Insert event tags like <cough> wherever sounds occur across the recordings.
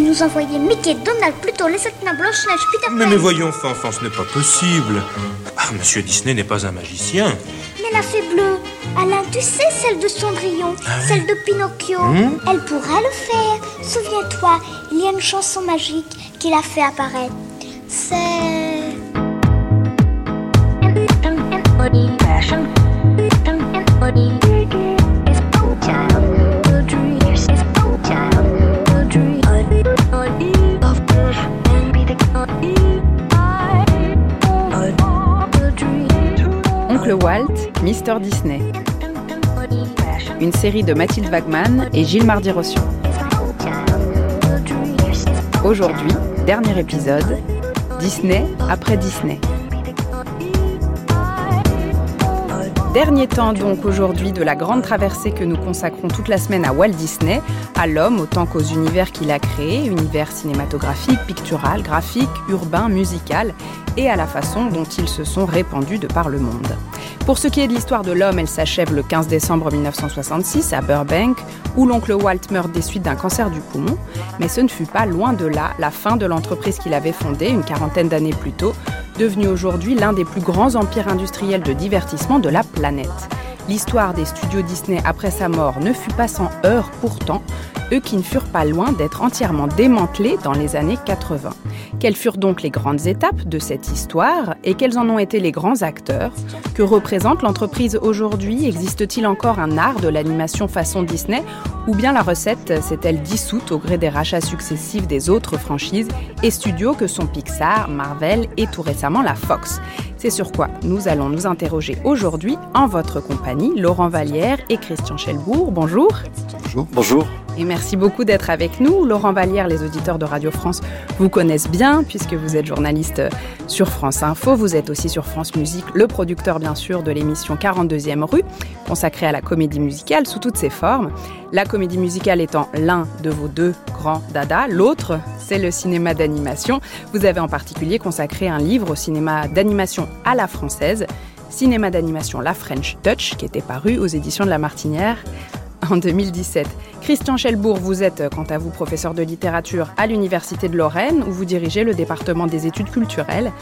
de nous envoyer Mickey, Donald, Pluto, les sept nains, Blanche-Neige, Peter Pan. Mais, mais voyons, Fanfan, ce n'est pas possible. Ah, Monsieur Disney n'est pas un magicien. Mais la fée bleue, Alain, tu sais, celle de Cendrillon, celle de Pinocchio, Hmm elle pourra le faire. Souviens-toi, il y a une chanson magique qui l'a fait apparaître. C'est... Walt, Mister Disney. Une série de Mathilde Wagman et Gilles Mardy-Rossian. Aujourd'hui, dernier épisode, Disney après Disney. Dernier temps donc aujourd'hui de la grande traversée que nous consacrons toute la semaine à Walt Disney, à l'homme autant qu'aux univers qu'il a créés, univers cinématographique, pictural, graphique, urbain, musical, et à la façon dont ils se sont répandus de par le monde. Pour ce qui est de l'histoire de l'homme, elle s'achève le 15 décembre 1966 à Burbank, où l'oncle Walt meurt des suites d'un cancer du poumon, mais ce ne fut pas loin de là la fin de l'entreprise qu'il avait fondée une quarantaine d'années plus tôt, devenu aujourd'hui l'un des plus grands empires industriels de divertissement de la planète. L'histoire des studios Disney après sa mort ne fut pas sans heurts. Pourtant, eux qui ne furent pas loin d'être entièrement démantelés dans les années 80. Quelles furent donc les grandes étapes de cette histoire et quels en ont été les grands acteurs? Que représente l'entreprise aujourd'hui? Existe-t-il encore un art de l'animation façon Disney? Ou bien la recette s'est-elle dissoute au gré des rachats successifs des autres franchises et studios que sont Pixar, Marvel et tout récemment la Fox? C'est sur quoi nous allons nous interroger aujourd'hui en votre compagnie, Laurent Vallière et Christian Chelbourg. Bonjour. Bonjour. Bonjour. Et merci beaucoup d'être avec nous. Laurent Vallière, les auditeurs de Radio France vous connaissent bien puisque vous êtes journaliste sur France Info. Vous êtes aussi sur France Musique, le producteur bien sûr de l'émission 42e rue, consacrée à la comédie musicale sous toutes ses formes. La comédie musicale étant l'un de vos deux grands dada, l'autre c'est le cinéma d'animation. Vous avez en particulier consacré un livre au cinéma d'animation à la française, cinéma d'animation La French Touch, qui était paru aux éditions de La Martinière en 2017. Christian Chelbourg, vous êtes quant à vous professeur de littérature à l'Université de Lorraine où vous dirigez le département des études culturelles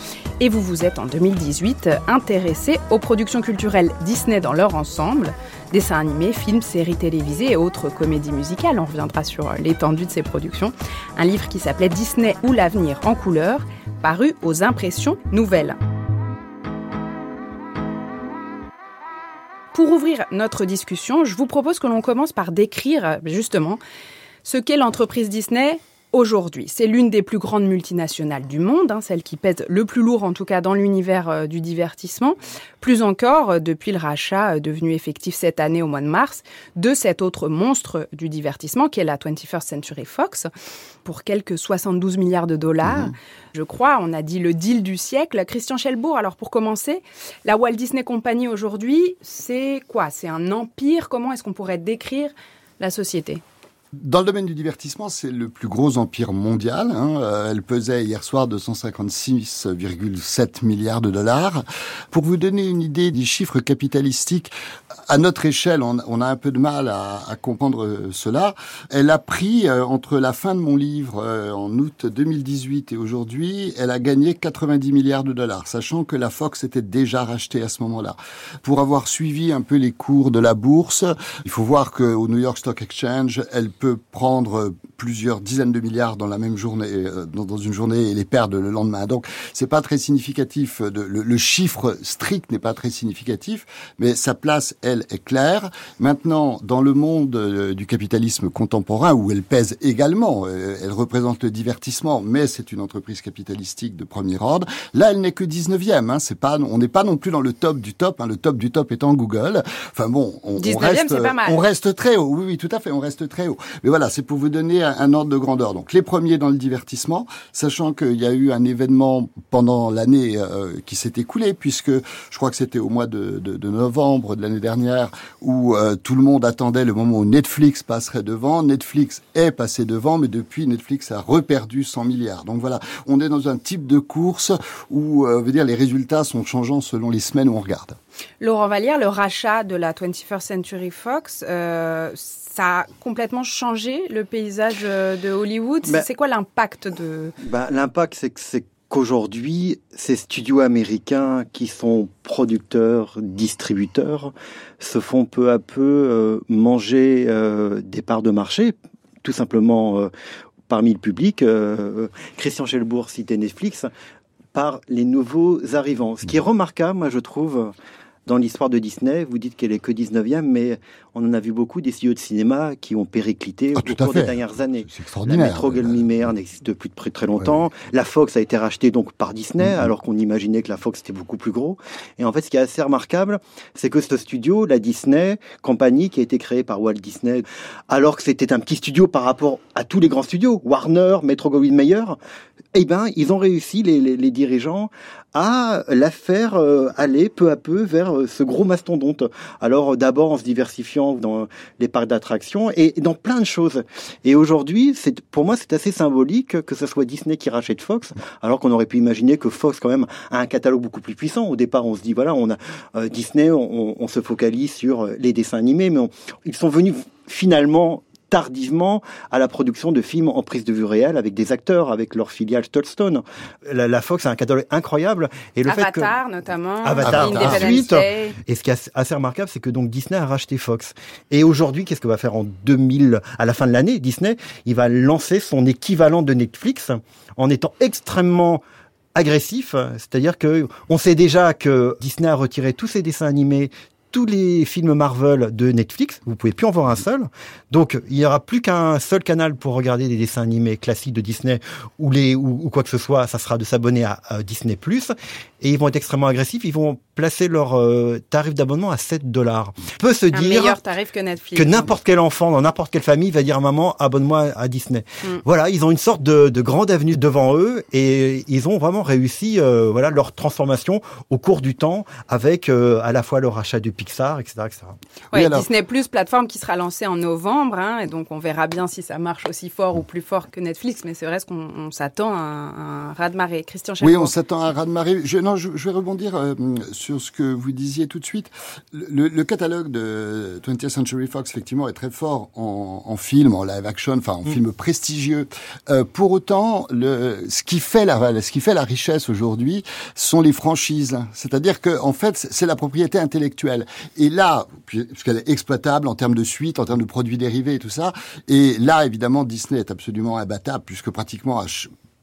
et vous vous êtes en 2018 intéressé aux productions culturelles Disney dans leur ensemble, dessins animés, films, séries télévisées et autres comédies musicales. On reviendra sur l'étendue de ces productions. Un livre qui s'appelait Disney ou l'avenir en couleur, paru aux impressions nouvelles. Pour ouvrir notre discussion, je vous propose que l'on commence par décrire justement ce qu'est l'entreprise Disney aujourd'hui. C'est l'une des plus grandes multinationales du monde, hein, celle qui pèse le plus lourd en tout cas dans l'univers euh, du divertissement. Plus encore, euh, depuis le rachat euh, devenu effectif cette année au mois de mars de cet autre monstre du divertissement qui est la 21st Century Fox pour quelques 72 milliards de dollars. Mmh. Je crois, on a dit le deal du siècle. Christian Chelbourg, alors pour commencer, la Walt Disney Company aujourd'hui, c'est quoi? C'est un empire? Comment est-ce qu'on pourrait décrire la société? Dans le domaine du divertissement, c'est le plus gros empire mondial. Hein. Elle pesait hier soir 256,7 milliards de dollars. Pour vous donner une idée des chiffres capitalistiques, à notre échelle, on, a un peu de mal à, comprendre cela. Elle a pris, euh, entre la fin de mon livre euh, en août 2018 et aujourd'hui, elle a gagné 90 milliards de dollars, sachant que la Fox était déjà rachetée à ce moment-là. Pour avoir suivi un peu les cours de la bourse, il faut voir qu'au New York Stock Exchange, elle peut prendre plusieurs dizaines de milliards dans la même journée, euh, dans une journée et les perdre le lendemain. Donc, c'est pas très significatif. De, le, le, chiffre strict n'est pas très significatif, mais sa place, elle, est claire. Maintenant, dans le monde euh, du capitalisme contemporain, où elle pèse également, euh, elle représente le divertissement, mais c'est une entreprise capitalistique de premier ordre. Là, elle n'est que 19e. Hein, c'est pas, on n'est pas non plus dans le top du top. Hein, le top du top étant Google. Enfin bon, on, on reste, on reste très haut. Oui, oui, tout à fait, on reste très haut. Mais voilà, c'est pour vous donner un, ordre de grandeur. Donc les premiers dans le divertissement, sachant qu'il y a eu un événement pendant l'année euh, qui s'est écoulé, puisque je crois que c'était au mois de novembre de l'année dernière où euh, tout le monde attendait le moment où Netflix passerait devant. Netflix est passé devant, mais depuis Netflix a reperdu 100 milliards. Donc voilà, on est dans un type de course où, euh, veut dire, les résultats sont changeants selon les semaines où on regarde. Laurent Vallière, le rachat de la 21st Century Fox, euh, Ça a complètement changé le paysage de Hollywood. Ben- c'est quoi l'impact de Bah, L'impact, c'est que c'est qu'aujourd'hui, ces studios américains qui sont producteurs, distributeurs, se font peu à peu euh, manger euh, des parts de marché, tout simplement euh, parmi le public. Euh, Christian Schelbourg citait Netflix par les nouveaux arrivants. Ce qui est remarquable, moi, je trouve, dans l'histoire de Disney, vous dites qu'elle est que 19e, mais on en a vu beaucoup des studios de cinéma qui ont périclité Ah, au cours des dernières années. C'est La extraordinaire. Metro Goldwyn n'existe plus depuis très longtemps. La Fox a été rachetée donc par Disney, Mhm. alors qu'on imaginait que la Fox était beaucoup plus gros. Et en fait, ce qui est assez remarquable, c'est que ce studio, la Disney Company, qui a été créée par Walt Disney, alors que c'était un petit studio par rapport à tous les grands studios, Warner, Metro Goldwyn Mayer, eh ben, ils ont réussi, les, les- les dirigeants, à la faire euh, aller peu à peu vers euh, ce gros mastodonte. Alors d'abord en se diversifiant dans les parcs d'attractions et dans plein de choses. Et aujourd'hui, c'est pour moi c'est assez symbolique que ce soit Disney qui rachète Fox, alors qu'on aurait pu imaginer que Fox quand même a un catalogue beaucoup plus puissant. Au départ, on se dit voilà, on a euh, Disney, on, se focalise sur les dessins animés, mais ils sont venus finalement tardivement à la production de films en prise de vue réelle avec des acteurs, avec leur filiale Touchstone. La, la Fox a un catalogue incroyable et le fait que Avatar notamment, Avatar, Independence ensuite, et ce qui est assez- assez remarquable, c'est que donc Disney a racheté Fox. Et aujourd'hui, qu'est-ce que va faire en 2000, à la fin de l'année, Disney Il va lancer son équivalent de Netflix en étant extrêmement agressif, c'est-à-dire que on sait déjà que Disney a retiré tous ses dessins animés, tous les films Marvel de Netflix, vous pouvez plus en voir un seul. Donc il y aura plus qu'un seul canal pour regarder des dessins animés classiques de Disney ou les ou, ou quoi que ce soit, ça sera de s'abonner à, à Disney et ils vont être extrêmement agressifs, ils vont placer leur euh, tarif d'abonnement à 7 dollars. Peut se Un dire meilleur tarif que Netflix. que n'importe quel enfant dans n'importe quelle famille va dire à maman abonne-moi à Disney. Mm. Voilà, ils ont une sorte de, de grande avenue devant eux et ils ont vraiment réussi euh, voilà leur transformation au cours du temps avec euh, à la fois le rachat de Pixar, etc., etc. Ouais, Oui, alors- Disney Plus, plateforme qui sera lancée en novembre, hein, et donc on verra bien si ça marche aussi fort ou plus fort que Netflix, mais c'est vrai qu'on on s'attend à un, un raz-de-marée. Christian Oui, Chelfort. on s'attend à un raz-de-marée. Je, non, je, je vais rebondir euh, sur ce que vous disiez tout de suite. Le, le catalogue de 20th Century Fox, effectivement, est très fort en, en film, en live action, enfin en film prestigieux. Euh, pour autant, le, ce qui fait la, ce qui fait la richesse aujourd'hui, sont les franchises. C'est-à-dire que, en fait, c'est la propriété intellectuelle. Et là, puis- puisqu'elle est exploitable en termes de suite, en termes de produits dérivés et tout ça. Et là, évidemment, Disney est absolument imbattable, puisque pratiquement à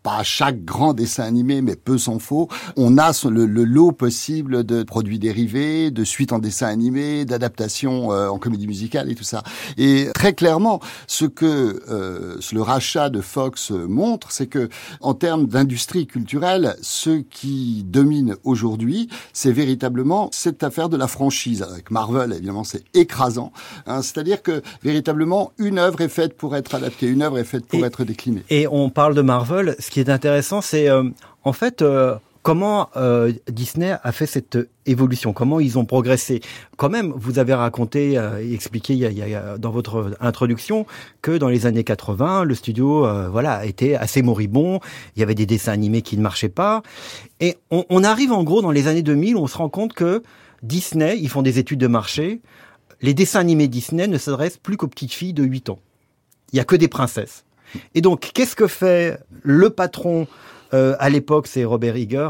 pas à chaque grand dessin animé, mais peu s'en faut, on a le, le lot possible de produits dérivés, de suites en dessin animé, d'adaptations euh, en comédie musicale et tout ça. Et très clairement, ce que euh, le rachat de Fox montre, c'est que en termes d'industrie culturelle, ce qui domine aujourd'hui, c'est véritablement cette affaire de la franchise. Avec Marvel, évidemment, c'est écrasant. hein. C'est-à-dire que véritablement, une œuvre est faite pour être adaptée, une œuvre est faite pour Et- être déclinée. Et on parle de Marvel. Ce qui est intéressant, c'est euh, en fait euh, comment euh, Disney a fait cette évolution, comment ils ont progressé? Quand même, vous avez raconté et expliqué dans votre introduction que dans les années 80, le studio voilà était assez moribond. Il y avait des dessins animés qui ne marchaient pas. Et on, arrive en gros dans les années 2000, où on se rend compte que Disney, ils font des études de marché. Les dessins animés Disney ne s'adressent plus qu'aux petites filles de 8 ans. Il y a que des princesses. Et donc, qu'est-ce que fait le patron euh, à l'époque, c'est Robert Iger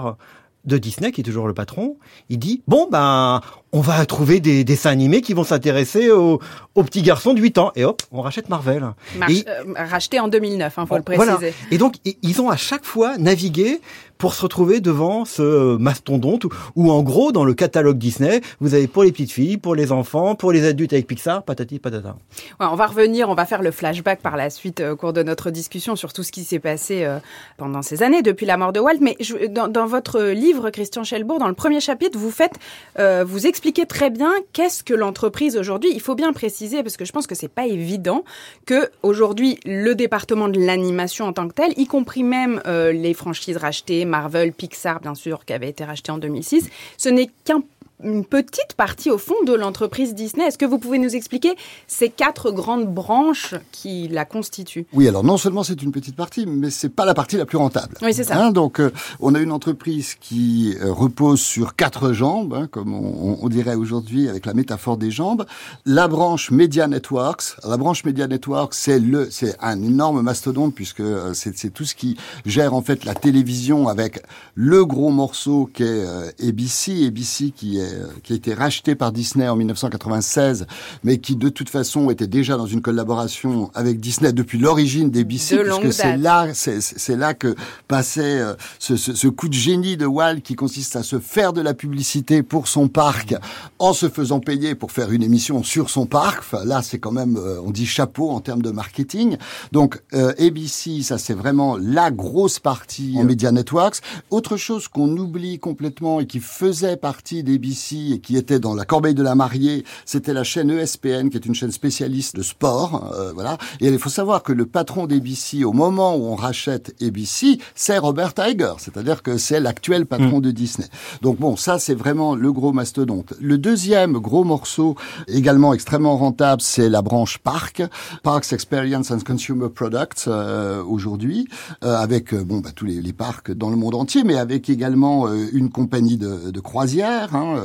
de Disney, qui est toujours le patron. Il dit bon ben, on va trouver des dessins animés qui vont s'intéresser aux, aux petits garçons de 8 ans. Et hop, on rachète Marvel. Marche- Et- euh, racheté en 2009, hein, faut le voilà. préciser. Et donc, ils ont à chaque fois navigué pour se retrouver devant ce mastodonte où, en gros, dans le catalogue Disney, vous avez pour les petites filles, pour les enfants, pour les adultes avec Pixar, patati patata. Ouais, on va revenir, on va faire le flashback par la suite euh, au cours de notre discussion sur tout ce qui s'est passé euh, pendant ces années depuis la mort de Walt. Mais je- dans, dans votre livre, Christian Schelbourg, dans le premier chapitre, vous faites, euh, vous expliquez très bien qu'est-ce que l'entreprise aujourd'hui. Il faut bien préciser parce que je pense que c'est pas évident que aujourd'hui le département de l'animation en tant que tel, y compris même euh, les franchises rachetées, Marvel, Pixar bien sûr, qui avait été racheté en 2006, ce n'est qu'un une petite partie au fond de l'entreprise Disney. Est-ce que vous pouvez nous expliquer ces quatre grandes branches qui la constituent? Oui, alors non seulement c'est une petite partie, mais c'est pas la partie la plus rentable. Oui, c'est ça. Hein, donc, euh, on a une entreprise qui euh, repose sur quatre jambes, hein, comme on, on dirait aujourd'hui avec la métaphore des jambes. La branche Media Networks. La branche Media Networks, c'est le, c'est un énorme mastodonte puisque euh, c'est, c'est tout ce qui gère en fait la télévision avec le gros morceau qui est ABC, ABC qui est qui a été racheté par Disney en 1996, mais qui de toute façon était déjà dans une collaboration avec Disney depuis l'origine d'ABC, puisque c'est là, c'est là que passait euh, ce, ce, ce, coup de génie de Walt qui consiste à se faire de la publicité pour son parc en se faisant payer pour faire une émission sur son parc. Enfin, là, c'est quand même, euh, on dit chapeau en termes de marketing. Donc euh, ABC, ça c'est vraiment la grosse partie en Media Networks. Autre chose qu'on oublie complètement et qui faisait partie d'ABC et qui était dans la corbeille de la mariée, c'était la chaîne ESPN, qui est une chaîne spécialiste de sport, euh, voilà. Et il faut savoir que le patron d'ABC, au moment où on rachète ABC, c'est Robert Iger, c'est-à-dire que c'est l'actuel patron mm. de Disney. Donc bon, ça c'est vraiment le gros mastodonte. Le deuxième gros morceau, également extrêmement rentable, c'est la branche Parc, Parks Experience and Consumer Products euh, aujourd'hui, euh, avec bon bah, tous les, les, parcs dans le monde entier, mais avec également une compagnie de, de croisière. Hein,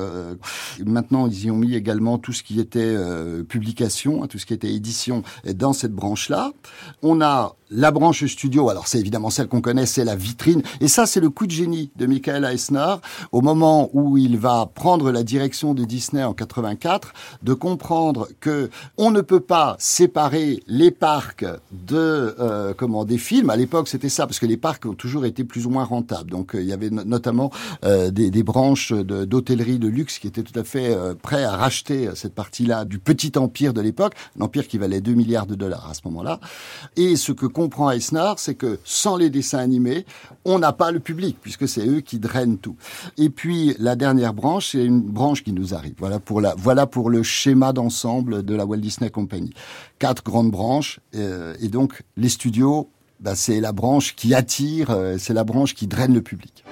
Maintenant, ils y ont mis également tout ce qui était euh, publication, hein, tout ce qui était édition dans cette branche-là. On a la branche studio, alors c'est évidemment celle qu'on connaît, c'est la vitrine. Et ça, c'est le coup de génie de Michael Eisner au moment où il va prendre la direction de Disney en 84, de comprendre que on ne peut pas séparer les parcs de euh, comment des films. À l'époque, c'était ça parce que les parcs ont toujours été plus ou moins rentables. Donc euh, il y avait notamment euh, des, branches d'hôtellerie de, luxe qui étaient tout à fait prêts à racheter cette partie-là du petit empire de l'époque, un empire qui valait 2 milliards de dollars à ce moment-là. Et ce que comprend Eisner, c'est que sans les dessins animés, on n'a pas le public, puisque c'est eux qui drainent tout. Et puis, la dernière branche, c'est une branche qui nous arrive. Voilà pour, la, voilà pour le schéma d'ensemble de la Walt Disney Company. Quatre grandes branches, euh, et donc les studios, bah, c'est la branche qui attire, euh, c'est la branche qui draine le public.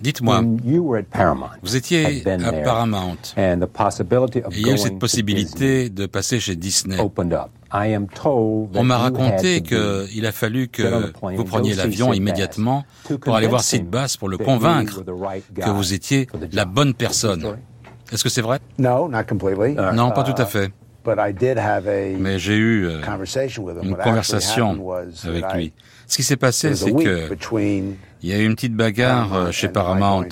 Dites-moi, vous étiez à Paramount. et il y a eu cette possibilité de passer chez Disney. On m'a raconté qu'il a fallu que vous preniez l'avion immédiatement pour aller voir Sid Bass pour le convaincre que vous étiez la bonne personne. Est-ce que c'est vrai? Non, pas tout à fait. Mais j'ai eu euh, une conversation avec lui. Ce qui s'est passé, c'est que il y a eu une petite bagarre euh, chez Paramount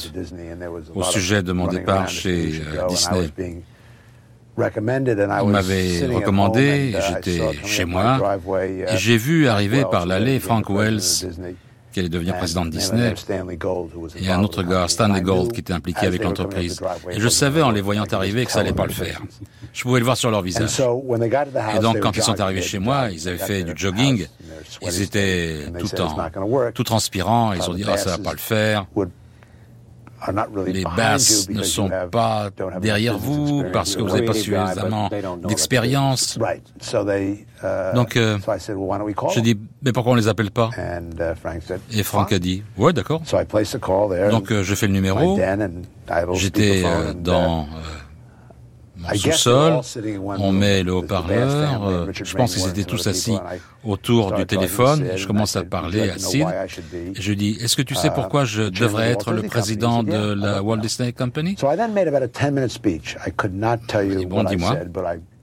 au sujet de mon départ chez euh, Disney. On m'avait recommandé, j'étais chez moi, et j'ai vu arriver par l'allée Frank Wells qui allait devenir président de Disney, et un autre gars, Stanley Gold, qui était impliqué avec l'entreprise. Et je savais en les voyant arriver que ça allait pas le faire. Je pouvais le voir sur leur visage. Et donc, quand ils sont arrivés chez moi, ils avaient fait du jogging, ils étaient tout en, tout transpirant, ils ont dit, oh, ça va pas le faire les basses ne sont pas derrière vous parce que vous n'avez pas suffisamment d'expérience. Uh, Donc, euh, j'ai dit, mais pourquoi on les appelle pas? Uh, Et Frank a dit, ouais, d'accord. Donc, euh, je fais le numéro. J'étais euh, dans sous-sol, on met le haut-parleur, euh, je pense qu'ils étaient tous assis autour du téléphone, je commence à parler à Sid, et je dis, est-ce que tu sais pourquoi je devrais être le président de la Walt Disney Company? bon, dis-moi.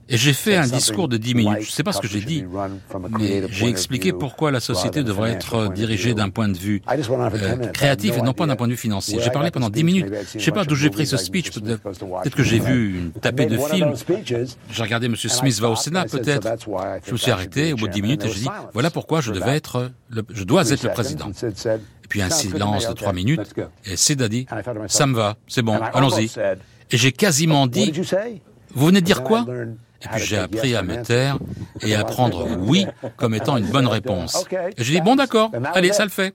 Et j'ai fait un discours de 10 minutes. Je ne sais pas ce que j'ai dit, mais j'ai expliqué pourquoi la société devrait être dirigée d'un point de vue euh, créatif et non pas d'un point de vue financier. J'ai parlé pendant 10 minutes. Je ne sais pas d'où j'ai pris ce speech. Peut-être que j'ai vu une tapée de film. J'ai regardé M. Smith va au Sénat, peut-être. Je me suis arrêté au bout de 10 minutes et j'ai dit, voilà pourquoi je devais être, le, je dois être le président. Et puis un silence de 3 minutes. Et Sid a dit, ça me va, c'est bon, allons-y. Et j'ai quasiment dit, vous venez de dire quoi et puis j'ai appris à me taire et à prendre oui comme étant une bonne réponse. Et j'ai dit bon d'accord, allez, ça le fait.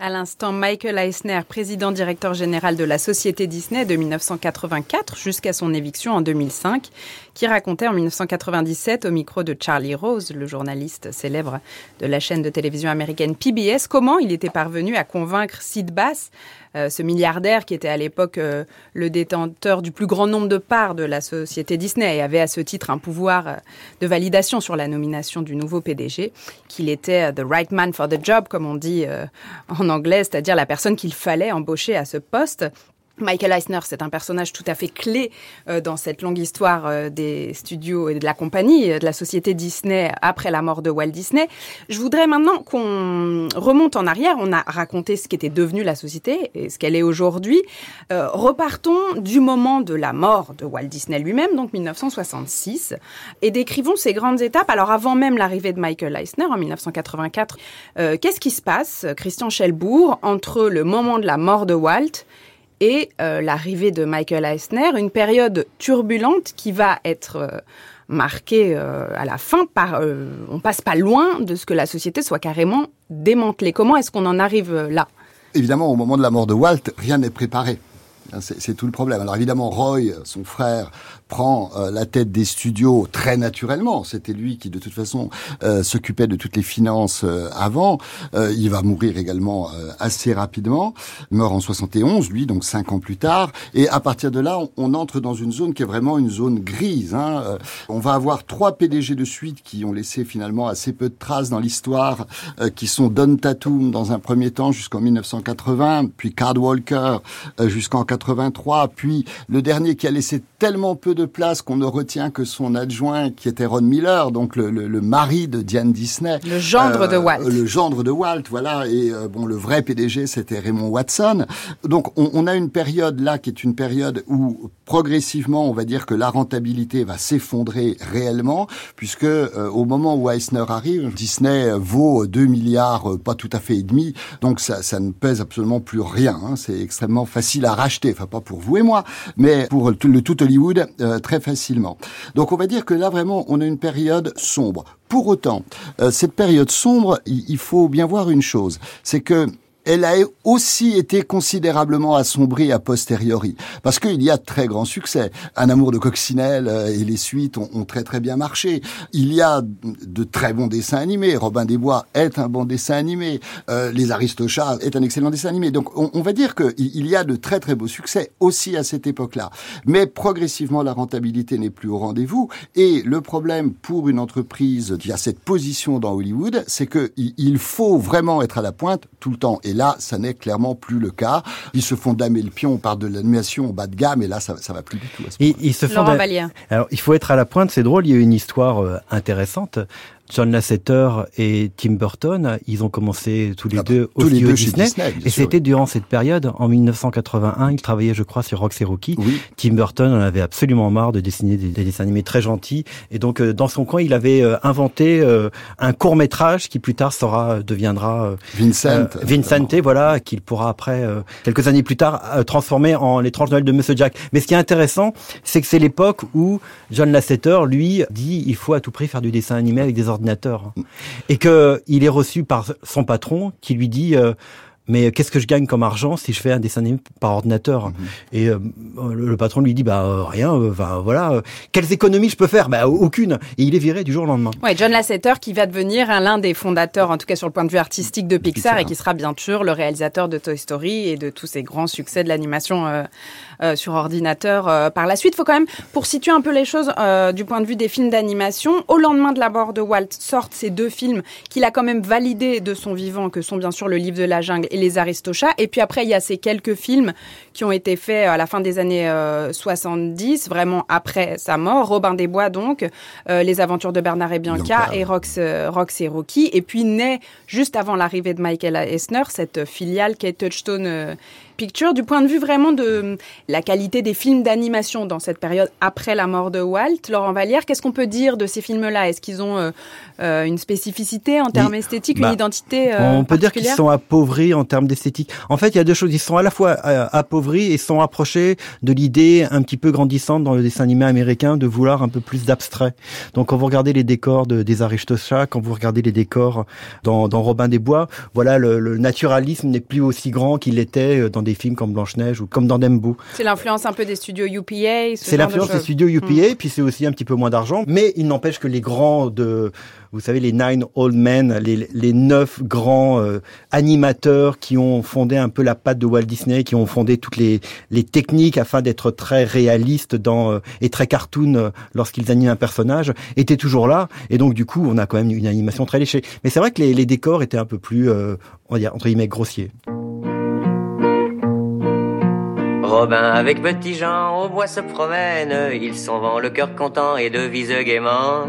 À l'instant, Michael Eisner, président directeur général de la société Disney de 1984 jusqu'à son éviction en 2005, qui racontait en 1997 au micro de Charlie Rose, le journaliste célèbre de la chaîne de télévision américaine PBS, comment il était parvenu à convaincre Sid Bass euh, ce milliardaire qui était à l'époque euh, le détenteur du plus grand nombre de parts de la société Disney et avait à ce titre un pouvoir euh, de validation sur la nomination du nouveau PDG, qu'il était the right man for the job, comme on dit en anglais, c'est-à-dire la personne qu'il fallait embaucher à ce poste. Michael Eisner, c'est un personnage tout à fait clé euh, dans cette longue histoire euh, des studios et de la compagnie, euh, de la société Disney après la mort de Walt Disney. Je voudrais maintenant qu'on remonte en arrière. On a raconté ce qu'était devenue la société et ce qu'elle est aujourd'hui. repartons du moment de la mort de Walt Disney lui-même, donc 1966, et décrivons ces grandes étapes. Alors avant même l'arrivée de Michael Eisner en 1984, qu'est-ce qui se passe, Christian Schelbourg, entre le moment de la mort de Walt et euh, l'arrivée de Michael Eisner, une période turbulente qui va être euh, marquée euh, à la fin par... on passe pas loin de ce que la société soit carrément démantelée. Comment est-ce qu'on en arrive là? Évidemment, au moment de la mort de Walt, rien n'est préparé. C'est tout le problème. Alors évidemment, Roy, son frère, prend euh, la tête des studios très naturellement. C'était lui qui, de toute façon, euh, s'occupait de toutes les finances euh, avant. il va mourir également assez rapidement. Meurt en 71, lui, donc cinq ans plus tard. Et à partir de là, on, entre dans une zone qui est vraiment une zone grise. Hein. on va avoir trois PDG de suite qui ont laissé finalement assez peu de traces dans l'histoire, qui sont Don Tatum dans un premier temps jusqu'en 1980, puis Card Walker jusqu'en 83, puis le dernier qui a laissé tellement peu de place qu'on ne retient que son adjoint qui était Ron Miller, donc le, le, le mari de Diane Disney. Le gendre de Walt. Le gendre de Walt, voilà. Et euh, bon, le vrai PDG, c'était Raymond Watson. Donc on, on, a une période là qui est une période où progressivement, on va dire que la rentabilité va s'effondrer réellement, puisque euh, au moment où Eisner arrive, Disney vaut 2 milliards, euh, pas tout à fait et demi, donc ça, ça ne pèse absolument plus rien. Hein. C'est extrêmement facile à racheter, enfin pas pour vous et moi, mais pour le, le tout Hollywood, euh, très facilement. Donc on va dire que là vraiment on a une période sombre. Pour autant, euh, cette période sombre, il faut bien voir une chose, c'est que elle a aussi été considérablement assombrie a posteriori, parce qu'il y a de très grands succès. Un amour de coccinelle euh, et les suites ont, très très bien marché. Il y a de très bons dessins animés. Robin des Bois est un bon dessin animé. Euh, les Aristochats est un excellent dessin animé. Donc on, va dire qu'il y a de très très beaux succès aussi à cette époque-là. Mais progressivement, la rentabilité n'est plus au rendez-vous. Et le problème pour une entreprise qui a cette position dans Hollywood, c'est qu'il faut vraiment être à la pointe tout le temps. Là, ça n'est clairement plus le cas. Ils se font damer le pion par de l'animation bas de gamme, et là, ça, ça va plus du tout. À ce ils, se font Alors, il faut être à la pointe. C'est drôle. Il y a une histoire euh, intéressante. John Lasseter et Tim Burton, ils ont commencé tous les deux au studio Disney, et c'était durant cette période, en 1981, ils travaillaient, je crois, sur Roxy Rookie. Tim Burton en avait absolument marre de dessiner des, dessins animés très gentils, et donc euh, dans son coin, il avait euh, inventé euh, un court métrage qui plus tard sera deviendra Vincent, Vincent, voilà, qu'il pourra après quelques années plus tard transformer en l'étrange Noël de Monsieur Jack. Mais ce qui est intéressant, c'est que c'est l'époque où John Lasseter, lui, dit il faut à tout prix faire du dessin animé avec des ordinateur. Et qu'il est reçu par son patron qui lui dit euh, mais qu'est-ce que je gagne comme argent si je fais un dessin animé par ordinateur? Mhm. Et euh, le, patron lui dit bah euh, rien, voilà, quelles économies je peux faire? Bah aucune. Et il est viré du jour au lendemain. Ouais, John Lasseter qui va devenir l'un des fondateurs, en tout cas sur le point de vue artistique de Pixar, et qui sera bien sûr le réalisateur de Toy Story et de tous ces grands succès de l'animation euh, sur ordinateur euh, par la suite. Il faut quand même, pour situer un peu les choses euh, du point de vue des films d'animation, au lendemain de la mort de Walt sortent ces deux films qu'il a quand même validés de son vivant, que sont bien sûr Le Livre de la Jungle et les Aristochats. Et puis après, il y a ces quelques films qui ont été faits à la fin des années 70, vraiment après sa mort. Robin des Bois, donc, Les Aventures de Bernard et Bianca, et Rox, Rox et Rocky. Et puis naît, juste avant l'arrivée de Michael Eisner, cette filiale qui est Touchstone Picture du point de vue vraiment de la qualité des films d'animation dans cette période après la mort de Walt. Laurent Vallière, qu'est-ce qu'on peut dire de ces films-là? Est-ce qu'ils ont euh, euh, une spécificité en termes esthétiques, une bah, identité euh, On peut dire qu'ils sont appauvris en termes d'esthétique. En fait, il y a deux choses. Ils sont à la fois appauvris et sont approchés de l'idée un petit peu grandissante dans le dessin animé américain de vouloir un peu plus d'abstrait. Donc, quand vous regardez les décors de, des Aristochats, quand vous regardez les décors dans, dans Robin des Bois, voilà, le, le naturalisme n'est plus aussi grand qu'il était dans des films comme Blanche-Neige ou comme dans Dembo. C'est l'influence un peu des studios UPA C'est l'influence des studios UPA, hmm. puis c'est aussi un petit peu moins d'argent. Mais il n'empêche que les grands de, vous savez, les Nine Old Men, les, les neuf grands euh, animateurs qui ont fondé un peu la patte de Walt Disney, qui ont fondé toutes les, les techniques afin d'être très réalistes dans, euh, et très cartoon euh, lorsqu'ils animent un personnage, étaient toujours là. Et donc, du coup, on a quand même une animation très léchée. Mais c'est vrai que les, les décors étaient un peu plus, on va dire, entre guillemets, grossiers. Robin avec Petit Jean au bois se promène, ils s'en vont le cœur content et devise gaiement.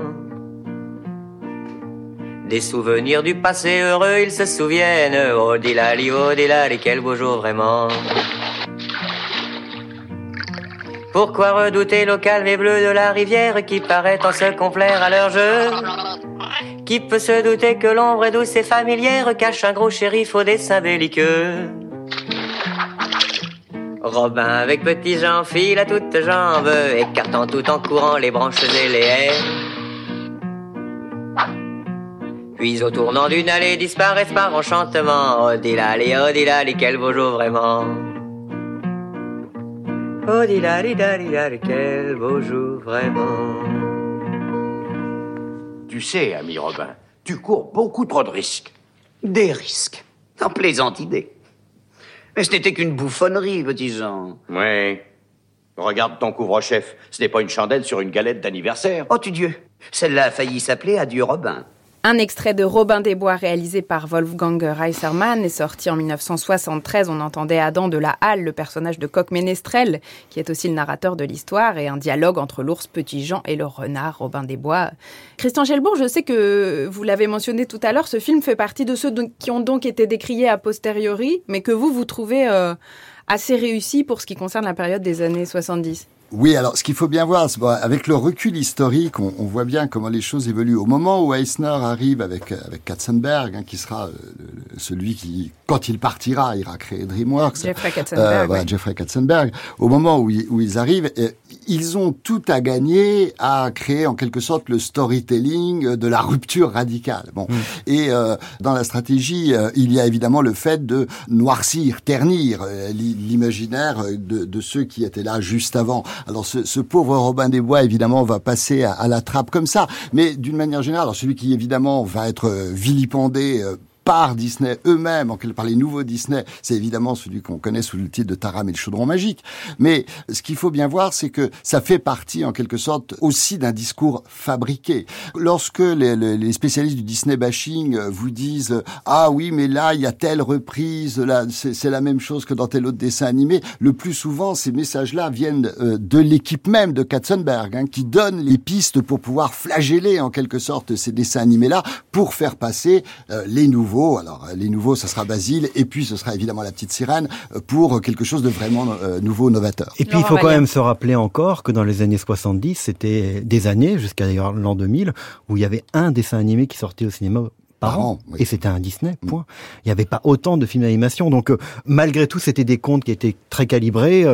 Des souvenirs du passé heureux, ils se souviennent. Oh dilali, oh dilali, quel beau jour vraiment. Pourquoi redouter l'eau calme et bleue de la rivière qui paraît en se complaire à leur jeu? Qui peut se douter que l'ombre douce et familière cache un gros shérif au dessin belliqueux? Robin avec petit Jean file à toutes jambes, écartant tout en courant les branches et les haies. Puis au tournant d'une allée disparaissent par enchantement. Oh dilali, oh quel beau jour vraiment. Oh dilali, dilali, quel beau jour vraiment. Tu sais, ami Robin, tu cours beaucoup trop de risques. Des risques En plaisante idée. Mais ce n'était qu'une bouffonnerie, petit Jean. Oui. Regarde ton couvre-chef. Ce n'est pas une chandelle sur une galette d'anniversaire. Oh, tu Dieu. Celle-là a failli s'appeler Adieu Robin. Un extrait de Robin des Bois réalisé par Wolfgang Reisermann est sorti en 1973. On entendait Adam de la Halle, le personnage de Coq Ménestrel, qui est aussi le narrateur de l'histoire, et un dialogue entre l'ours Petit Jean et le renard Robin des Bois. Christian Gelbourg, je sais que vous l'avez mentionné tout à l'heure, ce film fait partie de ceux qui ont donc été décriés a posteriori, mais que vous, vous trouvez euh, assez réussi pour ce qui concerne la période des années 70. Oui, alors ce qu'il faut bien voir, avec le recul historique, on, voit bien comment les choses évoluent. Au moment où Eisner arrive avec avec Katzenberg, hein, qui sera euh, celui qui, quand il partira, ira créer DreamWorks. Jeffrey Katzenberg. Euh, Jeffrey Katzenberg. Au moment où, où ils arrivent, euh, ils ont tout à gagner à créer en quelque sorte le storytelling de la rupture radicale. Bon, mm. et euh, dans la stratégie, il y a évidemment le fait de noircir, ternir l'imaginaire de, de ceux qui étaient là juste avant. Alors ce, ce, pauvre Robin des Bois, évidemment, va passer à, la trappe comme ça. Mais d'une manière générale, alors celui qui évidemment va être euh, vilipendé euh, par Disney eux-mêmes, par les nouveaux Disney, c'est évidemment celui qu'on connaît sous le titre de Taram et le chaudron magique. Mais ce qu'il faut bien voir, c'est que ça fait partie, en quelque sorte, aussi d'un discours fabriqué. Lorsque les, spécialistes du Disney bashing euh, vous disent ah oui, mais là il y a telle reprise, là c'est la même chose que dans tel autre dessin animé, le plus souvent ces messages-là viennent euh, de l'équipe même de Katzenberg, hein, qui donne les pistes pour pouvoir flageller en quelque sorte ces dessins animés-là pour faire passer euh, les nouveaux alors les nouveaux, ce sera Basile, et puis ce sera évidemment la petite sirène euh, pour quelque chose de vraiment euh, nouveau, novateur. Et puis il faut quand même se rappeler encore que dans les années 70, c'était des années, jusqu'à d'ailleurs l'an 2000, où il y avait un dessin animé qui sortait au cinéma par an. Et c'était un Disney, mm. point. Il n'y avait pas autant de films d'animation. Donc, euh, malgré tout, c'était des contes qui étaient très calibrés.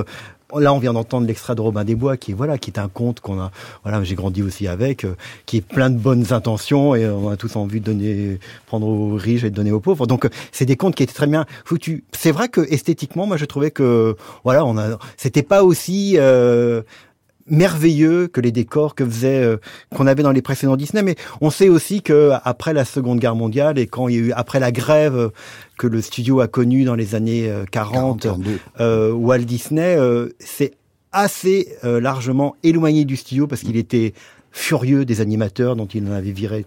Là, on vient d'entendre l'extrait de Robin des Bois, qui est voilà, qui est un conte qu'on a, voilà, j'ai grandi aussi avec, euh, qui est plein de bonnes intentions et on a tous envie de donner, prendre aux riches et de donner aux pauvres. Donc, euh, c'est des contes qui étaient très bien foutus. C'est vrai que esthétiquement, moi, je trouvais que, voilà, on a, c'était pas aussi euh, merveilleux que les décors que faisait euh, qu'on avait dans les précédents Disney. Mais on sait aussi que après la Seconde Guerre mondiale et quand il y a eu après la grève euh, que le studio a connue dans les années 40 euh, Walt Disney s'est assez largement éloigné du studio parce qu'il était furieux des animateurs dont il en avait viré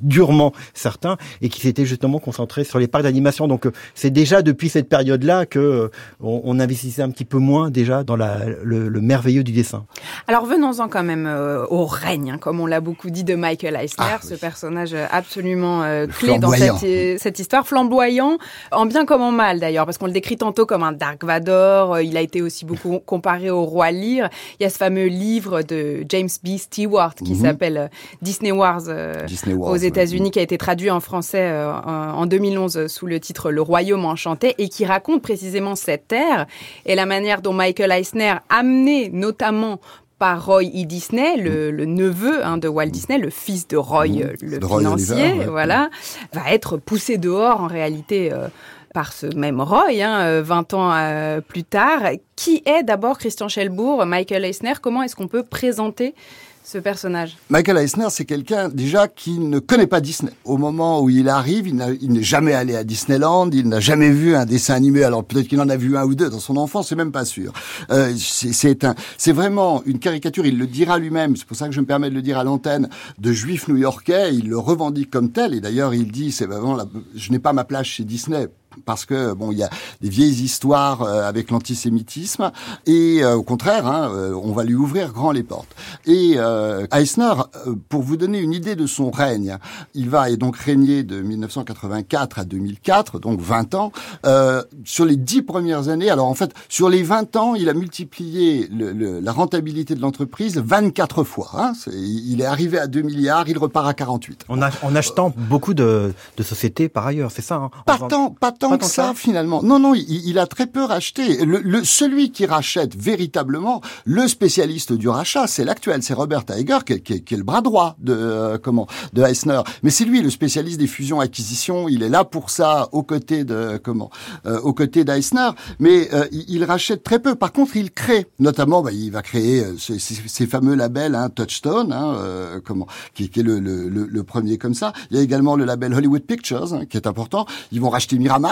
durement certains et qui s'était justement concentré sur les parcs d'animation. Donc c'est déjà depuis cette période-là que on, investissait un petit peu moins déjà dans la, le, merveilleux du dessin. Alors venons-en quand même au règne, hein, comme on l'a beaucoup dit de Michael Eisner, ah, ce personnage absolument clé dans cette, cette, histoire, flamboyant, en bien comme en mal d'ailleurs, parce qu'on le décrit tantôt comme un Dark Vador. il a été aussi beaucoup comparé au roi Lear. Il y a ce fameux livre de James B. Stewart qui mhm. s'appelle euh, Disney Wars, euh, aux États-Unis, qui a été traduit en français euh, en 2011 sous le titre Le Royaume enchanté et qui raconte précisément cette ère et la manière dont Michael Eisner, amené notamment par Roy E. Disney, le, mhm. neveu hein, de Walt Disney, le fils de Roy, mhm. le financier, voilà, va être poussé dehors en réalité par ce même Roy, hein, 20 ans plus tard. Qui est d'abord Christian Schelbourg, Michael Eisner? Comment est-ce qu'on peut présenter ce personnage Michael Eisner, c'est quelqu'un déjà qui ne connaît pas Disney. Au moment où il arrive, il n'est jamais allé à Disneyland, il n'a jamais vu un dessin animé. Alors peut-être qu'il en a vu un ou deux dans son enfance, c'est même pas sûr. Euh, c'est un, c'est vraiment une caricature. Il le dira lui-même. C'est pour ça que je me permets de le dire à l'antenne de juif new-yorkais. Il le revendique comme tel. Et d'ailleurs, il dit, c'est vraiment, je n'ai pas ma place chez Disney parce que bon, il y a des vieilles histoires euh, avec l'antisémitisme et euh, au contraire, hein, euh, on va lui ouvrir grand les portes. Et Eisner, pour vous donner une idée de son règne, il va donc régner de 1984 à 2004, donc 20 ans. sur les dix premières années, alors en fait, sur les 20 ans, il a multiplié le, la rentabilité de l'entreprise 24 fois. Hein. il est arrivé à 2 milliards, il repart à 48. En, en achetant beaucoup de, de sociétés par ailleurs, c'est ça hein, tant, pas tant que ça, finalement. Non, non, il, a très peu racheté. Le, celui qui rachète véritablement, le spécialiste du rachat, c'est l'actuel, c'est Robert Tiger, qui, qui, est le bras droit de euh, comment de Eisner. Mais c'est lui le spécialiste des fusions-acquisitions. Il est là pour ça, aux côtés de comment, euh, aux côtés d'Eisner. Mais euh, il, rachète très peu. Par contre, il crée, notamment, bah, il va créer ces, ces, fameux labels, hein, Touchstone, hein, comment, qui, qui est le, le, le, premier comme ça. Il y a également le label Hollywood Pictures, hein, qui est important. Ils vont racheter Miramax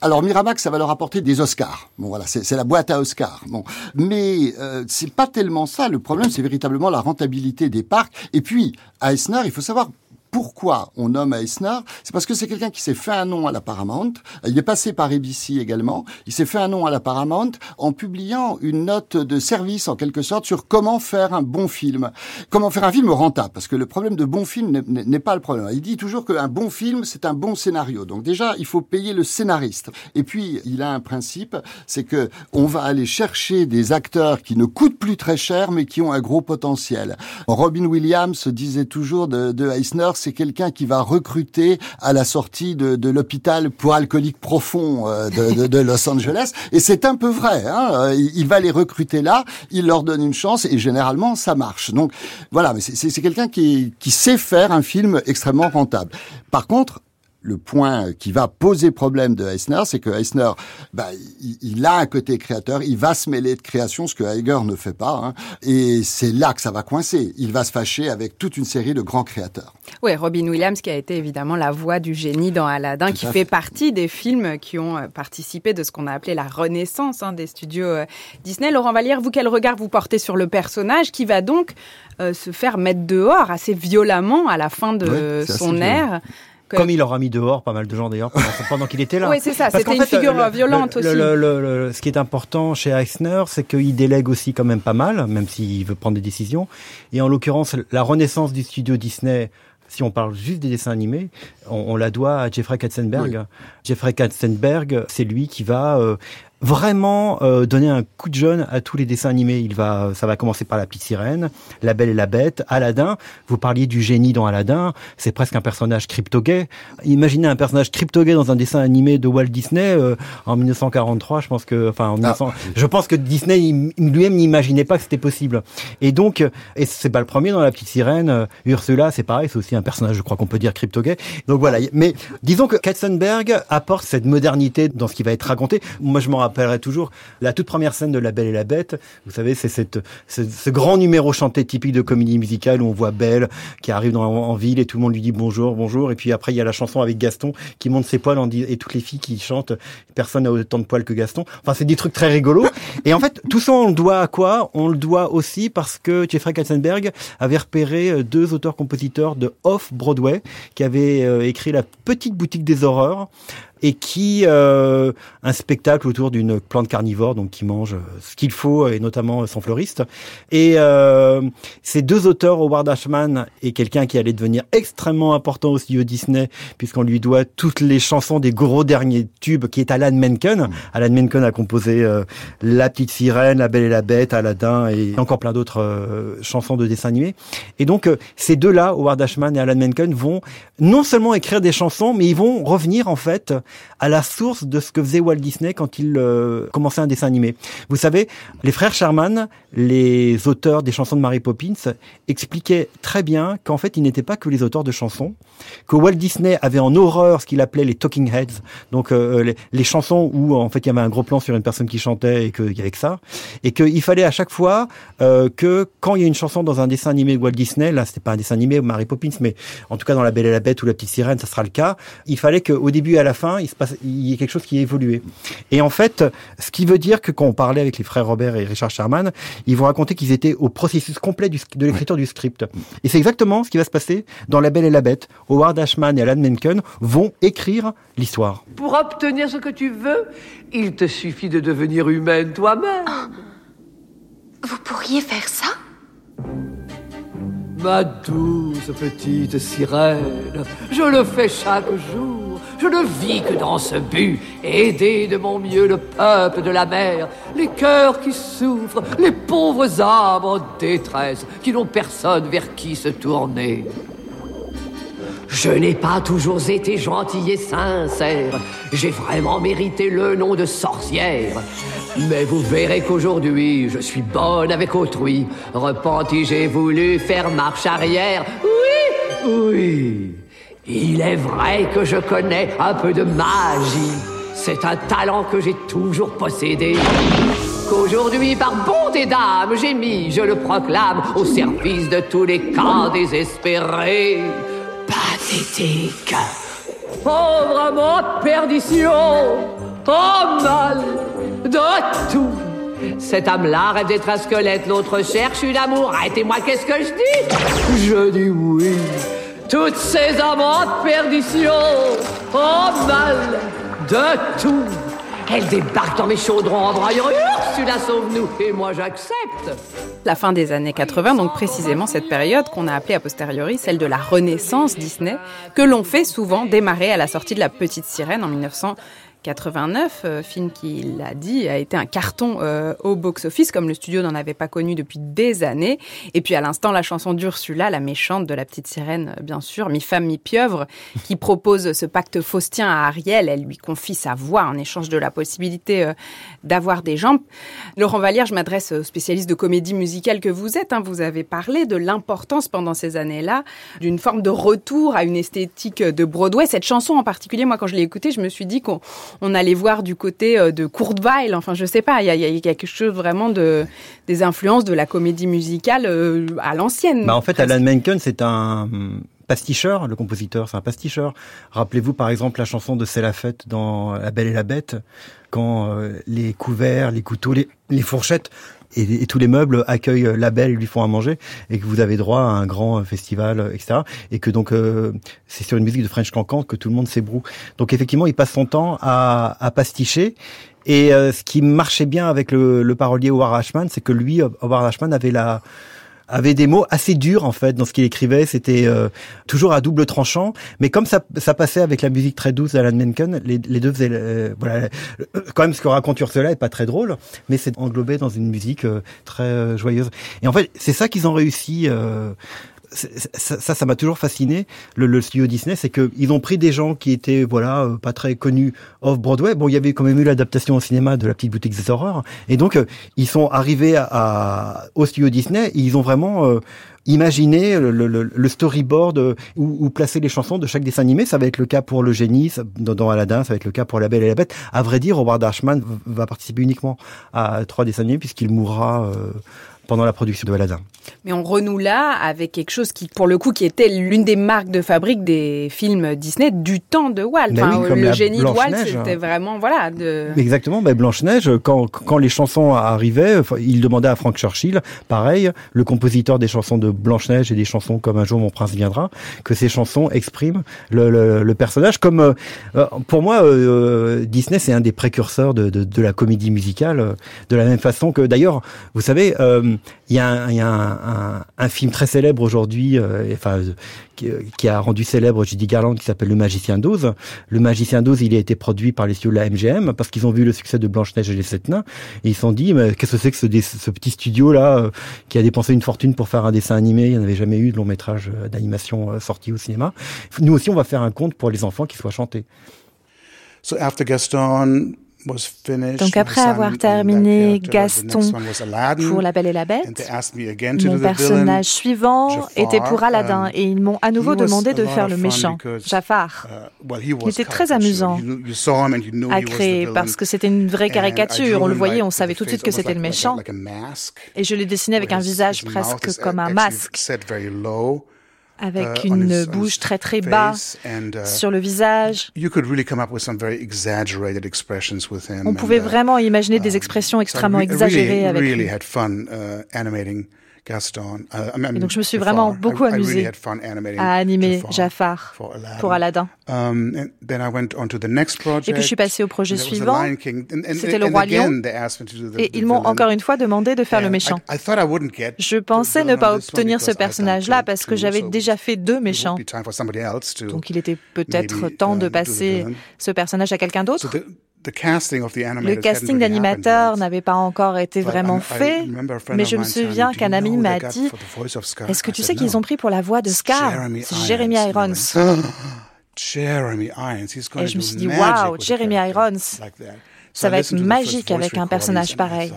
alors Miramax, ça va leur apporter des Oscars. Bon voilà, c'est la boîte à Oscars. Bon, mais euh, c'est pas tellement ça. Le problème, c'est véritablement la rentabilité des parcs. Et puis, à Eisner, il faut savoir pourquoi on nomme Eisner C'est parce que c'est quelqu'un qui s'est fait un nom à la Paramount. Il est passé par ABC également. Il s'est fait un nom à la Paramount en publiant une note de service en quelque sorte sur comment faire un bon film, comment faire un film rentable. Parce que le problème de bon film n'est pas le problème. Il dit toujours qu'un bon film c'est un bon scénario. Donc déjà il faut payer le scénariste. Et puis il a un principe, c'est que on va aller chercher des acteurs qui ne coûtent plus très cher mais qui ont un gros potentiel. Robin Williams disait toujours de, de Eisner c'est quelqu'un qui va recruter à la sortie de, de l'hôpital pour alcooliques profonds euh, de, de, de, Los Angeles. Et c'est un peu vrai. Hein euh, il va les recruter là, il leur donne une chance et généralement ça marche. Donc voilà, mais c'est quelqu'un qui, qui sait faire un film extrêmement rentable. Par contre, le point qui va poser problème de Eisner, c'est que Eisner, bah, il, a un côté créateur, il va se mêler de création, ce que Heiger ne fait pas, hein, et c'est là que ça va coincer. Il va se fâcher avec toute une série de grands créateurs. Oui, Robin Williams, qui a été évidemment la voix du génie dans Aladdin, qui fait, partie des films qui ont euh, participé de ce qu'on a appelé la renaissance hein, des studios euh, Disney. Laurent Vallière, vous, quel regard vous portez sur le personnage qui va donc euh, se faire mettre dehors assez violemment à la fin de son ère? Comme il aura mis dehors pas mal de gens d'ailleurs pendant, <laughs> qu'il était là. Oui, c'est ça. C'était une figure violente aussi. ce qui est important chez Eisner, c'est qu'il délègue aussi quand même pas mal, même s'il veut prendre des décisions. Et en l'occurrence, la renaissance du studio Disney si on parle juste des dessins animés, on, la doit à Jeffrey Katzenberg. Jeffrey Katzenberg, c'est lui qui va euh, vraiment euh, donner un coup de jeune à tous les dessins animés. Il va, ça va commencer par La Petite Sirène, La Belle et la Bête, Aladdin. Vous parliez du génie dans Aladdin, c'est presque un personnage crypto-gay. Imaginez un personnage crypto-gay dans un dessin animé de Walt Disney euh, en 1943. Je pense que, enfin, en ah. je pense que Disney lui-même n'imaginait pas que c'était possible. Et donc, et c'est pas le premier dans La Petite Sirène. Euh, Ursula, c'est pareil, c'est aussi un personnage, je crois qu'on peut dire crypto-gay. Donc voilà. Mais disons que Katzenberg apporte cette modernité dans ce qui va être raconté. Moi, je m'en rappellerai toujours la toute première scène de La Belle et la Bête. Vous savez, c'est cette, ce, grand numéro chanté typique de comédie musicale où on voit Belle qui arrive dans, en, ville et tout le monde lui dit bonjour, bonjour. Et puis après, il y a la chanson avec Gaston qui monte ses poils et toutes les filles qui chantent. Personne n'a autant de poils que Gaston. Enfin, c'est des trucs très rigolos. <laughs> et en fait, tout ça, on le doit à quoi? On le doit aussi parce que Jeffrey Katzenberg avait repéré euh, deux auteurs-compositeurs de Off-Broadway qui avaient euh, écrit La Petite Boutique des Horreurs et qui euh, un spectacle autour d'une plante carnivore donc qui mange euh, ce qu'il faut et notamment son fleuriste. Et euh, ces deux auteurs Howard Ashman et quelqu'un qui allait devenir extrêmement important au studio Disney puisqu'on lui doit toutes les chansons des gros derniers tubes qui est Alan Menken. Mmh. Alan Menken a composé euh, La petite sirène La belle et la bête Aladdin et encore plein d'autres euh, chansons de dessins animés. Et donc ces deux là Howard Ashman et Alan Menken vont non seulement écrire des chansons mais ils vont revenir en fait à la source de ce que faisait Walt Disney quand il euh, commençait un dessin animé. Vous savez, les frères Sherman, les auteurs des chansons de Mary Poppins, expliquaient très bien qu'en fait, ils n'étaient pas que les auteurs de chansons, que Walt Disney avait en horreur ce qu'il appelait les talking heads, donc euh, les, chansons où en fait il y avait un gros plan sur une personne qui chantait et qu'il y avait que ça, et qu'il fallait à chaque fois euh, que quand il y a une chanson dans un dessin animé de Walt Disney, là c'était pas un dessin animé Mary Poppins, mais en tout cas dans La Belle et la Bête ou La Petite Sirène, ça sera le cas, il fallait qu'au début et à la fin, il se passe, il y a quelque chose qui a évolué. Et en fait, ce qui veut dire que quand on parlait avec les frères Robert et Richard Sherman, ils vont raconter qu'ils étaient au processus complet de l'écriture du script. Et c'est exactement ce qui va se passer dans La Belle et la Bête. Howard Ashman et Alan Menken vont écrire l'histoire. Pour obtenir ce que tu veux, il te suffit de devenir humaine toi-même. vous pourriez faire ça? Ma douce petite sirène, je le fais chaque jour. Je ne vis que dans ce but, aider de mon mieux le peuple de la mer, les cœurs qui souffrent, les pauvres âmes en détresse, qui n'ont personne vers qui se tourner. Je n'ai pas toujours été gentil et sincère. J'ai vraiment mérité le nom de sorcière. Mais vous verrez qu'aujourd'hui, je suis bonne avec autrui. Repenti, j'ai voulu faire marche arrière. Oui, oui. Il est vrai que je connais un peu de magie. C'est un talent que j'ai toujours possédé. Qu'aujourd'hui, par bonté d'âme, j'ai mis, je le proclame, au service de tous les cas désespérés pathétique. Pauvre vraiment perdition, oh mal de tout. Cette âme-là rêve d'être un squelette, l'autre cherche une amour. Arrêtez-moi, qu'est-ce que je dis? Je dis oui. Toutes ces âmes en perdition, oh mal de tout. Elle débarque dans mes chaudrons en broyant Ursula sauve-nous et moi j'accepte. La fin des années 80, donc précisément cette période qu'on a appelée a posteriori celle de la renaissance Disney, que l'on fait souvent démarrer à la sortie de La Petite Sirène en 1900. 89, euh, film qui l'a dit a été un carton euh, au box-office, comme le studio n'en avait pas connu depuis des années. Et puis à l'instant, la chanson d'Ursula, la méchante de la petite sirène, euh, bien sûr, mi-femme, mi-pieuvre, <laughs> qui propose ce pacte faustien à Ariel. Elle lui confie sa voix en échange de la possibilité d'avoir des jambes. Laurent Vallière, je m'adresse aux spécialistes de comédie musicale que vous êtes. Hein. Vous avez parlé de l'importance pendant ces années-là d'une forme de retour à une esthétique de Broadway. Cette chanson en particulier, moi, quand je l'ai écoutée, je me suis dit qu'on on allait voir du côté euh, de Kurt Weill. Enfin, je sais pas, il y a, quelque chose vraiment de des influences de la comédie musicale euh, à l'ancienne. Bah en fait, Alan Menken, c'est un pasticheur, le compositeur, c'est un pasticheur. Rappelez-vous par exemple la chanson de C'est la fête dans La Belle et la Bête, quand euh, les couverts, les couteaux, les fourchettes et, tous les meubles accueillent la belle et lui font à manger et que vous avez droit à un grand festival, etc. Et que donc euh, c'est sur une musique de French Cancan que tout le monde s'ébroue. Donc effectivement, il passe son temps à, à pasticher. Et euh, ce qui marchait bien avec le, le parolier Howard Ashman, c'est que lui, Howard Ashman avait la avait des mots assez durs en fait dans ce qu'il écrivait. C'était euh, toujours à double tranchant, mais comme ça, ça passait avec la musique très douce d'Alan Menken, les, deux faisaient euh, voilà. Quand même, ce que raconte Ursula est pas très drôle, mais c'est englobé dans une musique euh, très joyeuse. Et en fait, c'est ça qu'ils ont réussi ça, ça m'a toujours fasciné. Le, le studio Disney, c'est qu'ils ont pris des gens qui étaient voilà euh, pas très connus off Broadway. Bon, il y avait quand même eu l'adaptation au cinéma de La Petite Boutique des Horreurs, et donc euh, ils sont arrivés à, au studio Disney. Et ils ont vraiment euh, imaginé le, le, le storyboard où, où, placer les chansons de chaque dessin animé. Ça va être le cas pour le génie dans, dans, Aladdin, ça va être le cas pour La Belle et la Bête. À vrai dire, Howard Ashman va participer uniquement à trois dessins animés puisqu'il mourra pendant la production de Aladdin. Mais on renoue là avec quelque chose qui, pour le coup, qui était l'une des marques de fabrique des films Disney du temps de Walt. Ben oui, le génie de Walt, c'était vraiment, voilà. De... Exactement, ben Blanche-Neige, quand, quand les chansons arrivaient, il demandait à Frank Churchill, pareil, le compositeur des chansons de Blanche-Neige et des chansons comme Un jour mon prince viendra, que ces chansons expriment le, le, le personnage. Comme, euh, pour moi, euh, Disney, c'est un des précurseurs de, de, de, la comédie musicale, de la même façon que, d'ailleurs, vous savez, euh, il y a un, film très célèbre aujourd'hui, euh, enfin, qui, qui, a rendu célèbre Judy Garland, qui s'appelle Le Magicien d'Oz. Le Magicien d'Oz, il a été produit par les studios de la MGM parce qu'ils ont vu le succès de Blanche-Neige et les Sept Nains. Et ils se sont dit, mais qu'est-ce que c'est que ce, petit studio-là euh, qui a dépensé une fortune pour faire un dessin animé? Il n'y en avait jamais eu de long métrage euh, d'animation sorti au cinéma. Nous aussi, on va faire un conte pour les enfants qui soit chanté. So after Gaston, donc après avoir terminé Gaston pour La Belle et la Bête, mon personnage suivant était pour Aladdin et ils m'ont à nouveau demandé de faire le méchant, Jafar. Uh, il était très amusant à créer parce que c'était une vraie caricature. On le voyait, on savait tout de suite que c'était le méchant. Et je l'ai dessiné avec un visage presque comme un masque avec uh, une bouche très très bas uh, sur le visage. On pouvait uh, vraiment imaginer des expressions extrêmement exagérées avec lui. Uh, donc je me suis vraiment beaucoup amusé à animer Jafar pour Aladdin. Um, Et puis je suis passé au projet suivant. C'était le roi lion. Et ils m'ont encore une fois demandé de faire le méchant. Je pensais ne pas obtenir ce personnage-là parce que j'avais déjà fait deux méchants. Donc il était peut-être temps de passer ce personnage à quelqu'un d'autre. Le casting d'animateur n'avait pas encore été vraiment fait, mais je me souviens qu'un ami m'a dit Est-ce que tu sais qu'ils ont pris pour la voix de Scar C'est Jeremy Irons. <gasps> Et je me suis dit Waouh, Jeremy Irons. ça va être magique avec un personnage pareil.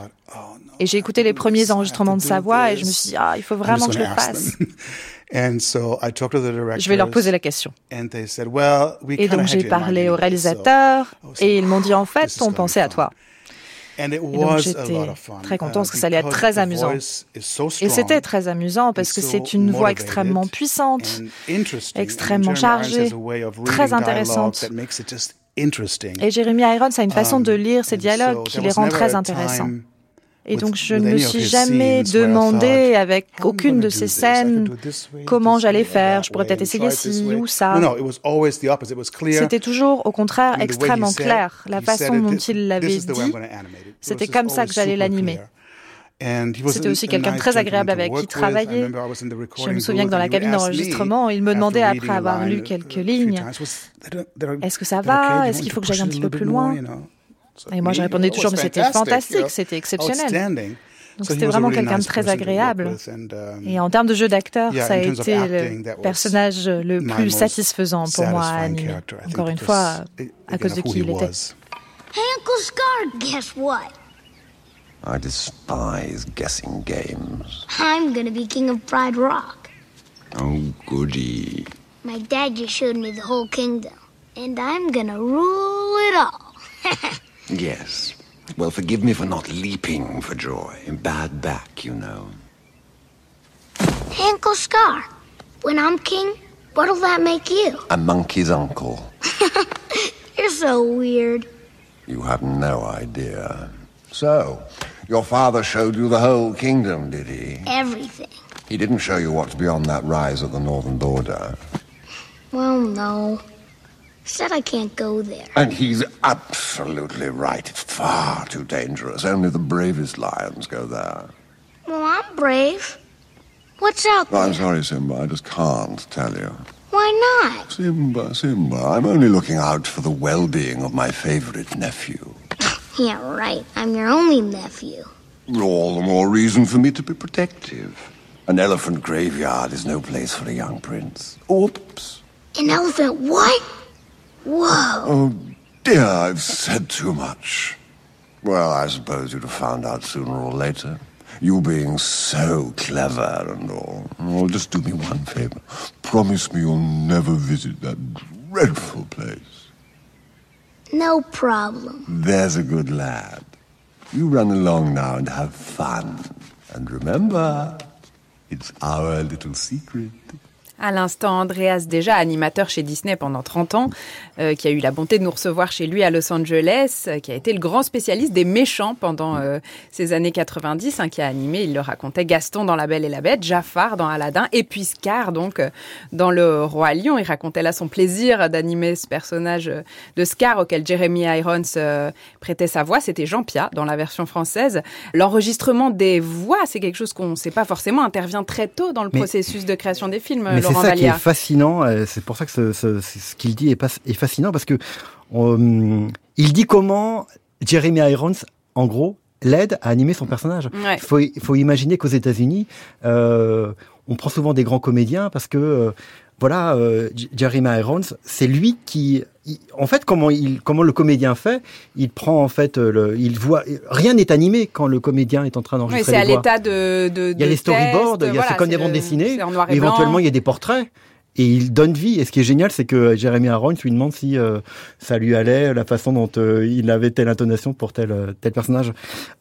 Et j'ai écouté les premiers enregistrements de sa voix et je me suis dit, ah, il faut vraiment que je le fasse. <laughs> Je vais leur poser la question. Et donc j'ai parlé au réalisateur et ils m'ont dit en fait, on pensait à toi. Et donc j'étais très content parce que ça allait être très amusant. Et c'était très amusant parce que c'est une voix extrêmement puissante, extrêmement chargée, très intéressante. Et Jeremy Irons a une façon de lire ses dialogues qui les rend très intéressants. Et donc je ne me suis jamais demandé avec aucune de ces scènes comment j'allais faire. Je pourrais peut-être essayer ci ou ça. C'était toujours au contraire extrêmement clair. La façon dont il l'avait dit, c'était comme ça que j'allais l'animer. C'était aussi quelqu'un de très agréable avec qui travailler. Je me souviens que dans la cabine d'enregistrement, il me demandait, après avoir lu quelques lignes, est-ce que ça va? Est-ce qu'il faut que j'aille un petit peu plus loin? Et moi, je répondais toujours, mais c'était fantastique, c'était exceptionnel. Donc c'était vraiment quelqu'un de très agréable. Um, Et en termes de jeu d'acteur, ça a été le personnage le plus satisfaisant pour moi à animer. Encore une fois, à cause de qui il était. Hey, Uncle Scar, guess what? I despise guessing games. I'm gonna be king of Pride Rock. Oh, goody. My dad just showed me the whole kingdom, and I'm gonna rule it all. <laughs> Yes. Well, forgive me for not leaping for joy. Bad back, you know. Uncle Scar, when I'm king, what'll that make you? A monkey's uncle. <laughs> You're so weird. You have no idea. So, your father showed you the whole kingdom, did he? Everything. He didn't show you what's beyond that rise at the northern border. Well, no said I can't go there. And he's absolutely right. It's far too dangerous. Only the bravest lions go there. Well, I'm brave. What's out there? I'm sorry, Simba. I just can't tell you. Why not? Simba, Simba, I'm only looking out for the well-being of my favorite nephew. <laughs> yeah, right. I'm your only nephew. All the more reason for me to be protective. An elephant graveyard is no place for a young prince. Oops. An elephant what? Whoa. Oh, dear, I've said too much. Well, I suppose you'd have found out sooner or later. You being so clever and all. Oh, just do me one favor. Promise me you'll never visit that dreadful place. No problem. There's a good lad. You run along now and have fun. And remember, it's our little secret. À l'instant, Andreas, déjà animateur chez Disney pendant 30 ans, euh, qui a eu la bonté de nous recevoir chez lui à Los Angeles, euh, qui a été le grand spécialiste des méchants pendant euh, ces années 90, hein, qui a animé, il le racontait, Gaston dans La Belle et la Bête, Jafar dans Aladdin, et puis Scar, donc, dans Le Roi Lion. Il racontait là son plaisir d'animer ce personnage de Scar auquel Jeremy Irons prêtait sa voix. C'était Jean Pia dans la version française. L'enregistrement des voix, c'est quelque chose qu'on ne sait pas forcément, intervient très tôt dans le processus de création des films c'est ça qui est fascinant. Euh, c'est pour ça que ce, ce, ce qu'il dit est, est, fascinant parce que euh, il dit comment Jeremy Irons, en gros, l'aide à animer son personnage. Il faut, faut, imaginer qu'aux États-Unis, euh, on prend souvent des grands comédiens parce que voilà, euh, Jeremy Irons, c'est lui qui, en fait, comment il, comment le comédien fait, il prend en fait, le, il voit, rien n'est animé quand le comédien est en train d'enregistrer. Oui, c'est à l'état de, de, Il y a les storyboards, il y a c'est comme des bandes dessinées. Éventuellement, il y a des portraits et il donne vie. Et ce qui est génial, c'est que Jeremy Irons lui demande si euh, ça lui allait, la façon dont euh, il avait telle intonation pour tel euh, tel personnage.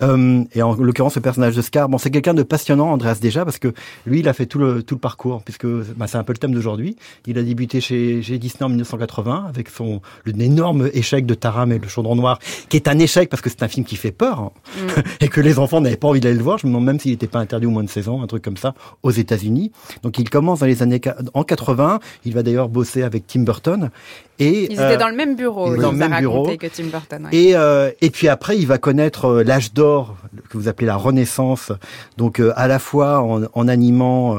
et en l'occurrence, ce personnage de Scar, bon, c'est quelqu'un de passionnant, Andreas déjà, parce que lui, il a fait tout le tout le parcours, puisque bah, c'est un peu le thème d'aujourd'hui. Il a débuté chez, chez Disney en 1980 avec son l'énorme échec de Taram et le chaudron noir, qui est un échec parce que c'est un film qui fait peur hein, mm. <laughs> et que les enfants n'avaient pas envie d'aller le voir. Je me demande même s'il n'était pas interdit au moins de 16 ans, un truc comme ça, aux États-Unis. Donc il commence dans les années en 80 il va d'ailleurs bosser avec Tim Burton. Et, ils étaient euh, dans le même bureau. Dans le même bureau. Que Tim Burton. Et, euh, et puis après, il va connaître euh, l'âge d'or que vous appelez la Renaissance. Donc à la fois en, animant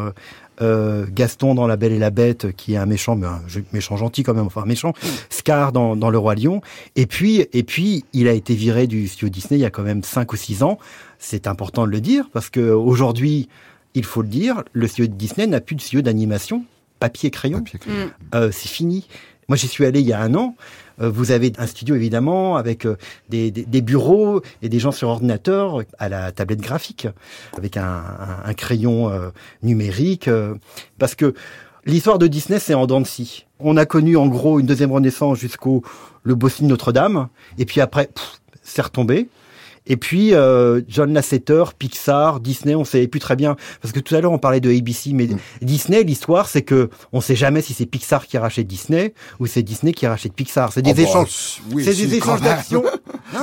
Gaston dans La Belle et la Bête, qui est un méchant, mais un méchant gentil quand même, enfin un méchant, Scar dans, dans Le Roi Lion. Et puis, et puis, il a été viré du studio Disney il y a quand même 5 ou 6 ans. C'est important de le dire parce que aujourd'hui, il faut le dire, le studio Disney n'a plus de studio d'animation papier crayon. Mm. Euh, c'est fini. Moi, j'y suis allé il y a un an. Euh, vous avez un studio évidemment avec euh, des, bureaux et des gens sur ordinateur à la tablette graphique avec un, crayon numérique parce que l'histoire de Disney c'est en dents de scie. On a connu en gros une deuxième renaissance jusqu'au le Boston Notre-Dame et puis après c'est retombé. Et puis euh, John Lasseter, Pixar, Disney, on savait plus très bien parce que tout à l'heure on parlait de ABC, mais mm. Disney, l'histoire c'est que on sait jamais si c'est Pixar qui rachète Disney ou c'est Disney qui rachète Pixar. C'est des oh, bah, échanges, c'est des échanges d'actions.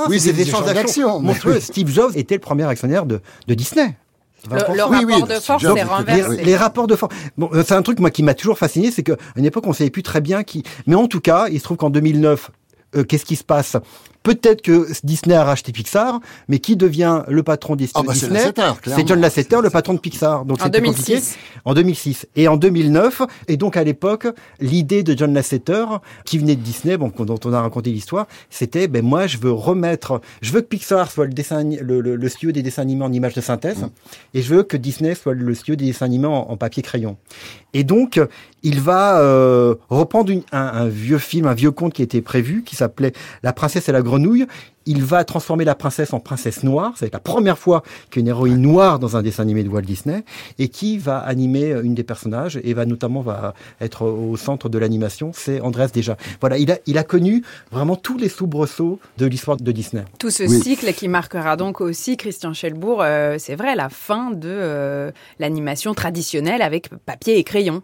oui, c'est des, échanges d'actions. <laughs> Monstrueux. Steve Jobs était le premier actionnaire de, de Disney. Le, rapport de force est renversé. Les, rapports de force. Bon, c'est un truc moi qui m'a toujours fasciné, c'est qu'à une époque on savait plus très bien qui. Mais en tout cas, il se trouve qu'en 2009, euh, qu'est-ce qui se passe? Peut-être que Disney a racheté Pixar, mais qui devient le patron de ah bah Disney C'est John Lasseter, le patron de Pixar. Donc en 2006. En 2006 et en 2009. Et donc à l'époque, l'idée de John Lasseter, qui venait de Disney, bon, dont on a raconté l'histoire, c'était ben moi je veux remettre, je veux que Pixar soit le dessin, le, le, studio des dessins animés en images de synthèse, mm. et je veux que Disney soit le studio des dessins animés en, papier crayon. Et donc il va euh, reprendre un, un vieux film, un vieux conte qui était prévu, qui s'appelait La princesse et la grenouille. Il va transformer la princesse en princesse noire. C'est la première fois qu'une héroïne noire dans un dessin animé de Walt Disney et qui va animer une des personnages et va notamment va être au centre de l'animation. C'est Andreas déjà. Voilà, il a, il a connu vraiment tous les soubresauts de l'histoire de Disney. Tout ce cycle qui marquera donc aussi Christian Schelbourg, euh, c'est vrai, la fin de euh, l'animation traditionnelle avec papier et crayon.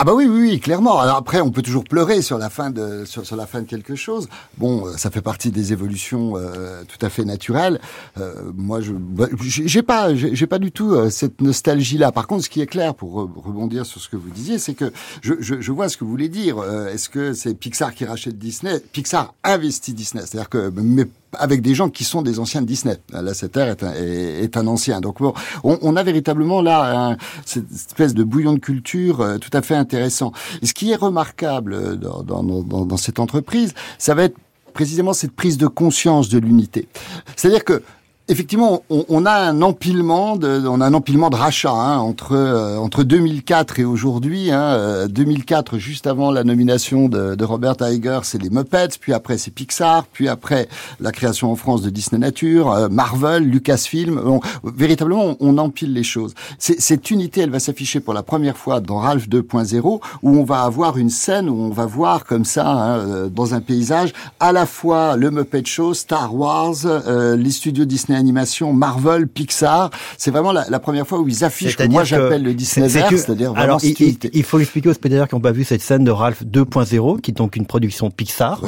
Ah bah oui, oui, oui, clairement. Alors après, on peut toujours pleurer sur la fin de sur, sur la fin de quelque chose. Bon, euh, ça fait partie des évolutions euh, tout à fait naturelles. Euh, moi, je bah, j'ai pas j'ai pas du tout euh, cette nostalgie-là. Par contre, ce qui est clair pour rebondir sur ce que vous disiez, c'est que je, je, je, vois ce que vous voulez dire. Est-ce que c'est Pixar qui rachète Disney? Pixar investit Disney, c'est-à-dire que mais avec des gens qui sont des anciens de Disney. Là, cet air est un, est, un ancien. Donc bon, on, on, a véritablement là un, cette espèce de bouillon de culture euh, tout à fait intéressant. Et ce qui est remarquable euh, dans, dans, dans, dans cette entreprise, ça va être précisément cette prise de conscience de l'unité. C'est-à-dire que Effectivement, on, a un empilement de, on a un empilement de rachats hein, entre euh, entre 2004 et aujourd'hui. Hein, 2004, euh, juste avant la nomination de, Robert Iger, c'est les Muppets, puis après c'est Pixar, puis après la création en France de Disney Nature, euh, Marvel, Lucasfilm. véritablement, on, empile les choses. Cette unité, elle va s'afficher pour la première fois dans Ralph 2.0, où on va avoir une scène où on va voir comme ça, hein, dans un paysage, à la fois le Muppet Show, Star Wars, les studios Disney animation, Marvel, Pixar. C'est vraiment la, première fois où ils affichent que moi j'appelle le Disneyverse, c'est-à-dire alors, il, faut expliquer aux spectateurs qui n'ont pas vu cette scène de Ralph 2.0, qui est donc une production Pixar.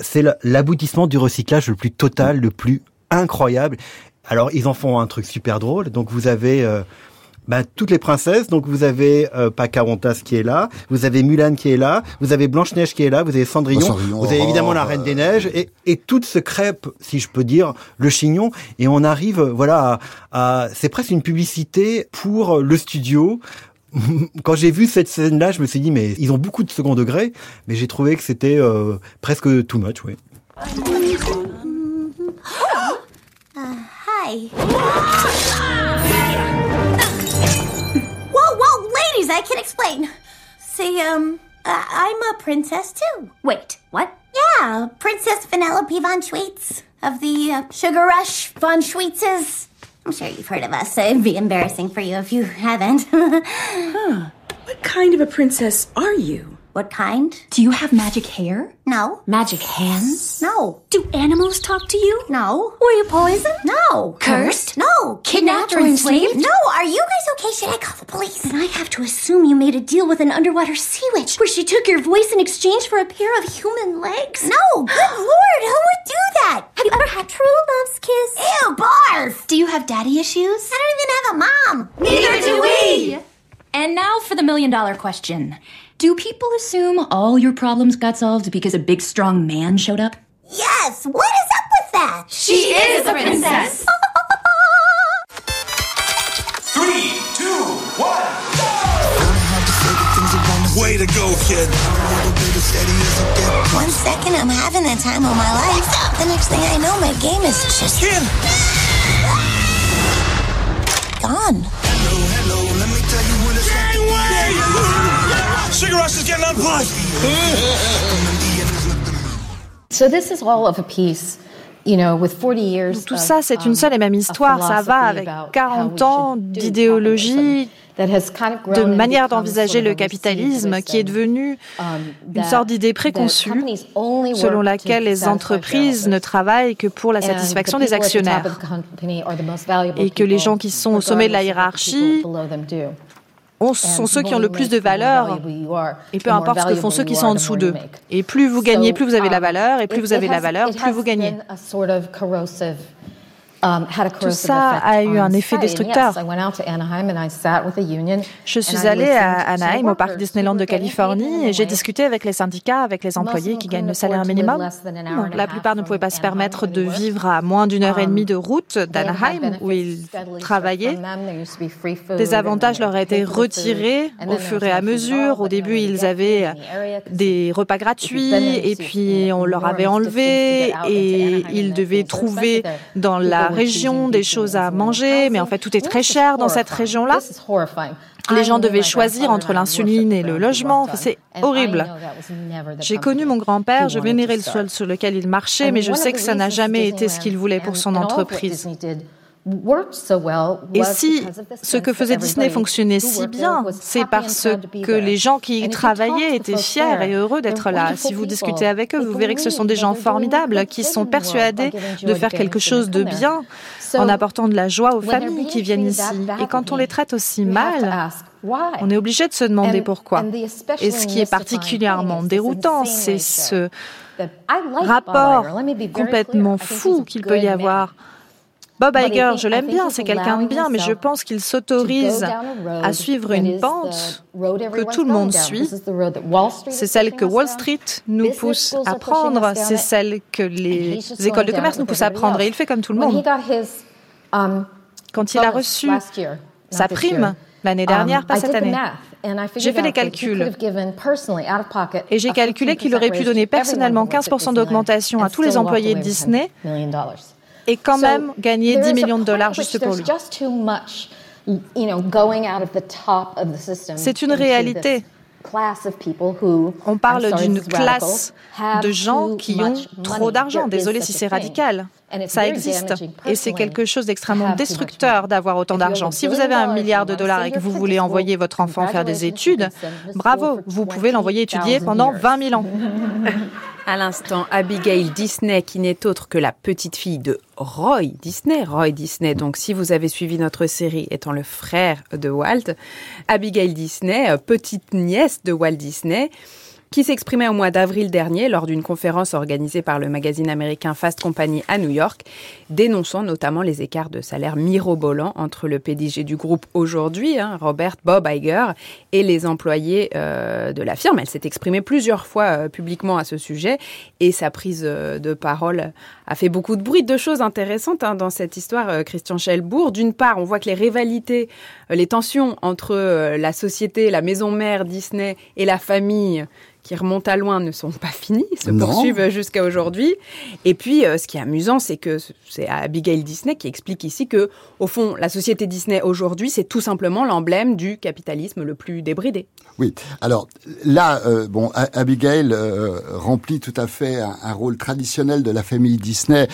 C'est l'aboutissement du recyclage le plus total, le plus incroyable. Alors ils en font un truc super drôle. Donc vous avez euh, ben, toutes les princesses. Donc vous avez euh, Pocahontas qui est là, vous avez Mulan qui est là, vous avez Blanche Neige qui est là, vous avez Cendrillon, vous avez évidemment la Reine des Neiges et, et toute ce crêpe, si je peux dire, le chignon. Et on arrive, voilà, à, c'est presque une publicité pour le studio. <laughs> Quand j'ai vu cette scène-là, je me suis dit mais ils ont beaucoup de second degré, mais j'ai trouvé que c'était euh, presque too much, oui. Uh, hi. Please, I can explain. See, um, I'm a princess too. Wait, what? Yeah, Princess Vanellope von Schweetz of the uh, Sugar Rush von Schweetzes. I'm sure you've heard of us. It'd be embarrassing for you if you haven't. <laughs> huh. What kind of a princess are you? What kind? Do you have magic hair? No. Magic hands? No. Do animals talk to you? No. Were you poisoned? No. Cursed? No. Kidnapped or enslaved? No. Are you guys okay? Should I call the police? Then I have to assume you made a deal with an underwater sea witch where she took your voice in exchange for a pair of human legs? No. Good lord, who would do that? Have you ever had true love's kiss? Ew, barf. Do you have daddy issues? I don't even have a mom. Neither do we. And now for the million dollar question. Do people assume all your problems got solved because a big strong man showed up? Yes! What is up with that? She, she is, is a princess! Three, two, one, go! Way to go, kid. One second I'm having the time of my life. The next thing I know, my game is just... Kid! Gone. Hello, hello, let me tell you when it's Sugar Rush is getting unplugged. <laughs> so this is all of a piece. Tout ça, c'est une seule et même histoire. Ça va avec 40 ans d'idéologie, de manière d'envisager le capitalisme qui est devenu une sorte d'idée préconçue selon laquelle les entreprises ne travaillent que pour la satisfaction des actionnaires et que les gens qui sont au sommet de la hiérarchie sont ceux qui ont le plus de valeur, et peu importe ce que font ceux qui sont en dessous d'eux. Et plus vous gagnez, plus vous avez la valeur, et plus vous avez la valeur, plus vous gagnez. Um, Tout ça a eu un effet destructeur. Je suis allée à Anaheim, au parc Disneyland de Californie, et j'ai discuté avec les syndicats, avec les employés qui gagnent le salaire minimum. la plupart ne pouvaient pas se permettre de vivre à moins d'une heure et demie de route d'Anaheim, où ils travaillaient. Des avantages leur été retirés au fur et à mesure. Au début, ils avaient des repas gratuits, et puis on leur avait enlevé, et ils devaient trouver dans la région, des choses à manger, mais en fait tout est très cher dans cette région-là. Les gens devaient choisir entre l'insuline et le logement. C'est horrible. J'ai connu mon grand-père, je vénérais le sol sur lequel il marchait, mais je sais que ça n'a jamais été ce qu'il voulait pour son entreprise. Et si ce que faisait Disney fonctionnait si bien, c'est parce que les gens qui y travaillaient étaient fiers et heureux d'être là. Si vous discutez avec eux, vous verrez que ce sont des gens formidables qui sont persuadés de faire quelque chose de bien en apportant de la joie aux familles qui viennent ici. Et quand on les traite aussi mal, on est obligé de se demander pourquoi. Et ce qui est particulièrement déroutant, c'est ce rapport complètement fou qu'il peut y avoir Bob Iger, je l'aime bien, c'est quelqu'un de bien, mais je pense qu'il s'autorise à suivre une pente que tout le monde suit. C'est celle que Wall Street nous pousse à prendre, c'est celle que les écoles de commerce nous poussent à prendre, et il fait comme tout le monde. Um, Quand il a reçu sa prime l'année um, dernière, pas cette année, j'ai fait les calculs. et j'ai calculé qu'il aurait pu donner personnellement 15% d'augmentation à tous les employés de Disney et quand même gagner 10 millions de dollars juste pour lui. C'est une réalité. On parle d'une classe de gens qui ont trop d'argent. Désolé si c'est radical. Ça existe. Et c'est quelque chose d'extrêmement destructeur d'avoir autant d'argent. Si vous avez un milliard de dollars et que vous voulez envoyer votre enfant faire des études, bravo, vous pouvez l'envoyer étudier pendant 20 000 ans. <laughs> À l'instant, Abigail Disney, qui n'est autre que la petite fille de Roy Disney. Roy Disney, donc si vous avez suivi notre série, étant le frère de Walt. Abigail Disney, petite nièce de Walt Disney qui s'exprimait au mois d'avril dernier lors d'une conférence organisée par le magazine américain Fast Company à New York, dénonçant notamment les écarts de salaire mirobolants entre le PDG du groupe aujourd'hui, hein, Robert Bob Iger, et les employés euh, de la firme. Elle s'est exprimée plusieurs fois euh, publiquement à ce sujet et sa prise euh, de parole a fait beaucoup de bruit. Deux choses intéressantes hein, dans cette histoire, Christian Schelbourg. D'une part, on voit que les rivalités, les tensions entre la société, la maison mère Disney et la famille qui remontent à loin ne sont pas finis, se poursuivent jusqu'à aujourd'hui. Et puis, euh, ce qui est amusant, c'est que c'est Abigail Disney qui explique ici que, au fond, la société Disney aujourd'hui, c'est tout simplement l'emblème du capitalisme le plus débridé. Oui. Alors là, euh, bon, Abigail euh, remplit tout à fait un, rôle traditionnel de la famille Disney.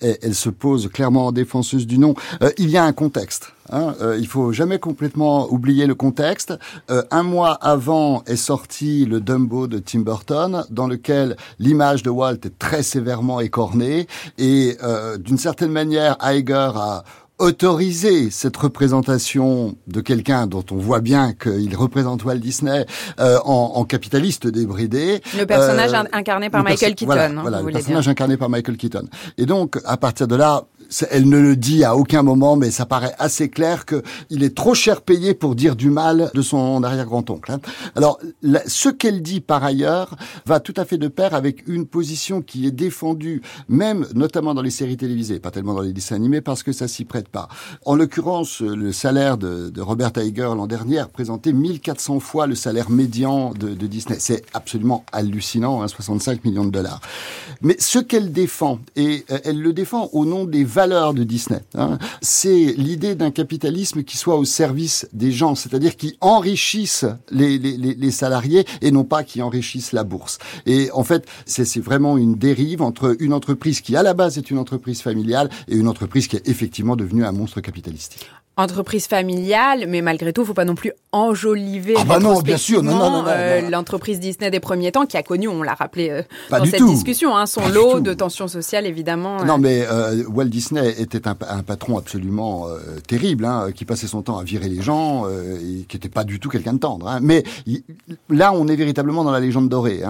Et, elle se pose clairement en défenseuse du nom. il y a un contexte. Hein, euh, il faut jamais complètement oublier le contexte. Euh, un mois avant est sorti le Dumbo de Tim Burton, dans lequel l'image de Walt est très sévèrement écornée, et euh, d'une certaine manière, Iger a autorisé cette représentation de quelqu'un dont on voit bien qu'il représente Walt Disney euh, en, en, capitaliste débridé. Le personnage incarné par Michael Keaton. Voilà, hein, voilà le personnage incarné par Michael Keaton. Et donc, à partir de là, elle ne le dit à aucun moment, mais ça paraît assez clair qu'il est trop cher payé pour dire du mal de son arrière-grand-oncle. Hein. Alors, ce qu'elle dit par ailleurs va tout à fait de pair avec une position qui est défendue, même notamment dans les séries télévisées, pas tellement dans les dessins animés, parce que ça s'y prête pas. En l'occurrence, le salaire de, Robert Iger l'an dernier représentait 1400 fois le salaire médian de, Disney. C'est absolument hallucinant, hein, 65 millions de dollars. Mais ce qu'elle défend, et euh, elle le défend au nom des valeurs de Disney. Hein. C'est l'idée d'un capitalisme qui soit au service des gens, c'est-à-dire qui enrichisse les, les, les, salariés et non pas qui enrichissent la bourse. Et en fait, c'est vraiment une dérive entre une entreprise qui à la base est une entreprise familiale et une entreprise qui est effectivement devenue un monstre capitalistique entreprise familiale, mais malgré tout, il faut pas non plus enjoliver ah bah non, bien sûr, non, non, non, euh, l'entreprise Disney des premiers temps qui a connu, on l'a rappelé euh, dans cette discussion, hein, son lot de tensions sociales évidemment. Non, mais euh, Walt Disney était un, un patron absolument terrible, hein, qui passait son temps à virer les gens, et qui était pas du tout quelqu'un de tendre. Hein. Mais là, on est véritablement dans la légende dorée,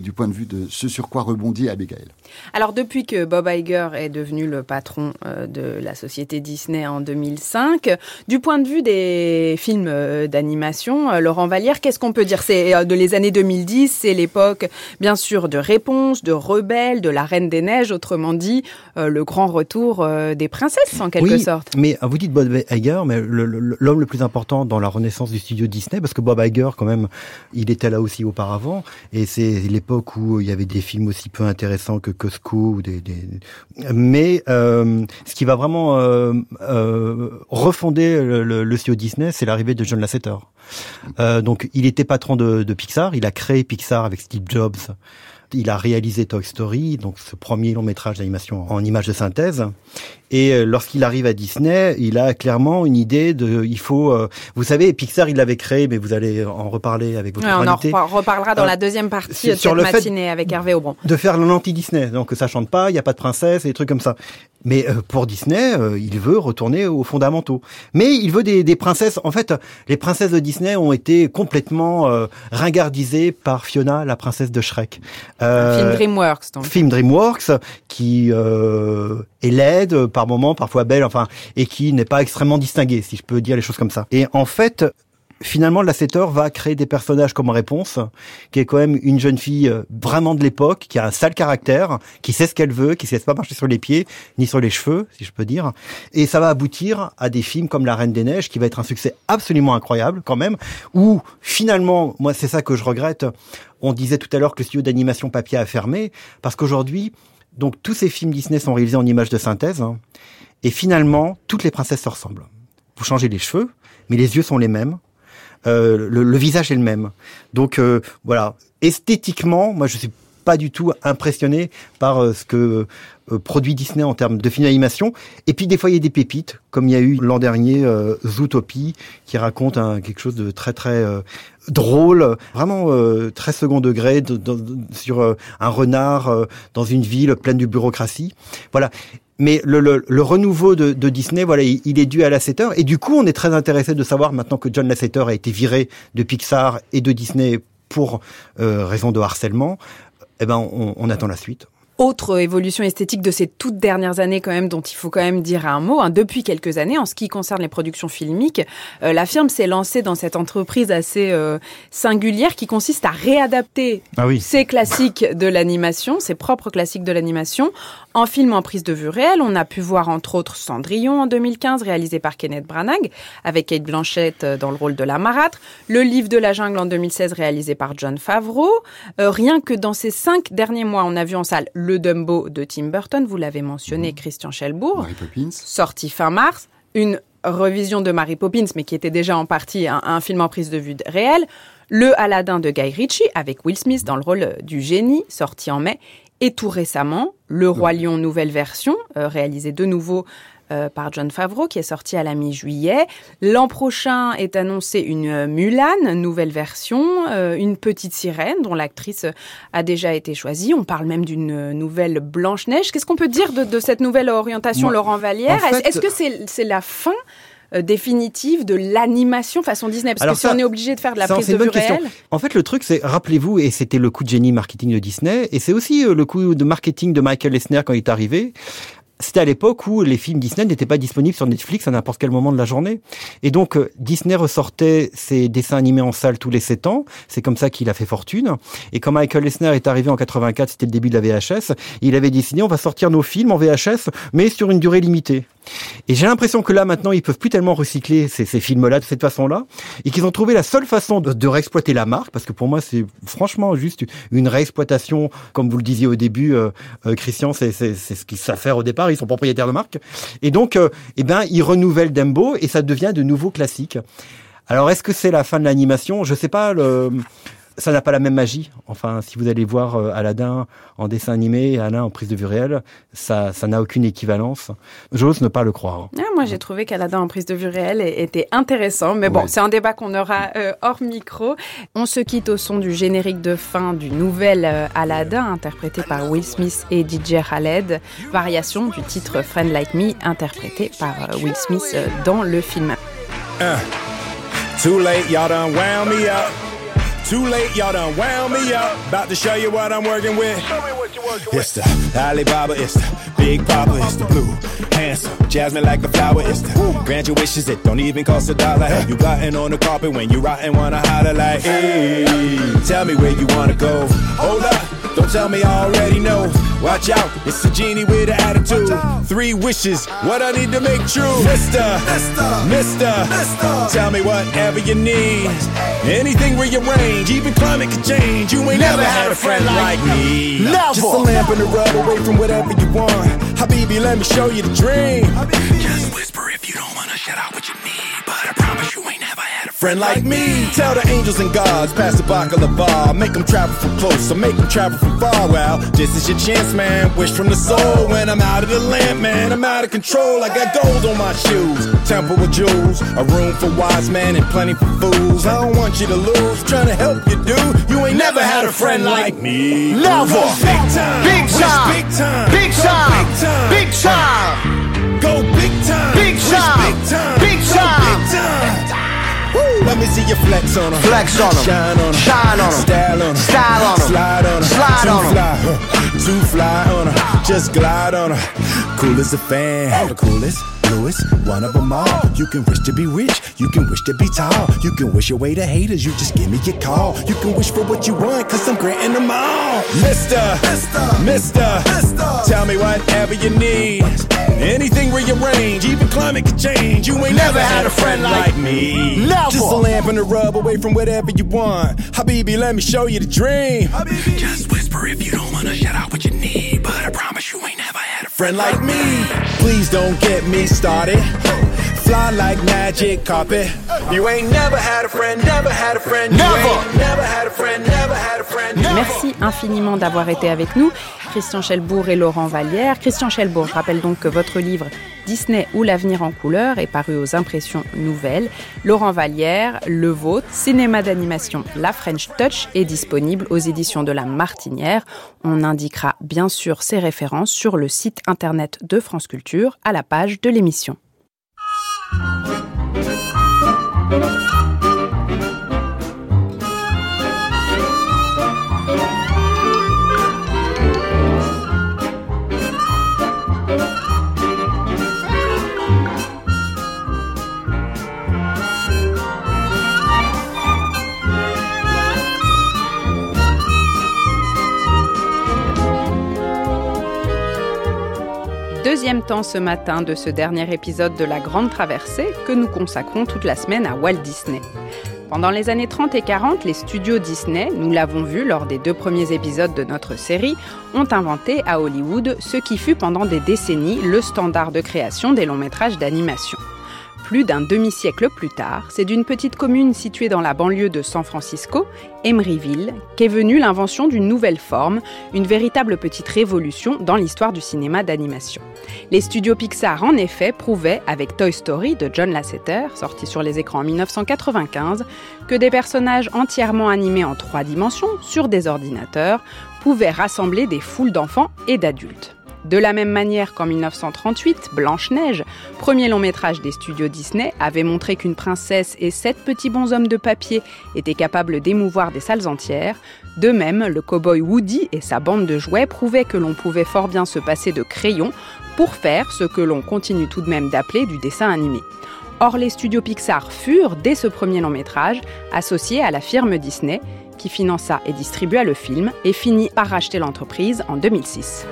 du point de vue de ce sur quoi rebondit Abigail. Alors depuis que Bob Iger est devenu le patron de la société Disney en 2005 du point de vue des films euh, d'animation, euh, Laurent Vallière, qu'est-ce qu'on peut dire? C'est euh, de les années 2010, c'est l'époque bien sûr de Réponse, de Rebelle, de La Reine des Neiges, autrement dit le grand retour des princesses en quelque oui, sorte. Mais vous dites Bob Iger, mais l'homme le, plus important dans la renaissance du studio Disney, parce que Bob Iger quand même, il était là aussi auparavant, et c'est l'époque où il y avait des films aussi peu intéressants que Costco ou des, mais ce qui va vraiment euh, refonder le, le, studio Disney, c'est l'arrivée de John Lasseter. Euh, donc, il était patron de, de Pixar, il a créé Pixar avec Steve Jobs il a réalisé Toy Story, donc ce premier long métrage d'animation en images de synthèse. Et euh, lorsqu'il arrive à Disney, il a clairement une idée de, il faut, euh, vous savez, Pixar, il l'avait créé, mais vous allez en reparler avec votre On en reparlera dans la deuxième partie de cette matinée avec Hervé Aubron. De faire l'anti-Disney, donc ça chante pas, il n'y a pas de princesse et des trucs comme ça. Mais euh, pour Disney, il veut retourner aux fondamentaux. Mais il veut des, des, princesses. En fait, les princesses de Disney ont été complètement ringardisées par Fiona, la princesse de Shrek. Euh, film DreamWorks. Donc. Film DreamWorks qui euh, est laide par moment, parfois belle, enfin, et qui n'est pas extrêmement distinguée, si je peux dire les choses comme ça. Et en fait, finalement, Lasseter va créer des personnages comme réponse, qui est quand même une jeune fille euh, vraiment de l'époque, qui a un sale caractère, qui sait ce qu'elle veut, qui ne laisse pas marcher sur les pieds, ni sur les cheveux, si je peux dire. Et ça va aboutir à des films comme La Reine des Neiges, qui va être un succès absolument incroyable quand même, où finalement, moi c'est ça que je regrette, on disait tout à l'heure que le studio d'animation papier a fermé, parce qu'aujourd'hui, Donc tous ces films Disney sont réalisés en images de synthèse. Hein. et finalement, toutes les princesses se ressemblent. Vous changez les cheveux, mais les yeux sont les mêmes. Euh, le, visage est le même. Donc euh, voilà, esthétiquement, moi je suis pas du tout impressionné par euh, ce que produit Disney en termes de film d'animation. Et puis des fois il y a des pépites, comme il y a eu l'an dernier Zootopie, qui raconte quelque chose de très très drôle, vraiment très second degré sur un renard dans une ville pleine de bureaucratie. Voilà mais le, renouveau de, Disney, voilà, il, est dû à Lasseter. Et du coup, on est très intéressé de savoir maintenant que John Lasseter a été viré de Pixar et de Disney pour euh, raison de harcèlement. Eh ben, on, on attend la suite autre évolution esthétique de ces toutes dernières années quand même dont il faut quand même dire un mot. Hein. Depuis quelques années, en ce qui concerne les productions filmiques, euh, la firme s'est lancée dans cette entreprise assez euh, singulière qui consiste à réadapter ah ses classiques de l'animation, ses propres classiques de l'animation, en film en prise de vue réelle. On a pu voir entre autres Cendrillon en 2015, réalisé par Kenneth Branagh, avec Kate Blanchett euh, dans le rôle de la marâtre. Le livre de la jungle en 2016, réalisé par John Favreau. rien que dans ces cinq derniers mois, on a vu en salle le Dumbo de Tim Burton, vous l'avez mentionné, mhm. Christian Schelbourg, sorti fin mars, une revision de Mary Poppins, mais qui était déjà en partie un, film en prise de vue réelle, le Aladdin de Guy Ritchie, avec Will Smith dans le rôle du génie, sorti en mai, et tout récemment, Le Roi Lion nouvelle version, euh, réalisé de nouveau euh, par John Favreau, qui est sorti à la mi-juillet. L'an prochain est annoncée une euh, Mulan, nouvelle version, euh, une petite sirène dont l'actrice a déjà été choisie. On parle même d'une nouvelle Blanche-Neige. Qu'est-ce qu'on peut dire de, cette nouvelle orientation, Laurent Vallière? Est-ce que c'est la fin définitive de l'animation façon Disney? Parce que si on est obligé de faire de la prise de vue réelle... En fait, le truc, c'est, rappelez-vous, et c'était le coup de génie marketing de Disney, et c'est aussi le coup de marketing de Michael Eisner quand il est arrivé c'était à l'époque où les films Disney n'étaient pas disponibles sur Netflix à n'importe quel moment de la journée. Et donc, euh, Disney ressortait ses dessins animés en salle tous les 7 ans. C'est comme ça qu'il a fait fortune. Et quand Michael Eisner est arrivé en 84, c'était le début de la VHS, il avait décidé, on va sortir nos films en VHS, mais sur une durée limitée. Et j'ai l'impression que là, maintenant, ils peuvent plus tellement recycler ces, films-là de cette façon-là, et qu'ils ont trouvé la seule façon de, de, réexploiter la marque, parce que pour moi, c'est franchement juste une réexploitation, comme vous le disiez au début, euh, euh, Christian, c'est ce qu'ils savent faire au départ, ils sont propriétaires de marque. Et donc, euh, eh ben, ils renouvellent Dembo, et ça devient de nouveaux classiques. Alors, est-ce que c'est la fin de l'animation? Je sais pas. Le ça n'a pas la même magie. Enfin, si vous allez voir euh, Aladdin en dessin animé et Alain en prise de vue réelle, ça, ça n'a aucune équivalence. J'ose ne pas le croire. Ah, moi, j'ai trouvé qu'Aladdin en prise de vue réelle était intéressant, mais bon, c'est un débat qu'on aura euh, hors micro. On se quitte au son du générique de fin du nouvel euh, Aladdin, interprété par Will Smith et DJ Khaled, variation du titre Friend Like Me, interprété par Will Smith dans le film. Uh, too late, y'all done wound me up. Too late, y'all done wound me up. About to show you what I'm working with. Show me what you're working with. It's the Alibaba, it's the Big Papa, it's the blue. Handsome, jasmine like the flower, it's the grant your wishes, it don't even cost a dollar. Hey, you plotting on the carpet when you rotten, wanna holler like, hey, tell me where you wanna go. Hold up. Don't tell me I already know. Watch out, it's a genie with an attitude. Three wishes, what I need to make true. Mister, Mister, Mister, Mister. Tell me whatever you need. Anything rearrange, even climate can change. You ain't never, never had a friend like me. Never. Just a lamp in the rub away from whatever you want. Habibi, let me show you the dream. Just whisper if you don't wanna shut out friend like me. Tell the angels and gods, pass the baccalaureate, make them travel from close, or make them travel from far. Well, this is your chance, man. Wish from the soul when I'm out of the lamp, man. I'm out of control. I got gold on my shoes, temple with jewels, a room for wise men and plenty for fools. I don't want you to lose, trying to help you, dude. You ain't never had a friend like me. Never. Big time, big time, big time, big time, big time, big time. Go big time, big time, big time, big time, big time. Let me see you flex on them. Flex on them. Shine on them. Shine on them. Style on them. Style on them. Slide on them. Slide on them. Fly, huh? Too fly on them. Just glide on them. Cool as a fan. The coolest. Lewis, one of them all. You can wish to be rich, you can wish to be tall. You can wish away the haters, you just give me your call. You can wish for what you want, cause I'm granting them all. Mister, Mister, Mister, Mister. tell me whatever you need. Anything rearrange, even climate can change. You ain't never, never had a friend like me. Never. Just a lamp and a rub away from whatever you want. Habibi, let me show you the dream. Habibi. Just whisper if you don't wanna shout out what you need, but I promise you ain't never had a friend like me. Please don't get me started. Fly like magic carpet. You ain't never had a friend, never had a friend. Never, never had a friend, never had a friend. Merci infiniment d'avoir été avec nous, Christian Chelbourg et Laurent Vallière. Christian Chelbourg, je rappelle donc que votre livre Disney ou l'avenir en couleur est paru aux impressions nouvelles. Laurent Vallière, le vôtre, cinéma d'animation La French Touch est disponible aux éditions de La Martinière. On indiquera bien sûr ses références sur le site internet de France Culture à la page de l'émission. Thank you. Temps ce matin de ce dernier épisode de La Grande Traversée que nous consacrons toute la semaine à Walt Disney. Pendant les années 30 et 40, les studios Disney, nous l'avons vu lors des deux premiers épisodes de notre série, ont inventé à Hollywood ce qui fut pendant des décennies le standard de création des longs métrages d'animation plus d'un demi-siècle plus tard, c'est d'une petite commune située dans la banlieue de San Francisco, Emeryville, qu'est venue l'invention d'une nouvelle forme, une véritable petite révolution dans l'histoire du cinéma d'animation. Les studios Pixar, en effet, prouvaient, avec Toy Story de John Lasseter, sorti sur les écrans en 1995, que des personnages entièrement animés en trois dimensions, sur des ordinateurs, pouvaient rassembler des foules d'enfants et d'adultes. De la même manière qu'en 1938, Blanche-Neige, premier long métrage des studios Disney, avait montré qu'une princesse et sept petits bonshommes de papier étaient capables d'émouvoir des salles entières, de même, le cow-boy Woody et sa bande de jouets prouvaient que l'on pouvait fort bien se passer de crayons pour faire ce que l'on continue tout de même d'appeler du dessin animé. Or, les studios Pixar furent, dès ce premier long métrage, associés à la firme Disney, qui finança et distribua le film et finit par racheter l'entreprise en 2006.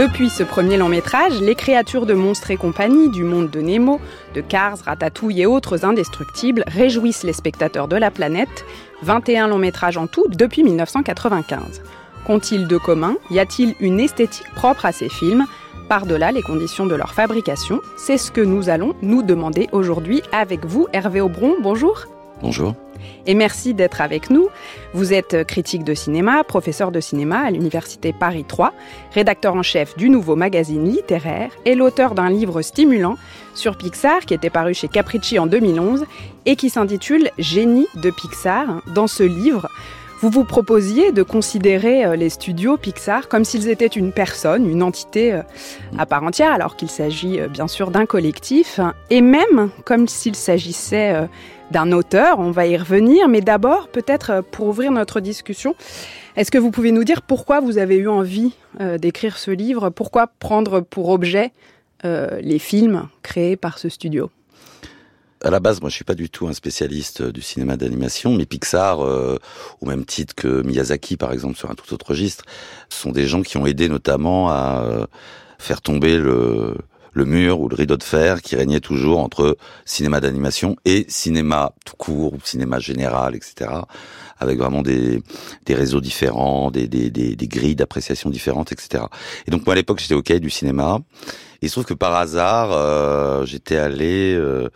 Depuis ce premier long métrage, les créatures de monstres et compagnie du monde de Nemo, de Cars, Ratatouille et autres indestructibles réjouissent les spectateurs de la planète, 21 longs métrages en tout depuis 1995. Qu'ont-ils de commun? Y a-t-il une esthétique propre à ces films? Par-delà les conditions de leur fabrication, c'est ce que nous allons nous demander aujourd'hui avec vous, Hervé Aubron. Bonjour. Bonjour et merci d'être avec nous. Vous êtes critique de cinéma, professeur de cinéma à l'Université Paris 3, rédacteur en chef du nouveau magazine littéraire et l'auteur d'un livre stimulant sur Pixar qui était paru chez Capricci en 2011 et qui s'intitule Génie de Pixar. Dans ce livre, vous vous proposiez de considérer euh, les studios Pixar comme s'ils étaient une personne, une entité euh, à part entière, alors qu'il s'agit euh, bien sûr d'un collectif, et même comme s'il s'agissait d'un auteur, on va y revenir, mais d'abord, peut-être pour ouvrir notre discussion, est-ce que vous pouvez nous dire pourquoi vous avez eu envie d'écrire ce livre, pourquoi prendre pour objet les films créés par ce studio? À la base, moi, je suis pas du tout un spécialiste euh, du cinéma d'animation, mais Pixar, euh, au même titre que Miyazaki, par exemple, sur un tout autre registre, sont des gens qui ont aidé notamment à euh, faire tomber le, le mur ou le rideau de fer qui régnait toujours entre cinéma d'animation et cinéma tout court, ou cinéma général, etc. Avec vraiment des, des réseaux différents, des, des, des, des grilles d'appréciation différentes, etc. Et donc moi à l'époque j'étais au cahier du cinéma. Il se trouve que par hasard, euh, j'étais allé, euh,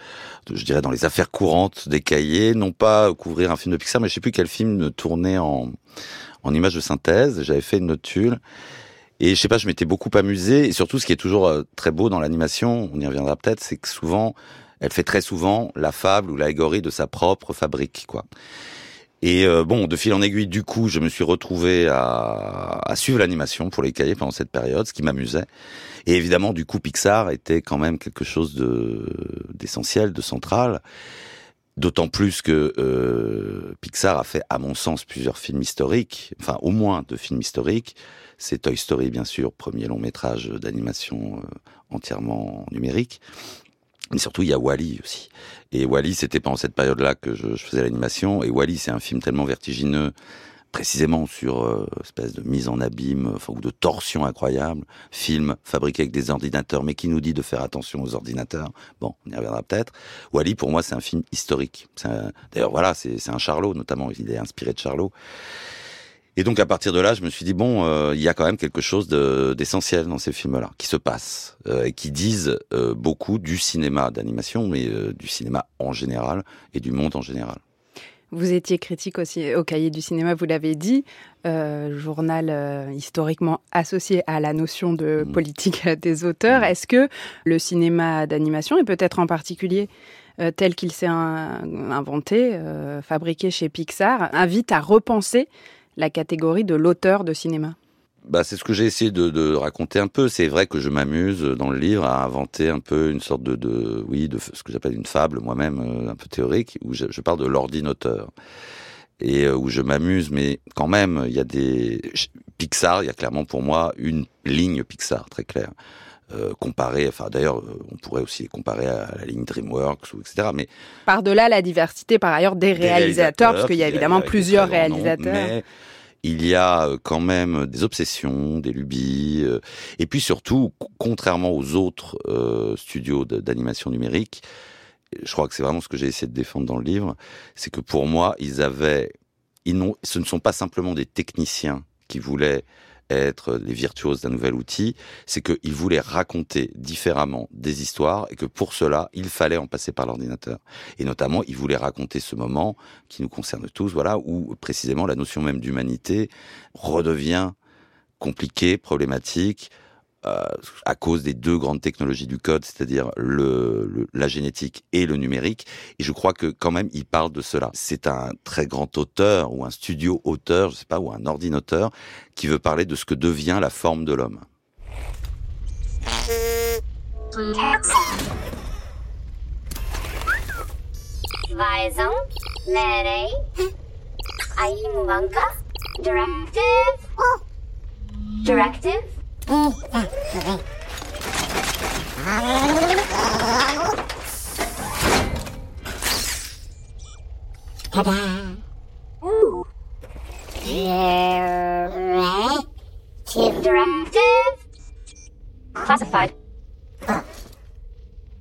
je dirais, dans les affaires courantes des cahiers, non pas couvrir un film de Pixar, mais je sais plus quel film tournait en, en image de synthèse. J'avais fait une notule. Et je sais pas, je m'étais beaucoup amusé. Et surtout, ce qui est toujours euh, très beau dans l'animation, on y reviendra peut-être, c'est que souvent, elle fait très souvent la fable ou l'allégorie de sa propre fabrique, quoi. Et euh, bon, de fil en aiguille, du coup, je me suis retrouvé à, à suivre l'animation pour les cahiers pendant cette période, ce qui m'amusait. Et évidemment, du coup, Pixar était quand même quelque chose de d'essentiel, de central. D'autant plus que euh, Pixar a fait, à mon sens, plusieurs films historiques, enfin au moins deux films historiques. C'est Toy Story, bien sûr, premier long métrage d'animation euh, entièrement numérique. Mais surtout, il y a Wally aussi. Et Wally, c'était pendant cette période-là que je, je faisais l'animation. Et Wally, c'est un film tellement vertigineux précisément sur euh, espèce de mise en abîme ou de torsion incroyable, film fabriqué avec des ordinateurs mais qui nous dit de faire attention aux ordinateurs. Bon, on y reviendra peut-être. Wally pour moi c'est un film historique. D'ailleurs voilà, c'est un Charlot notamment, il est inspiré de Charlot. Et donc à partir de là, je me suis dit bon, euh, il y a quand même quelque chose d'essentiel dans ces films-là, qui se passe euh, et qui disent euh, beaucoup du cinéma d'animation, mais du cinéma en général et du monde en général. Vous étiez critique aussi au Cahier du cinéma, vous l'avez dit, journal historiquement associé à la notion de mmh. politique des auteurs. Mmh. Est-ce que le cinéma d'animation, et peut-être en particulier tel qu'il s'est inventé, fabriqué chez Pixar, invite à repenser la catégorie de l'auteur de cinéma? Bah, c'est ce que j'ai essayé de, raconter un peu. C'est vrai que je m'amuse dans le livre à inventer un peu une sorte de, oui, de ce que j'appelle une fable moi-même, euh, un peu théorique, où je, parle de l'ordinateur et euh, où je m'amuse, mais quand même, il y a des Pixar, il y a clairement pour moi une ligne Pixar très claire. Euh, comparé, enfin d'ailleurs, on pourrait aussi comparer à la ligne DreamWorks ou etc. Mais par-delà la diversité, par ailleurs, des, réalisateurs, parce qu'il y a évidemment plusieurs réalisateurs. Il y a euh, quand même des obsessions, des lubies, euh, et puis surtout, contrairement aux autres studios d'animation numérique, je crois que c'est vraiment ce que j'ai essayé de défendre dans le livre, c'est que pour moi, ils avaient, ils ce ne sont pas simplement des techniciens qui voulaient être les virtuoses d'un nouvel outil, c'est qu'ils voulaient raconter différemment des histoires et que pour cela, il fallait en passer par l'ordinateur. Et notamment, ils voulaient raconter ce moment qui nous concerne tous, voilà, où précisément la notion même d'humanité redevient compliquée, problématique, à cause des deux grandes technologies du code, c'est-à-dire la génétique et le numérique. Et je crois que quand même, il parle de cela. C'est un très grand auteur ou un studio auteur, je sais pas, ou un ordinateur qui veut parler de ce que devient la forme de l'homme. Directive? Ta-da! Ooh. Classified.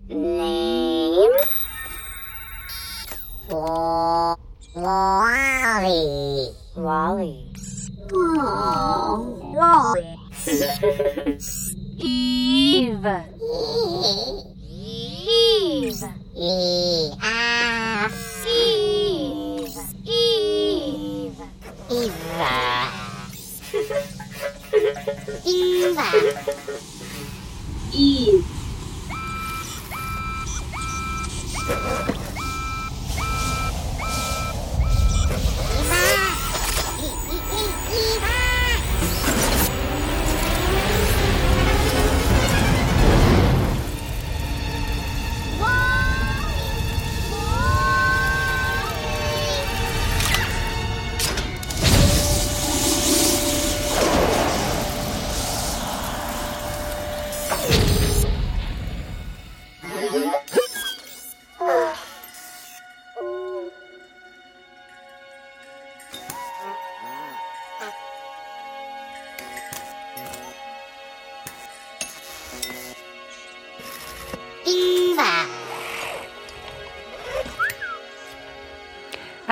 Name. Wally. Wally. Wally. Eve. Eve. Eve. Eve. Eve. Eva. Eva. Eve.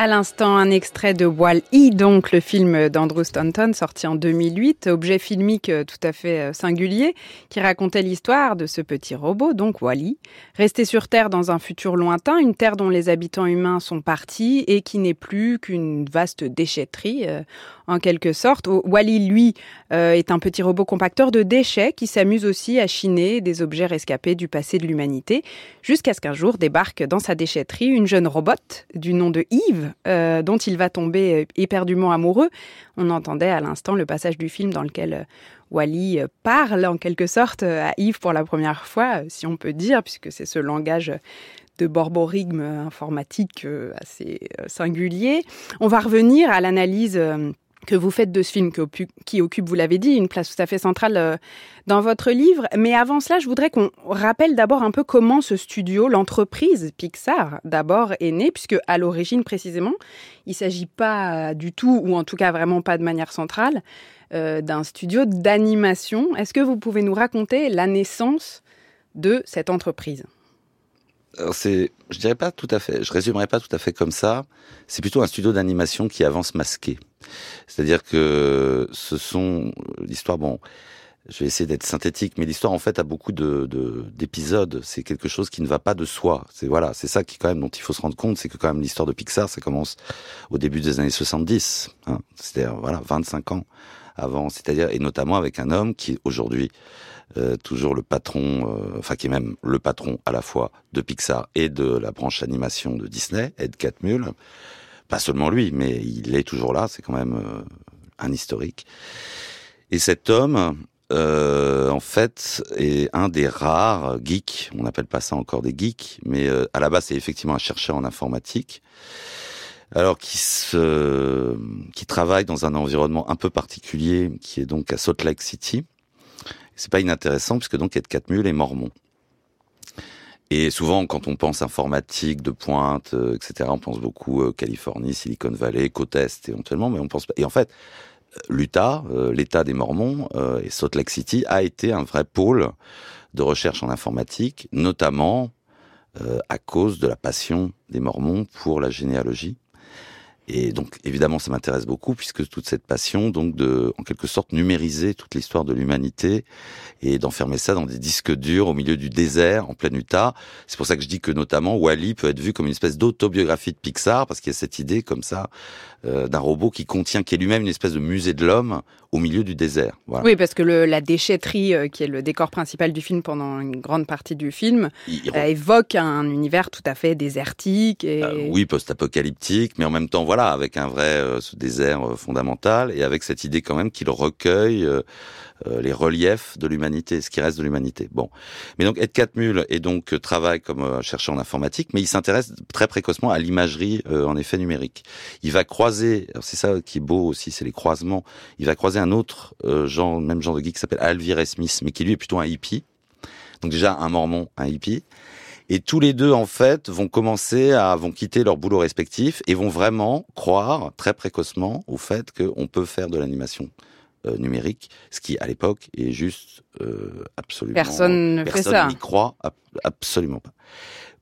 À l'instant, un extrait de Wall-E, donc le film d'Andrew Stanton, sorti en 2008, objet filmique euh, tout à fait euh, singulier, qui racontait l'histoire de ce petit robot, donc Wall-E, resté sur Terre dans un futur lointain, une Terre dont les habitants humains sont partis et qui n'est plus qu'une vaste déchetterie, euh, en quelque sorte. Wally, lui, est un petit robot compacteur de déchets qui s'amuse aussi à chiner des objets rescapés du passé de l'humanité, jusqu'à ce qu'un jour débarque dans sa déchetterie une jeune robot du nom de Yves, euh, dont il va tomber euh, éperdument amoureux. On entendait à l'instant le passage du film dans lequel euh, Wally parle en quelque sorte à Yves pour la première fois, si on peut dire, puisque c'est ce langage de borborigme informatique assez singulier. On va revenir à l'analyse que vous faites de ce film qui occupe, vous l'avez dit, une place tout à fait centrale euh, dans votre livre. Mais avant cela, je voudrais qu'on rappelle d'abord un peu comment ce studio, l'entreprise Pixar, d'abord est née, puisque à l'origine précisément, il ne s'agit pas du tout, ou en tout cas vraiment pas de manière centrale, euh, d'un studio d'animation. Est-ce que vous pouvez nous raconter la naissance de cette entreprise? C'est, je dirais pas tout à fait, je résumerai pas tout à fait comme ça. C'est plutôt un studio d'animation qui avance masqué. C'est-à-dire que ce sont l'histoire. Bon, je vais essayer d'être synthétique, mais l'histoire en fait a beaucoup de d'épisodes. C'est quelque chose qui ne va pas de soi. C'est voilà, c'est ça qui quand même dont il faut se rendre compte, c'est que quand même l'histoire de Pixar, ça commence au début des années 70. Hein. C'est-à-dire voilà, 25 ans avant. C'est-à-dire et notamment avec un homme qui aujourd'hui euh, toujours le patron, euh, enfin qui est même le patron à la fois de Pixar et de la branche animation de Disney, Ed Catmull. Pas seulement lui, mais il est toujours là, c'est quand même euh, un historique. Et cet homme, en fait, est un des rares geeks, on n'appelle pas ça encore des geeks, mais à la base c'est effectivement un chercheur en informatique, alors qui se, qui travaille dans un environnement un peu particulier, qui est donc à Salt Lake City, c'est pas inintéressant puisque donc Ed Catmull est mormon. Et souvent, quand on pense informatique de pointe, euh, etc., on pense beaucoup euh, Californie, Silicon Valley, côte est éventuellement, mais on pense pas. Et en fait, euh, l'Utah, l'État des Mormons et Salt Lake City a été un vrai pôle de recherche en informatique, notamment à cause de la passion des Mormons pour la généalogie et donc, évidemment, ça m'intéresse beaucoup puisque toute cette passion, donc, de, en quelque sorte, numériser toute l'histoire de l'humanité et d'enfermer ça dans des disques durs au milieu du désert, en plein Utah. C'est pour ça que je dis que, notamment, Wally peut être vu comme une espèce d'autobiographie de Pixar parce qu'il y a cette idée, comme ça, euh, d'un robot qui contient, qui est lui-même une espèce de musée de l'homme au milieu du désert. Voilà. Oui, parce que le, la déchetterie, euh, qui est le décor principal du film pendant une grande partie du film, euh, évoque un univers tout à fait désertique. Et... oui, post-apocalyptique, mais en même temps, voilà, avec un vrai ce désert fondamental et avec cette idée quand même qu'il recueille euh, les reliefs de l'humanité, ce qui reste de l'humanité. Bon, mais donc Ed Catmull est donc euh, travaille comme euh, chercheur en informatique, mais il s'intéresse très précocement à l'imagerie en effet numérique. Il va croiser, c'est ça qui est beau aussi, c'est les croisements. Il va croiser un autre genre, même genre de geek qui s'appelle Alvire Smith, mais qui lui est plutôt un hippie. Donc déjà un mormon, un hippie. Et tous les deux, en fait, vont commencer à, vont quitter leur boulot respectif et vont vraiment croire très précocement au fait qu'on peut faire de l'animation euh, numérique, ce qui à l'époque est juste euh, absolument personne ne fait ça. n'y croit absolument pas.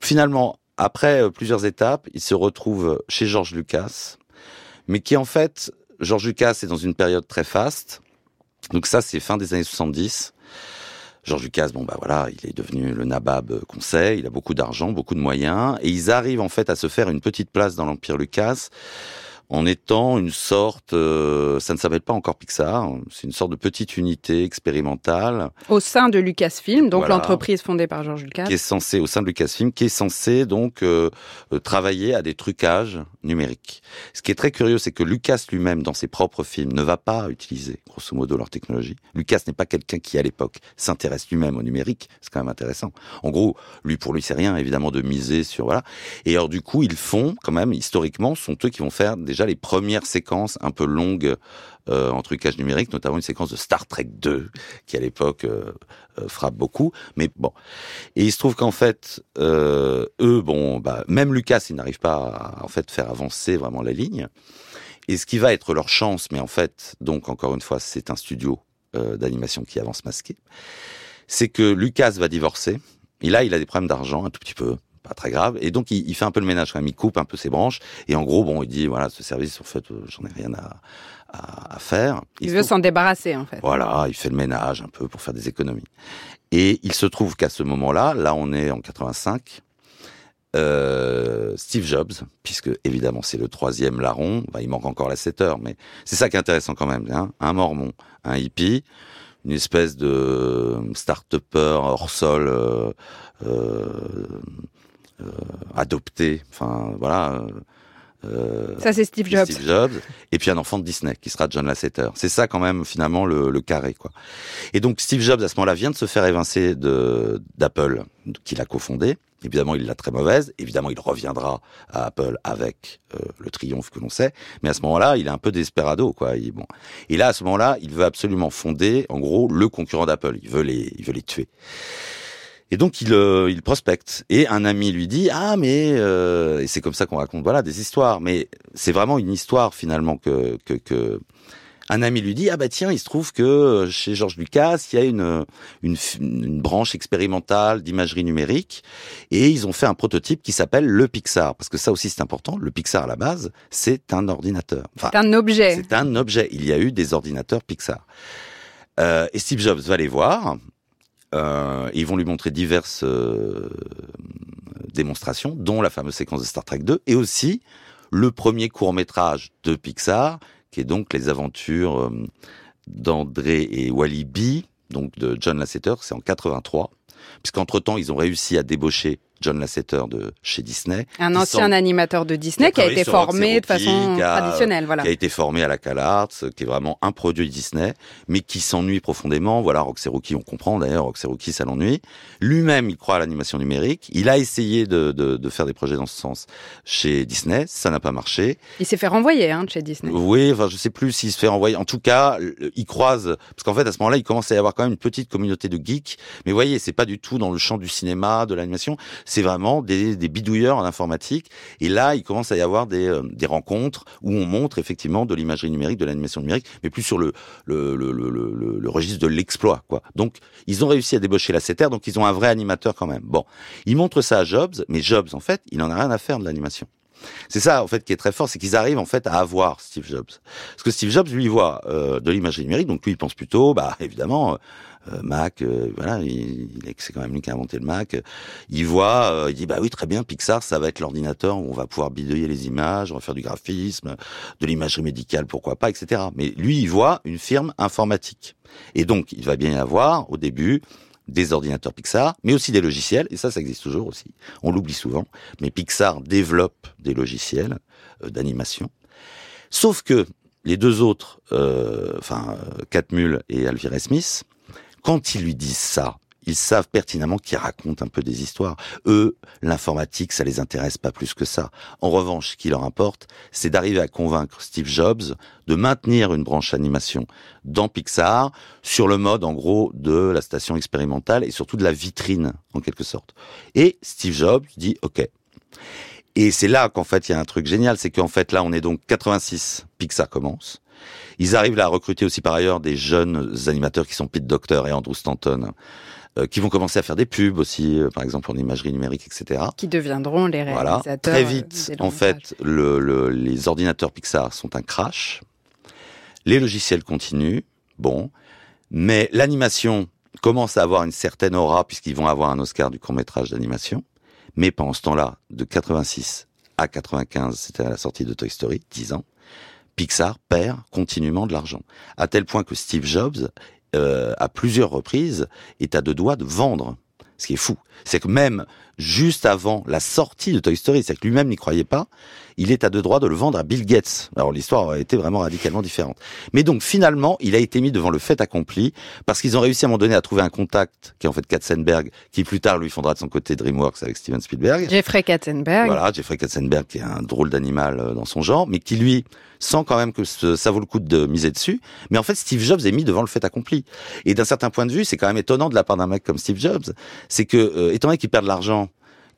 Finalement, après euh, plusieurs étapes, il se retrouve chez George Lucas, mais qui en fait, George Lucas est dans une période très faste. Donc ça, c'est fin des années 70. George Lucas, bon bah voilà, il est devenu le nabab qu'on sait, il a beaucoup d'argent, beaucoup de moyens, et ils arrivent en fait à se faire une petite place dans l'empire Lucas en étant une sorte, euh, ça ne s'appelle pas encore Pixar, c'est une sorte de petite unité expérimentale. Au sein de Lucasfilm, donc l'entreprise fondée par George Lucas. Qui est censé, au sein de Lucasfilm, qui est censé donc euh, euh, travailler à des trucages numériques. Ce qui est très curieux, c'est que Lucas lui-même, dans ses propres films, ne va pas utiliser, grosso modo, leur technologie. Lucas n'est pas quelqu'un qui, à l'époque, s'intéresse lui-même au numérique. C'est quand même intéressant. En gros, lui, pour lui, c'est rien, évidemment, de miser sur, voilà. Et alors, du coup, ils font, quand même, historiquement, sont eux qui vont faire des les premières séquences un peu longues euh, en trucage numérique, notamment une séquence de Star Trek 2 qui à l'époque euh, euh, frappe beaucoup. Mais bon, et il se trouve qu'en fait, eux, bon, bah, même Lucas, il n'arrive pas à en fait faire avancer vraiment la ligne. Et ce qui va être leur chance, mais en fait, donc encore une fois, c'est un studio d'animation qui avance masqué, c'est que Lucas va divorcer. Et là, il a des problèmes d'argent un tout petit peu pas très grave. Et donc, il, fait un peu le ménage quand même. Il coupe un peu ses branches. Et en gros, bon, il dit, voilà, ce service, en fait, euh, j'en ai rien à, à, faire. Il, veut s'en débarrasser, en fait. Voilà, il fait le ménage un peu pour faire des économies. Et il se trouve qu'à ce moment-là, là, on est en 85, euh, Steve Jobs, puisque évidemment c'est le troisième larron, il manque encore la 7 heures, mais c'est ça qui est intéressant quand même, hein. un mormon, un hippie, une espèce de start-upper hors sol, euh, euh, euh, adopté, enfin voilà, Euh, ça, c'est Steve Jobs. Steve Jobs. Et puis un enfant de Disney, qui sera John Lasseter. C'est ça, quand même, finalement, le, le, carré, quoi. Et donc, Steve Jobs, à ce moment-là, vient de se faire évincer de, d'Apple, qu'il a cofondé. Évidemment, il l'a très mauvaise. Évidemment, il reviendra à Apple avec euh, le triomphe que l'on sait. Mais à ce moment-là, il est un peu desperado, quoi. Il, bon. Et là, à ce moment-là, il veut absolument fonder, en gros, le concurrent d'Apple. Il veut les, il veut les tuer. Et donc il, euh, il prospecte. Et un ami lui dit ah mais euh, et c'est comme ça qu'on raconte voilà des histoires. Mais c'est vraiment une histoire finalement que, que, que un ami lui dit ah bah tiens il se trouve que chez Georges Lucas il y a une, une, une branche expérimentale d'imagerie numérique et ils ont fait un prototype qui s'appelle le Pixar parce que ça aussi c'est important. Le Pixar à la base c'est un ordinateur. Enfin, c'est un objet. C'est un objet. Il y a eu des ordinateurs Pixar. Euh, et Steve Jobs va les voir euh, ils vont lui montrer diverses euh, démonstrations, dont la fameuse séquence de Star Trek 2, et aussi le premier court métrage de Pixar, qui est donc les aventures euh, d'André et Wally B, donc de John Lasseter, c'est en 83, puisqu'entre temps ils ont réussi à débaucher John Lasseter de chez Disney. Un ancien animateur de Disney qui a, été formé de façon traditionnelle, voilà. Qui a été formé à la CalArts, qui est vraiment un produit Disney, mais qui s'ennuie profondément. Voilà, Roxy Rookie, on comprend d'ailleurs, Roxy Rookie, ça l'ennuie. Lui-même, il croit à l'animation numérique. Il a essayé de, de, de, faire des projets dans ce sens chez Disney, ça n'a pas marché. Il s'est fait renvoyer hein, de chez Disney. Oui, enfin, je sais plus s'il se fait renvoyer. En tout cas, il croise, parce qu'en fait, à ce moment-là, il commence à y avoir quand même une petite communauté de geeks. Mais voyez, c'est pas du tout dans le champ du cinéma, de l'animation c'est vraiment des, des, bidouilleurs en informatique. Et là, il commence à y avoir des, euh, des rencontres où on montre effectivement de l'imagerie numérique, de l'animation numérique, mais plus sur le, le, le, le, le registre de l'exploit. quoi. Donc, ils ont réussi à débaucher la CETER, donc ils ont un vrai animateur quand même. Bon, ils montrent ça à Jobs, mais Jobs, en fait, il n'en a rien à faire de l'animation. C'est ça en fait qui est très fort, c'est qu'ils arrivent en fait à avoir Steve Jobs. Parce que Steve Jobs lui voit euh, de l'imagerie numérique, donc lui il pense plutôt, bah évidemment, euh, Mac, euh, voilà, il, c'est quand même lui qui a inventé le Mac. Il voit, euh, il dit bah oui très bien, Pixar, ça va être l'ordinateur où on va pouvoir bidouiller les images, on va faire du graphisme, de l'imagerie médicale, pourquoi pas, etc. Mais lui, il voit une firme informatique. Et donc, il va bien y avoir au début des ordinateurs Pixar, mais aussi des logiciels, et ça, ça existe toujours aussi. On l'oublie souvent, mais Pixar développe des logiciels d'animation. Sauf que les deux autres, euh, enfin, Catmull et Alvira Smith, quand ils lui disent ça, ils savent pertinemment qu'ils racontent un peu des histoires. Eux, l'informatique, ça les intéresse pas plus que ça. En revanche, ce qui leur importe, c'est d'arriver à convaincre Steve Jobs de maintenir une branche animation dans Pixar sur le mode, en gros, de la station expérimentale et surtout de la vitrine, en quelque sorte. Et Steve Jobs dit OK. Et c'est là qu'en fait, il y a un truc génial, c'est qu'en fait, là, on est donc 86, Pixar commence. Ils arrivent là à recruter aussi par ailleurs des jeunes animateurs qui sont Pete Docter et Andrew Stanton euh, qui vont commencer à faire des pubs aussi, euh, par exemple en imagerie numérique, etc. Qui deviendront les réalisateurs. Voilà. Très vite, en fait, le, le, les ordinateurs Pixar sont un crash. Les logiciels continuent, bon, mais l'animation commence à avoir une certaine aura puisqu'ils vont avoir un Oscar du court métrage d'animation. Mais pendant ce temps-là, de 86 à 95, c'était à la sortie de Toy Story, 10 ans, Pixar perd continuellement de l'argent. À tel point que Steve Jobs, euh, à plusieurs reprises, est à deux doigts de vendre. Ce qui est fou. C'est que même juste avant la sortie de Toy Story, c'est que lui-même n'y croyait pas, il est à deux droits de le vendre à Bill Gates. Alors l'histoire a été vraiment radicalement différente. Mais donc finalement, il a été mis devant le fait accompli parce qu'ils ont réussi à un moment donné à trouver un contact qui est en fait Katzenberg, qui plus tard lui fondera de son côté DreamWorks avec Steven Spielberg. Jeffrey Katzenberg. Voilà, Jeffrey Katzenberg qui est un drôle d'animal euh, dans son genre, mais qui lui sent quand même que ça vaut le coup de miser dessus. Mais en fait, Steve Jobs est mis devant le fait accompli. Et d'un certain point de vue, c'est quand même étonnant de la part d'un mec comme Steve Jobs, c'est que euh, étant donné qu'il perd de l'argent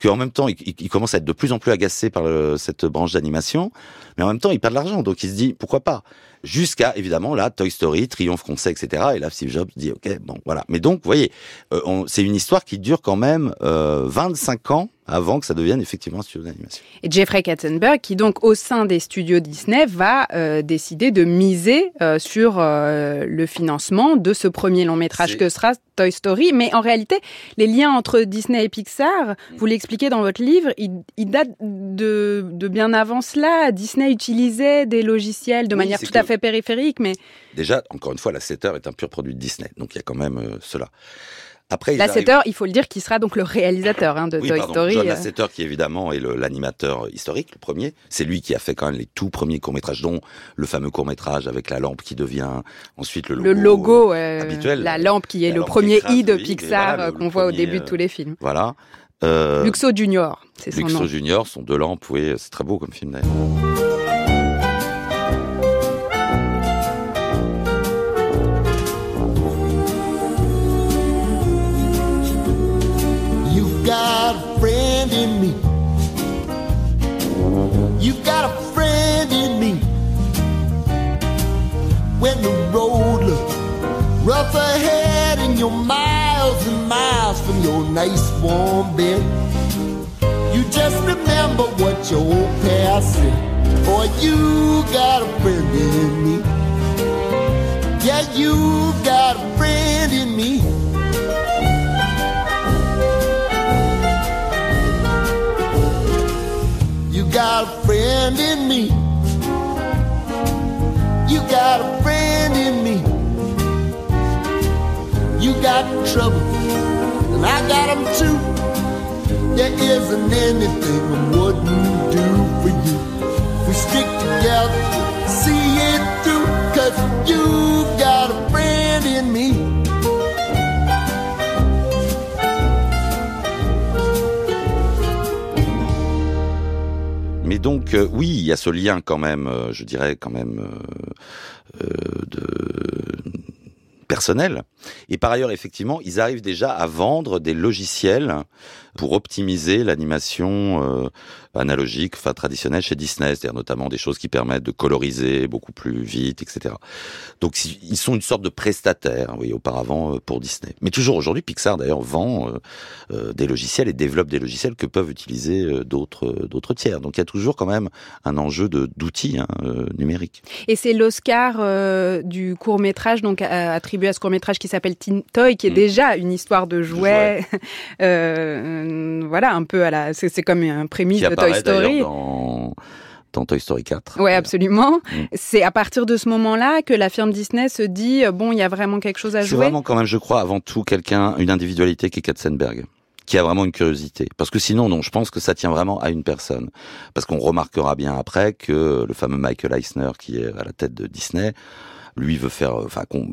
qu'en même temps, il, il, commence à être de plus en plus agacé par cette branche d'animation, mais en même temps, il perd de l'argent, donc il se dit, pourquoi pas? Jusqu'à, évidemment, là, Toy Story, Triomphe qu'on sait, etc. Et là, Steve Jobs dit, ok, bon, voilà. Mais donc, vous voyez, euh, c'est une histoire qui dure quand même euh, 25 ans avant que ça devienne effectivement un studio d'animation. Et Jeffrey Katzenberg, qui donc au sein des studios Disney va euh, décider de miser euh, sur euh, le financement de ce premier long métrage que sera Toy Story. Mais en réalité, les liens entre Disney et Pixar, vous l'expliquez dans votre livre, ils, ils datent de, de, bien avant cela. Disney utilisait des logiciels de Oui, manière tout à fait périphérique, mais Déjà, encore une fois, la 7 heures est un pur produit de Disney, donc il y a quand même cela. Après, Lasseter, il faut le dire, qui sera donc le réalisateur hein, de oui, Toy pardon, Story. John euh. Lasseter, qui évidemment est l'animateur historique, le premier. C'est lui qui a fait quand même les tout premiers courts-métrages, dont le fameux court-métrage avec la lampe qui devient ensuite le logo. Le logo, euh, habituel. la lampe qui est La le premier i de Pixar voilà, euh, qu'on voit au début de tous les films. Voilà. Euh, Luxo Junior, c'est son nom. Luxo Junior, sont deux lampes, oui, c'est très beau comme film d'ailleurs. Nice warm bed, you just remember what your old past said. Boy, you got a friend in me. Yeah, you got a friend in me. You got a friend in me. You got a friend in me. You got trouble, and I got them too. There isn't anything I wouldn't do for you. We stick together, see it through, cause you got a friend in me. Mais donc, euh, oui, il y a ce lien quand même, euh, je dirais quand même, euh, euh, de personnel. Et par ailleurs, effectivement, ils arrivent déjà à vendre des logiciels pour optimiser l'animation euh, analogique, enfin traditionnelle chez Disney, c'est-à-dire notamment des choses qui permettent de coloriser beaucoup plus vite, etc. Donc ils sont une sorte de prestataire, oui, auparavant euh, pour Disney. Mais toujours aujourd'hui, Pixar d'ailleurs vend euh, des logiciels et développe des logiciels que peuvent utiliser d'autres d'autres tiers. Donc il y a toujours quand même un enjeu d'outils hein, numériques. Et c'est l'Oscar du court métrage, donc attribué à ce court métrage qui s'appelle Teen Toy, qui est déjà une histoire de jouets. <laughs> Euh, voilà, un peu à la. C'est c'est comme un prémisse de Toy Story. dans, Toy Story 4. Ouais, absolument. Mm. C'est à partir de ce moment-là que la firme Disney se dit euh, bon, il y a vraiment quelque chose à C'est jouer. vraiment quand même, je crois, avant tout quelqu'un, une individualité qui est Katzenberg qui a vraiment une curiosité. Parce que sinon, non, je pense que ça tient vraiment à une personne. Parce qu'on remarquera bien après que le fameux Michael Eisner, qui est à la tête de Disney, lui veut faire, euh, enfin, qu'on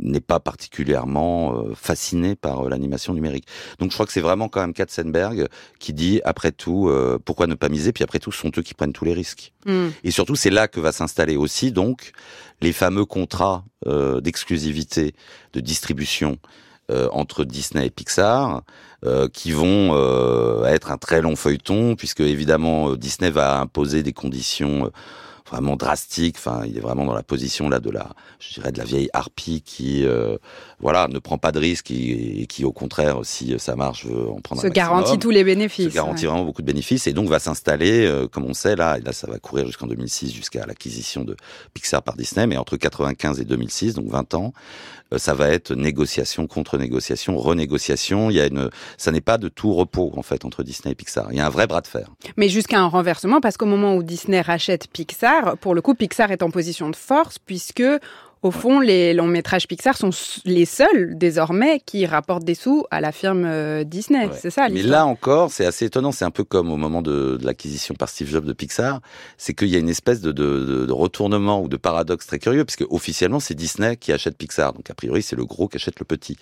n'est pas particulièrement euh, fasciné par euh, l'animation numérique. Donc, je crois que c'est vraiment quand même Katzenberg qui dit, après tout, euh, pourquoi ne pas miser? Puis après tout, ce sont eux qui prennent tous les risques. Mm. Et surtout, c'est là que va s'installer aussi donc les fameux contrats euh, d'exclusivité, de distribution euh, entre Disney et Pixar, euh, qui vont euh, être un très long feuilleton, puisque évidemment Disney va imposer des conditions euh, vraiment drastiques. Enfin, il est vraiment dans la position là de la, je dirais, de la vieille harpie qui, euh, voilà, ne prend pas de risques et, et qui, au contraire, si ça marche, veut en prendre Se un maximum garantit tous les bénéfices. se garantit ouais. vraiment beaucoup de bénéfices et donc va s'installer, euh, comme on sait là, et là ça va courir jusqu'en 2006, jusqu'à l'acquisition de Pixar par Disney, mais entre 95 et 2006, donc 20 ans, ça va être négociation contre négociation, renégociation. Il y a une, ça n'est pas de tout repos en fait entre Disney et Pixar. Il y a un vrai bras de fer. Mais jusqu'à un renversement, parce qu'au moment où Disney rachète Pixar, pour le coup, Pixar est en position de force, puisque, au fond, les longs métrages Pixar sont les seuls, désormais, qui rapportent des sous à la firme euh, Disney. C'est ça, Mais là encore, c'est assez étonnant. C'est un peu comme au moment de, de l'acquisition par Steve Jobs de Pixar. C'est qu'il y a une espèce de, de- de- de retournement ou de paradoxe très curieux, puisque officiellement, c'est Disney qui achète Pixar. Donc, a priori, c'est le gros qui achète le petit.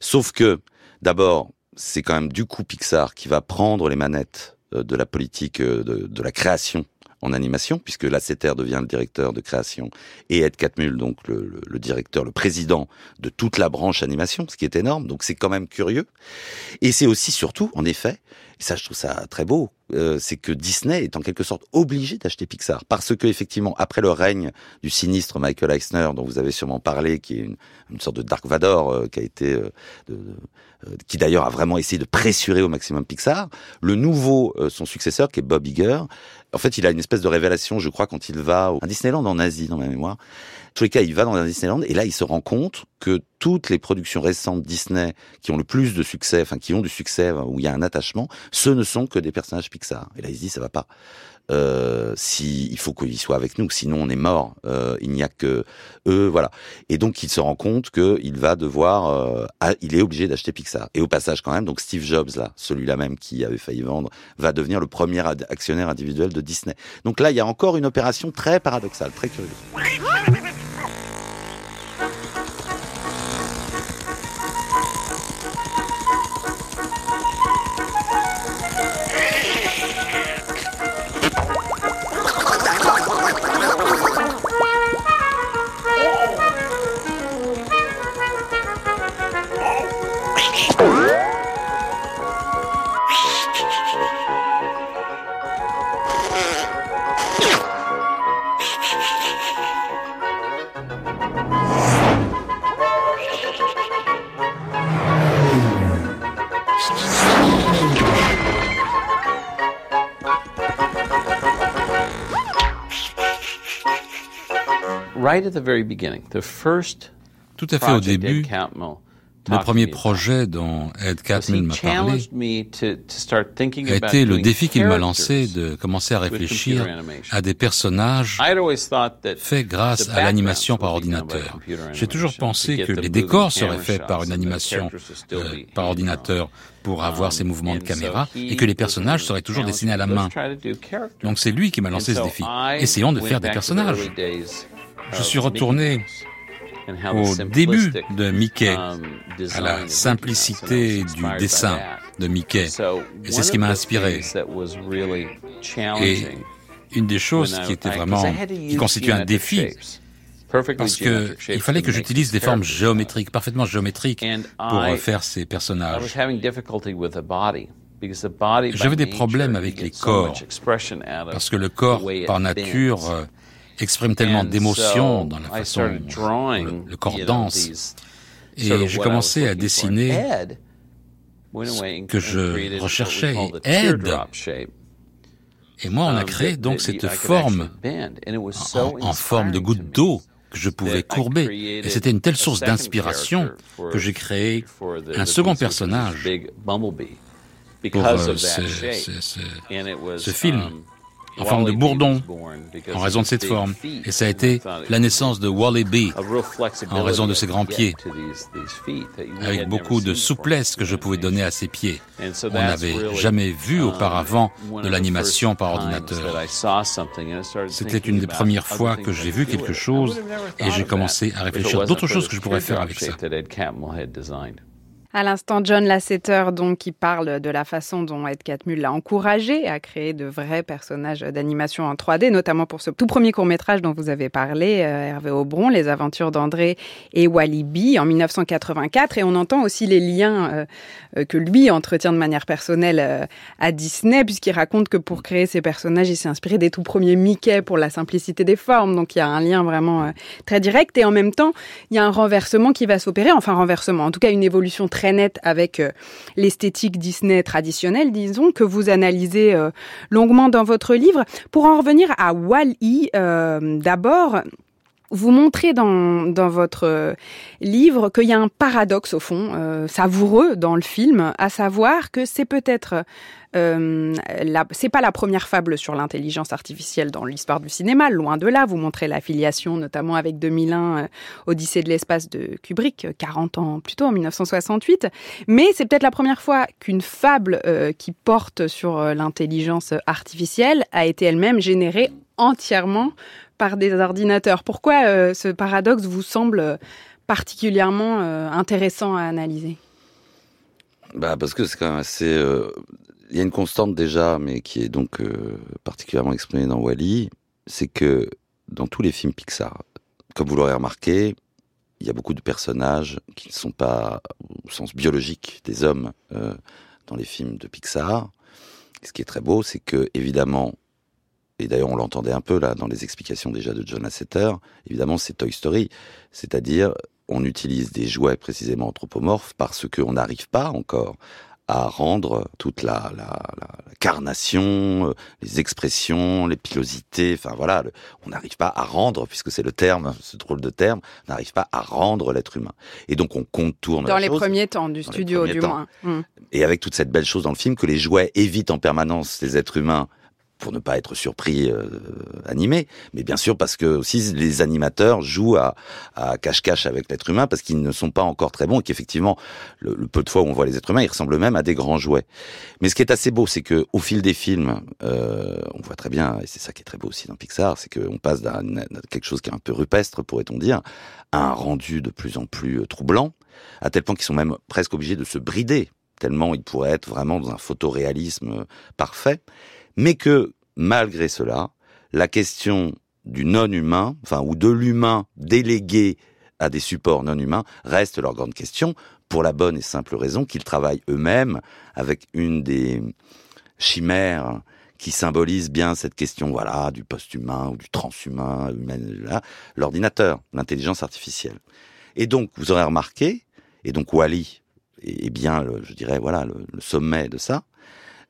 Sauf que, d'abord, c'est quand même du coup Pixar qui va prendre les manettes euh, de la politique euh, de, de la création en animation, puisque Lasseter devient le directeur de création et Ed Catmull, donc le, le- le directeur, le président de toute la branche animation, ce qui est énorme. Donc c'est quand même curieux. Et c'est aussi surtout, en effet, et ça je trouve ça très beau, euh, c'est que Disney est en quelque sorte obligé d'acheter Pixar parce que effectivement après le règne du sinistre Michael Eisner dont vous avez sûrement parlé, qui est une, sorte de Dark Vador euh, qui a été, euh, euh, qui d'ailleurs a vraiment essayé de pressurer au maximum Pixar, le nouveau euh, son successeur qui est Bob Iger, en fait il a une espèce de révélation, je crois, quand il va au à Disneyland en Asie dans ma mémoire. En tous les cas, il va dans un Disneyland et là il se rend compte que toutes les productions récentes Disney qui ont le plus de succès, enfin qui ont du succès où il y a un attachement, ce ne sont que des personnages Pixar. Et là, il se dit ça va pas. Euh, si il faut qu'ils soient avec nous, sinon on est mort. Euh, il n'y a que eux, voilà. Et donc il se rend compte que il va devoir, euh, il est obligé d'acheter Pixar. Et au passage quand même, donc Steve Jobs là, celui-là même qui avait failli vendre, va devenir le premier actionnaire individuel de Disney. Donc là, il y a encore une opération très paradoxale, très curieuse. Tout à fait au début, le premier projet dont Ed Catmull m'a parlé a été le défi qu'il m'a lancé de commencer à réfléchir à des personnages faits grâce à l'animation par ordinateur. J'ai toujours pensé que les décors seraient faits par une animation euh, par ordinateur pour avoir ces mouvements de caméra et que les personnages seraient toujours dessinés à la main. Donc c'est lui qui m'a lancé ce défi. Essayons de faire des personnages. Je suis retourné au début de Mickey, à la simplicité du dessin de Mickey. Et c'est ce qui m'a inspiré. Et une des choses qui était vraiment, qui constituait un défi, parce que il fallait que j'utilise des formes géométriques, parfaitement géométriques, pour faire ces personnages. J'avais des problèmes avec les corps, parce que le corps, par nature, exprime tellement d'émotions dans la façon dont le, corps danse. Et j'ai commencé à dessiner ce que je recherchais, Ed. Et moi, on a créé donc cette forme en, forme de goutte d'eau que je pouvais courber. Et c'était une telle source d'inspiration que j'ai créé un second personnage pour euh, ce film. En forme de bourdon, en raison de cette forme. Et ça a été la naissance de Wally B, en raison de ses grands pieds, avec beaucoup de souplesse que je pouvais donner à ses pieds. On n'avait jamais vu auparavant de l'animation par ordinateur. C'était une des premières fois que j'ai vu quelque chose et j'ai commencé à réfléchir d'autres choses que je pourrais faire avec ça. À l'instant, John Lasseter, donc, qui parle de la façon dont Ed Catmull l'a encouragé à créer de vrais personnages d'animation en 3D, notamment pour ce tout premier court-métrage dont vous avez parlé, euh, Hervé Aubron, Les aventures d'André et Walibi, en 1984. Et on entend aussi les liens euh, euh, que lui entretient de manière personnelle à Disney, puisqu'il raconte que pour créer ces personnages, il s'est inspiré des tout premiers Mickey pour la simplicité des formes. Donc, il y a un lien vraiment très direct. Et en même temps, il y a un renversement qui va s'opérer, enfin, renversement, en tout cas, une évolution très net avec euh, l'esthétique Disney traditionnelle, disons, que vous analysez euh, longuement dans votre livre. Pour en revenir à Wall-E, euh, d'abord, vous montrez dans, dans votre livre qu'il y a un paradoxe au fond, savoureux dans le film, à savoir que c'est peut-être euh, c'est pas la première fable sur l'intelligence artificielle dans l'histoire du cinéma, loin de là. Vous montrez l'affiliation notamment avec 2001, euh, Odyssée de l'espace de Kubrick, 40 ans plus tôt, en 1968. Mais c'est peut-être la première fois qu'une fable euh, qui porte sur euh, l'intelligence artificielle a été elle-même générée entièrement par des ordinateurs. Pourquoi ce paradoxe vous semble particulièrement intéressant à analyser? Bah parce que c'est quand même assez il y a une constante déjà, mais qui est donc euh, particulièrement exprimée dans Wally, c'est que dans tous les films Pixar, comme vous l'aurez remarqué, il y a beaucoup de personnages qui ne sont pas au sens biologique des hommes euh, dans les films de Pixar. ce qui est très beau, c'est que évidemment, et d'ailleurs on l'entendait un peu là dans les explications déjà de John Lasseter, évidemment c'est Toy Story, c'est-à-dire on utilise des jouets précisément anthropomorphes parce qu'on n'arrive pas encore à rendre toute la, la, la, carnation, euh, les expressions, les pilosités, enfin voilà, on n'arrive pas à rendre, puisque c'est le terme, ce drôle de terme, on n'arrive pas à rendre l'être humain. Et donc on contourne Dans les premiers temps du studio, du moins. Hmm. Et avec toute cette belle chose dans le film, que les jouets évitent en permanence les êtres humains pour ne pas être surpris, euh, animé, mais bien sûr parce que aussi les animateurs jouent à, cache-cache avec l'être humain parce qu'ils ne sont pas encore très bons et qu'effectivement le, peu de fois où on voit les êtres humains, ils ressemblent même à des grands jouets. Mais ce qui est assez beau, c'est que au fil des films, euh, on voit très bien, et c'est ça qui est très beau aussi dans Pixar, c'est qu'on passe d'un quelque chose qui est un peu rupestre, pourrait-on dire, à un rendu de plus en plus euh, troublant, à tel point qu'ils sont même presque obligés de se brider tellement ils pourraient être vraiment dans un photoréalisme euh, parfait mais que malgré cela, la question du non-humain, enfin, ou de l'humain délégué à des supports non humains reste leur grande question, pour la bonne et simple raison qu'ils travaillent eux-mêmes avec une des chimères qui symbolise bien cette question, voilà, du post-humain ou du transhumain, l'ordinateur, l'intelligence artificielle. Et donc, vous aurez remarqué, et donc Wally est bien, je dirais, voilà, le sommet de ça,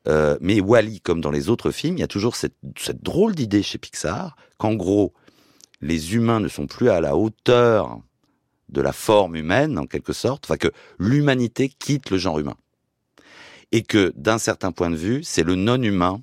euh, mais Wally, comme dans les autres films, il y a toujours cette, drôle d'idée chez Pixar qu'en gros, les humains ne sont plus à la hauteur de la forme humaine, en quelque sorte, enfin que l'humanité quitte le genre humain. Et que, d'un certain point de vue, c'est le non-humain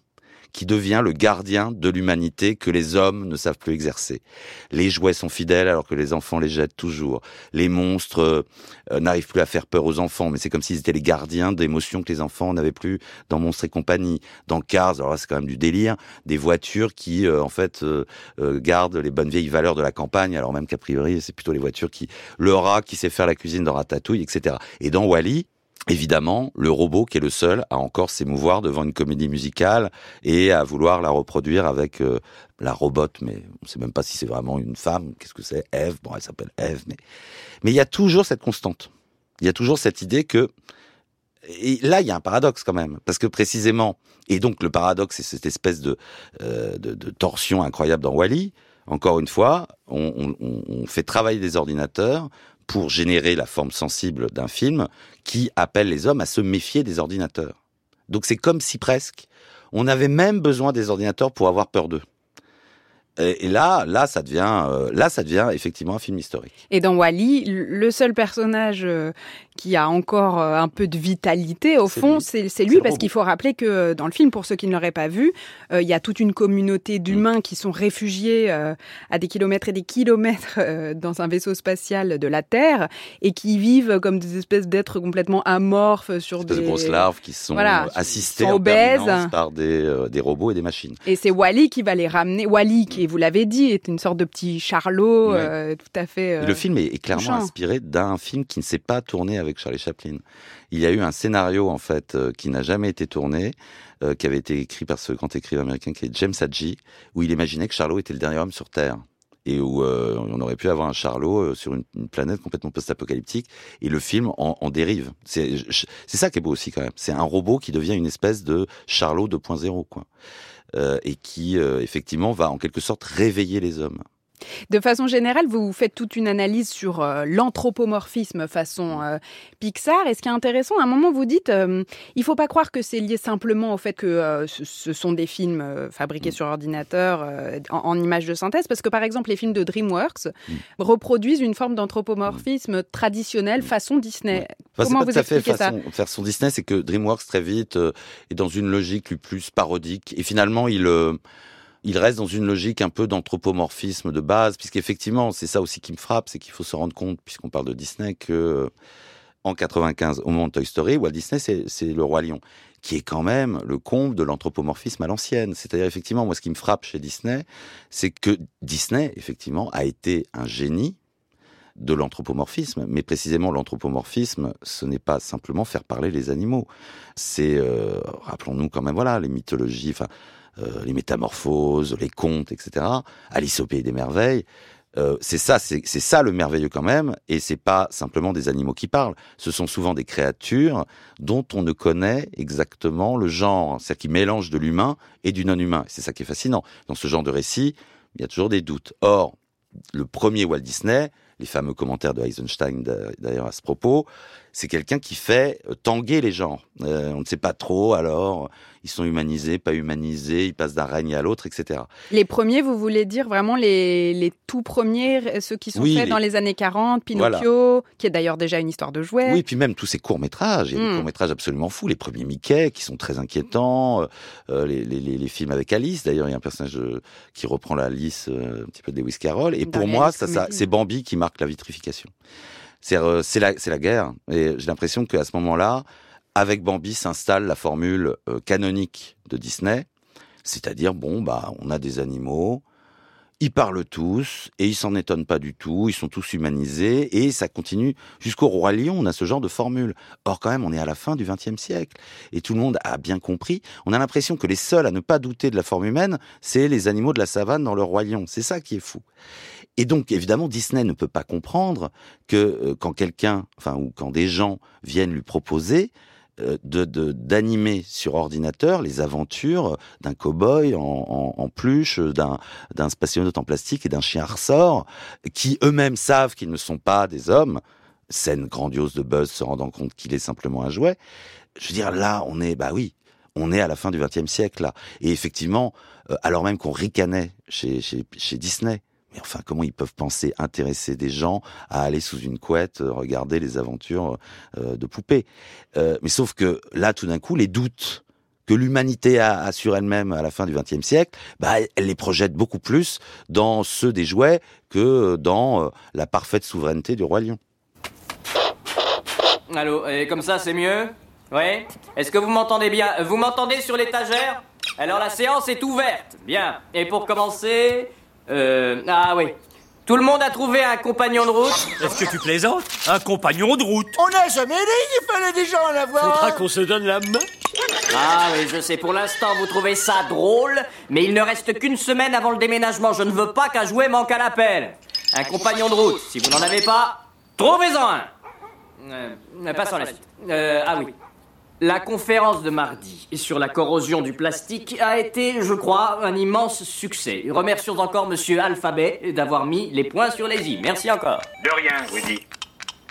qui devient le gardien de l'humanité que les hommes ne savent plus exercer. Les jouets sont fidèles alors que les enfants les jettent toujours. Les monstres euh, n'arrivent plus à faire peur aux enfants, mais c'est comme s'ils étaient les gardiens d'émotions que les enfants n'avaient plus dans Monstres et compagnie. Dans Cars, alors là c'est quand même du délire, des voitures qui euh, en fait euh, gardent les bonnes vieilles valeurs de la campagne, alors même qu'a priori c'est plutôt les voitures qui le rat qui sait faire la cuisine dans Ratatouille, etc. Et dans Wally, Évidemment, le robot qui est le seul à encore s'émouvoir devant une comédie musicale et à vouloir la reproduire avec euh, la robot, mais on ne sait même pas si c'est vraiment une femme. Qu'est-ce que c'est? Eve Bon, elle s'appelle Eve, mais mais il y a toujours cette constante. Il y a toujours cette idée que et là, il y a un paradoxe quand même, parce que précisément, et donc le paradoxe, c'est cette espèce de, euh, torsion incroyable dans Wally. Encore une fois, on fait travailler des ordinateurs pour générer la forme sensible d'un film qui appelle les hommes à se méfier des ordinateurs. Donc c'est comme si presque on avait même besoin des ordinateurs pour avoir peur d'eux. Et, là, là, ça devient, euh, là, ça devient effectivement un film historique. Et dans Wally, le seul personnage euh, qui a encore euh, un peu de vitalité, au fond, c'est lui, parce qu'il faut rappeler que dans le film, pour ceux qui ne l'auraient pas vu, il y a toute une communauté d'humains qui sont réfugiés à des kilomètres et des kilomètres dans un vaisseau spatial de la Terre et qui vivent comme des espèces d'êtres complètement amorphes sur des... des grosses larves qui sont assistées en par des, des robots et des machines. Et c'est Wally qui va les ramener. Wally qui et vous l'avez dit, est une sorte de petit Charlot euh, tout à fait. le euh, film est, clairement inspiré d'un film qui ne s'est pas tourné avec Charlie Chaplin. Il y a eu un scénario en fait euh, qui n'a jamais été tourné, qui avait été écrit par ce grand écrivain américain qui est James Hadji, où il imaginait que Charlot était le dernier homme sur Terre et où on aurait pu avoir un Charlot sur une, planète complètement post-apocalyptique, et le film en, dérive. C'est ça qui est beau aussi quand même. C'est un robot qui devient une espèce de Charlot 2.0, quoi. Euh, et qui euh, effectivement va en quelque sorte réveiller les hommes. De façon générale, vous faites toute une analyse sur euh, l'anthropomorphisme façon euh, Pixar. Et ce qui est intéressant, à un moment, vous dites, euh, il faut pas croire que c'est lié simplement au fait que ce, sont des films fabriqués sur ordinateur en, images de synthèse, parce que par exemple, les films de DreamWorks mm. reproduisent une forme d'anthropomorphisme traditionnel façon Disney. Comment vous expliquez ça? Faire son Disney, c'est que DreamWorks très vite est dans une logique plus parodique, et finalement, il il reste dans une logique un peu d'anthropomorphisme de base, puisqu'effectivement, c'est ça aussi qui me frappe, c'est qu'il faut se rendre compte, puisqu'on parle de Disney, que euh, en 95, au moment de Toy Story, Walt Disney, c'est le roi lion, qui est quand même le comble de l'anthropomorphisme à l'ancienne. C'est-à-dire, effectivement, moi, ce qui me frappe chez Disney, c'est que Disney, effectivement, a été un génie de l'anthropomorphisme, mais précisément l'anthropomorphisme, ce n'est pas simplement faire parler les animaux. C'est, euh, rappelons-nous quand même, les mythologies, les métamorphoses, les contes, etc. Alice au pays des merveilles. Euh, c'est ça, c'est ça le merveilleux quand même, et c'est pas simplement des animaux qui parlent. Ce sont souvent des créatures dont on ne connaît exactement le genre, c'est-à-dire qui mélangent de l'humain et du non-humain. C'est ça qui est fascinant. Dans ce genre de récit, il y a toujours des doutes. Or, le premier Walt Disney les fameux commentaires de Eisenstein d'ailleurs à ce propos, c'est quelqu'un qui fait euh, tanguer les genres. Euh, on ne sait pas trop, alors ils sont humanisés, pas humanisés, ils passent d'un règne à l'autre, etc. Les premiers, vous voulez dire vraiment les, les tout premiers, ceux qui sont faits dans les années 40, Pinocchio, qui est d'ailleurs déjà une histoire de jouets. Oui, puis même tous ces courts-métrages, il y a des hmm. courts-métrages absolument fous, les premiers Mickey qui sont très inquiétants, euh, les, les, les, films avec Alice, d'ailleurs il y a un personnage qui reprend la Alice un petit peu des Lewis Carroll, et pour moi, ça, ça, c'est Bambi qui marque la vitrification. Euh, c'est la, guerre. Et j'ai l'impression qu'à ce moment-là, avec Bambi s'installe la formule euh, canonique de Disney, c'est-à-dire bon bah on a des animaux, ils parlent tous et ils s'en étonnent pas du tout, ils sont tous humanisés et ça continue jusqu'au roi lion. On a ce genre de formule. Or quand même on est à la fin du XXe siècle et tout le monde a bien compris. On a l'impression que les seuls à ne pas douter de la forme humaine, c'est les animaux de la savane dans le roi lion. C'est ça qui est fou. Et donc, évidemment, Disney ne peut pas comprendre que euh, quand quelqu'un, enfin, ou quand des gens viennent lui proposer euh, de d'animer sur ordinateur les aventures d'un cow-boy en, en, en, pluche, d'un d'un spationaute en plastique et d'un chien ressort, qui eux-mêmes savent qu'ils ne sont pas des hommes. Scène grandiose de Buzz se rendant compte qu'il est simplement un jouet. Je veux dire, là, on est, bah oui, on est à la fin du XXe siècle là. Et effectivement, euh, alors même qu'on ricanait chez, chez, chez Disney mais enfin, comment ils peuvent penser intéresser des gens à aller sous une couette euh, regarder les aventures euh, de poupées? Euh, Mais sauf que là, tout d'un coup, les doutes que l'humanité a, sur elle-même à la fin du XXe siècle, bah, elle les projette beaucoup plus dans ceux des jouets que dans la parfaite souveraineté du roi lion. Allô, et comme ça c'est mieux? Oui? Est-ce que vous m'entendez bien? Vous m'entendez sur l'étagère? Alors la séance est ouverte. Bien. Et pour commencer, euh. Ah oui. Tout le monde a trouvé un compagnon de route Est-ce que tu plaisantes? Un compagnon de route On n'a jamais dit qu'il fallait déjà en avoir Faudra qu'on se donne la main Ah oui, je sais, pour l'instant vous trouvez ça drôle, mais il ne reste qu'une semaine avant le déménagement. Je ne veux pas qu'un jouet manque à l'appel. Un compagnon de route, si vous n'en avez pas, trouvez-en un euh, Passons à la suite. Euh, ah oui. La conférence de mardi sur la corrosion du plastique a été, je crois, un immense succès. Remercions encore Monsieur Alphabet d'avoir mis les points sur les i. Merci encore. De rien, Woody.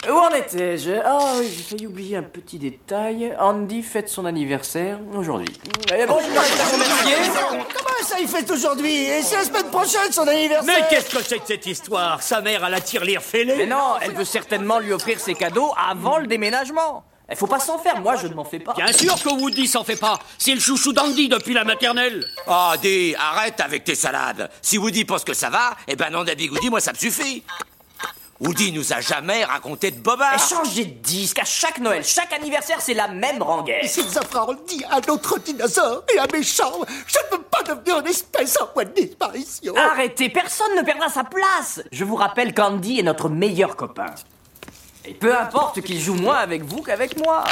Où en étais-je? Ah oui, j'ai failli oublier un petit détail. Andy fête son anniversaire aujourd'hui. Eh bon, Comment ça, il fête aujourd'hui? Et c'est la semaine prochaine son anniversaire Mais qu'est-ce que c'est que cette histoire? Sa mère a la tirelire fêlée Mais non, elle veut certainement lui offrir ses cadeaux avant le déménagement. Il faut pas s'en faire, moi je ne m'en fais pas. Bien sûr que Woody s'en fait pas. C'est le chouchou d'Andy depuis la maternelle. Oh, Dee, arrête avec tes salades. Si Woody pense que ça va, eh ben non, David Woody, moi ça me suffit. Woody nous a jamais raconté de bobards. Changez de disque à chaque Noël, chaque anniversaire, c'est la même rengaine. S'ils offrent Andy un autre dinosaure et un méchant, je ne veux pas devenir une espèce en voie de disparition. Arrêtez, personne ne perdra sa place. Je vous rappelle qu'Andy est notre meilleur copain. Et peu importe qu'il joue moins avec vous qu'avec moi.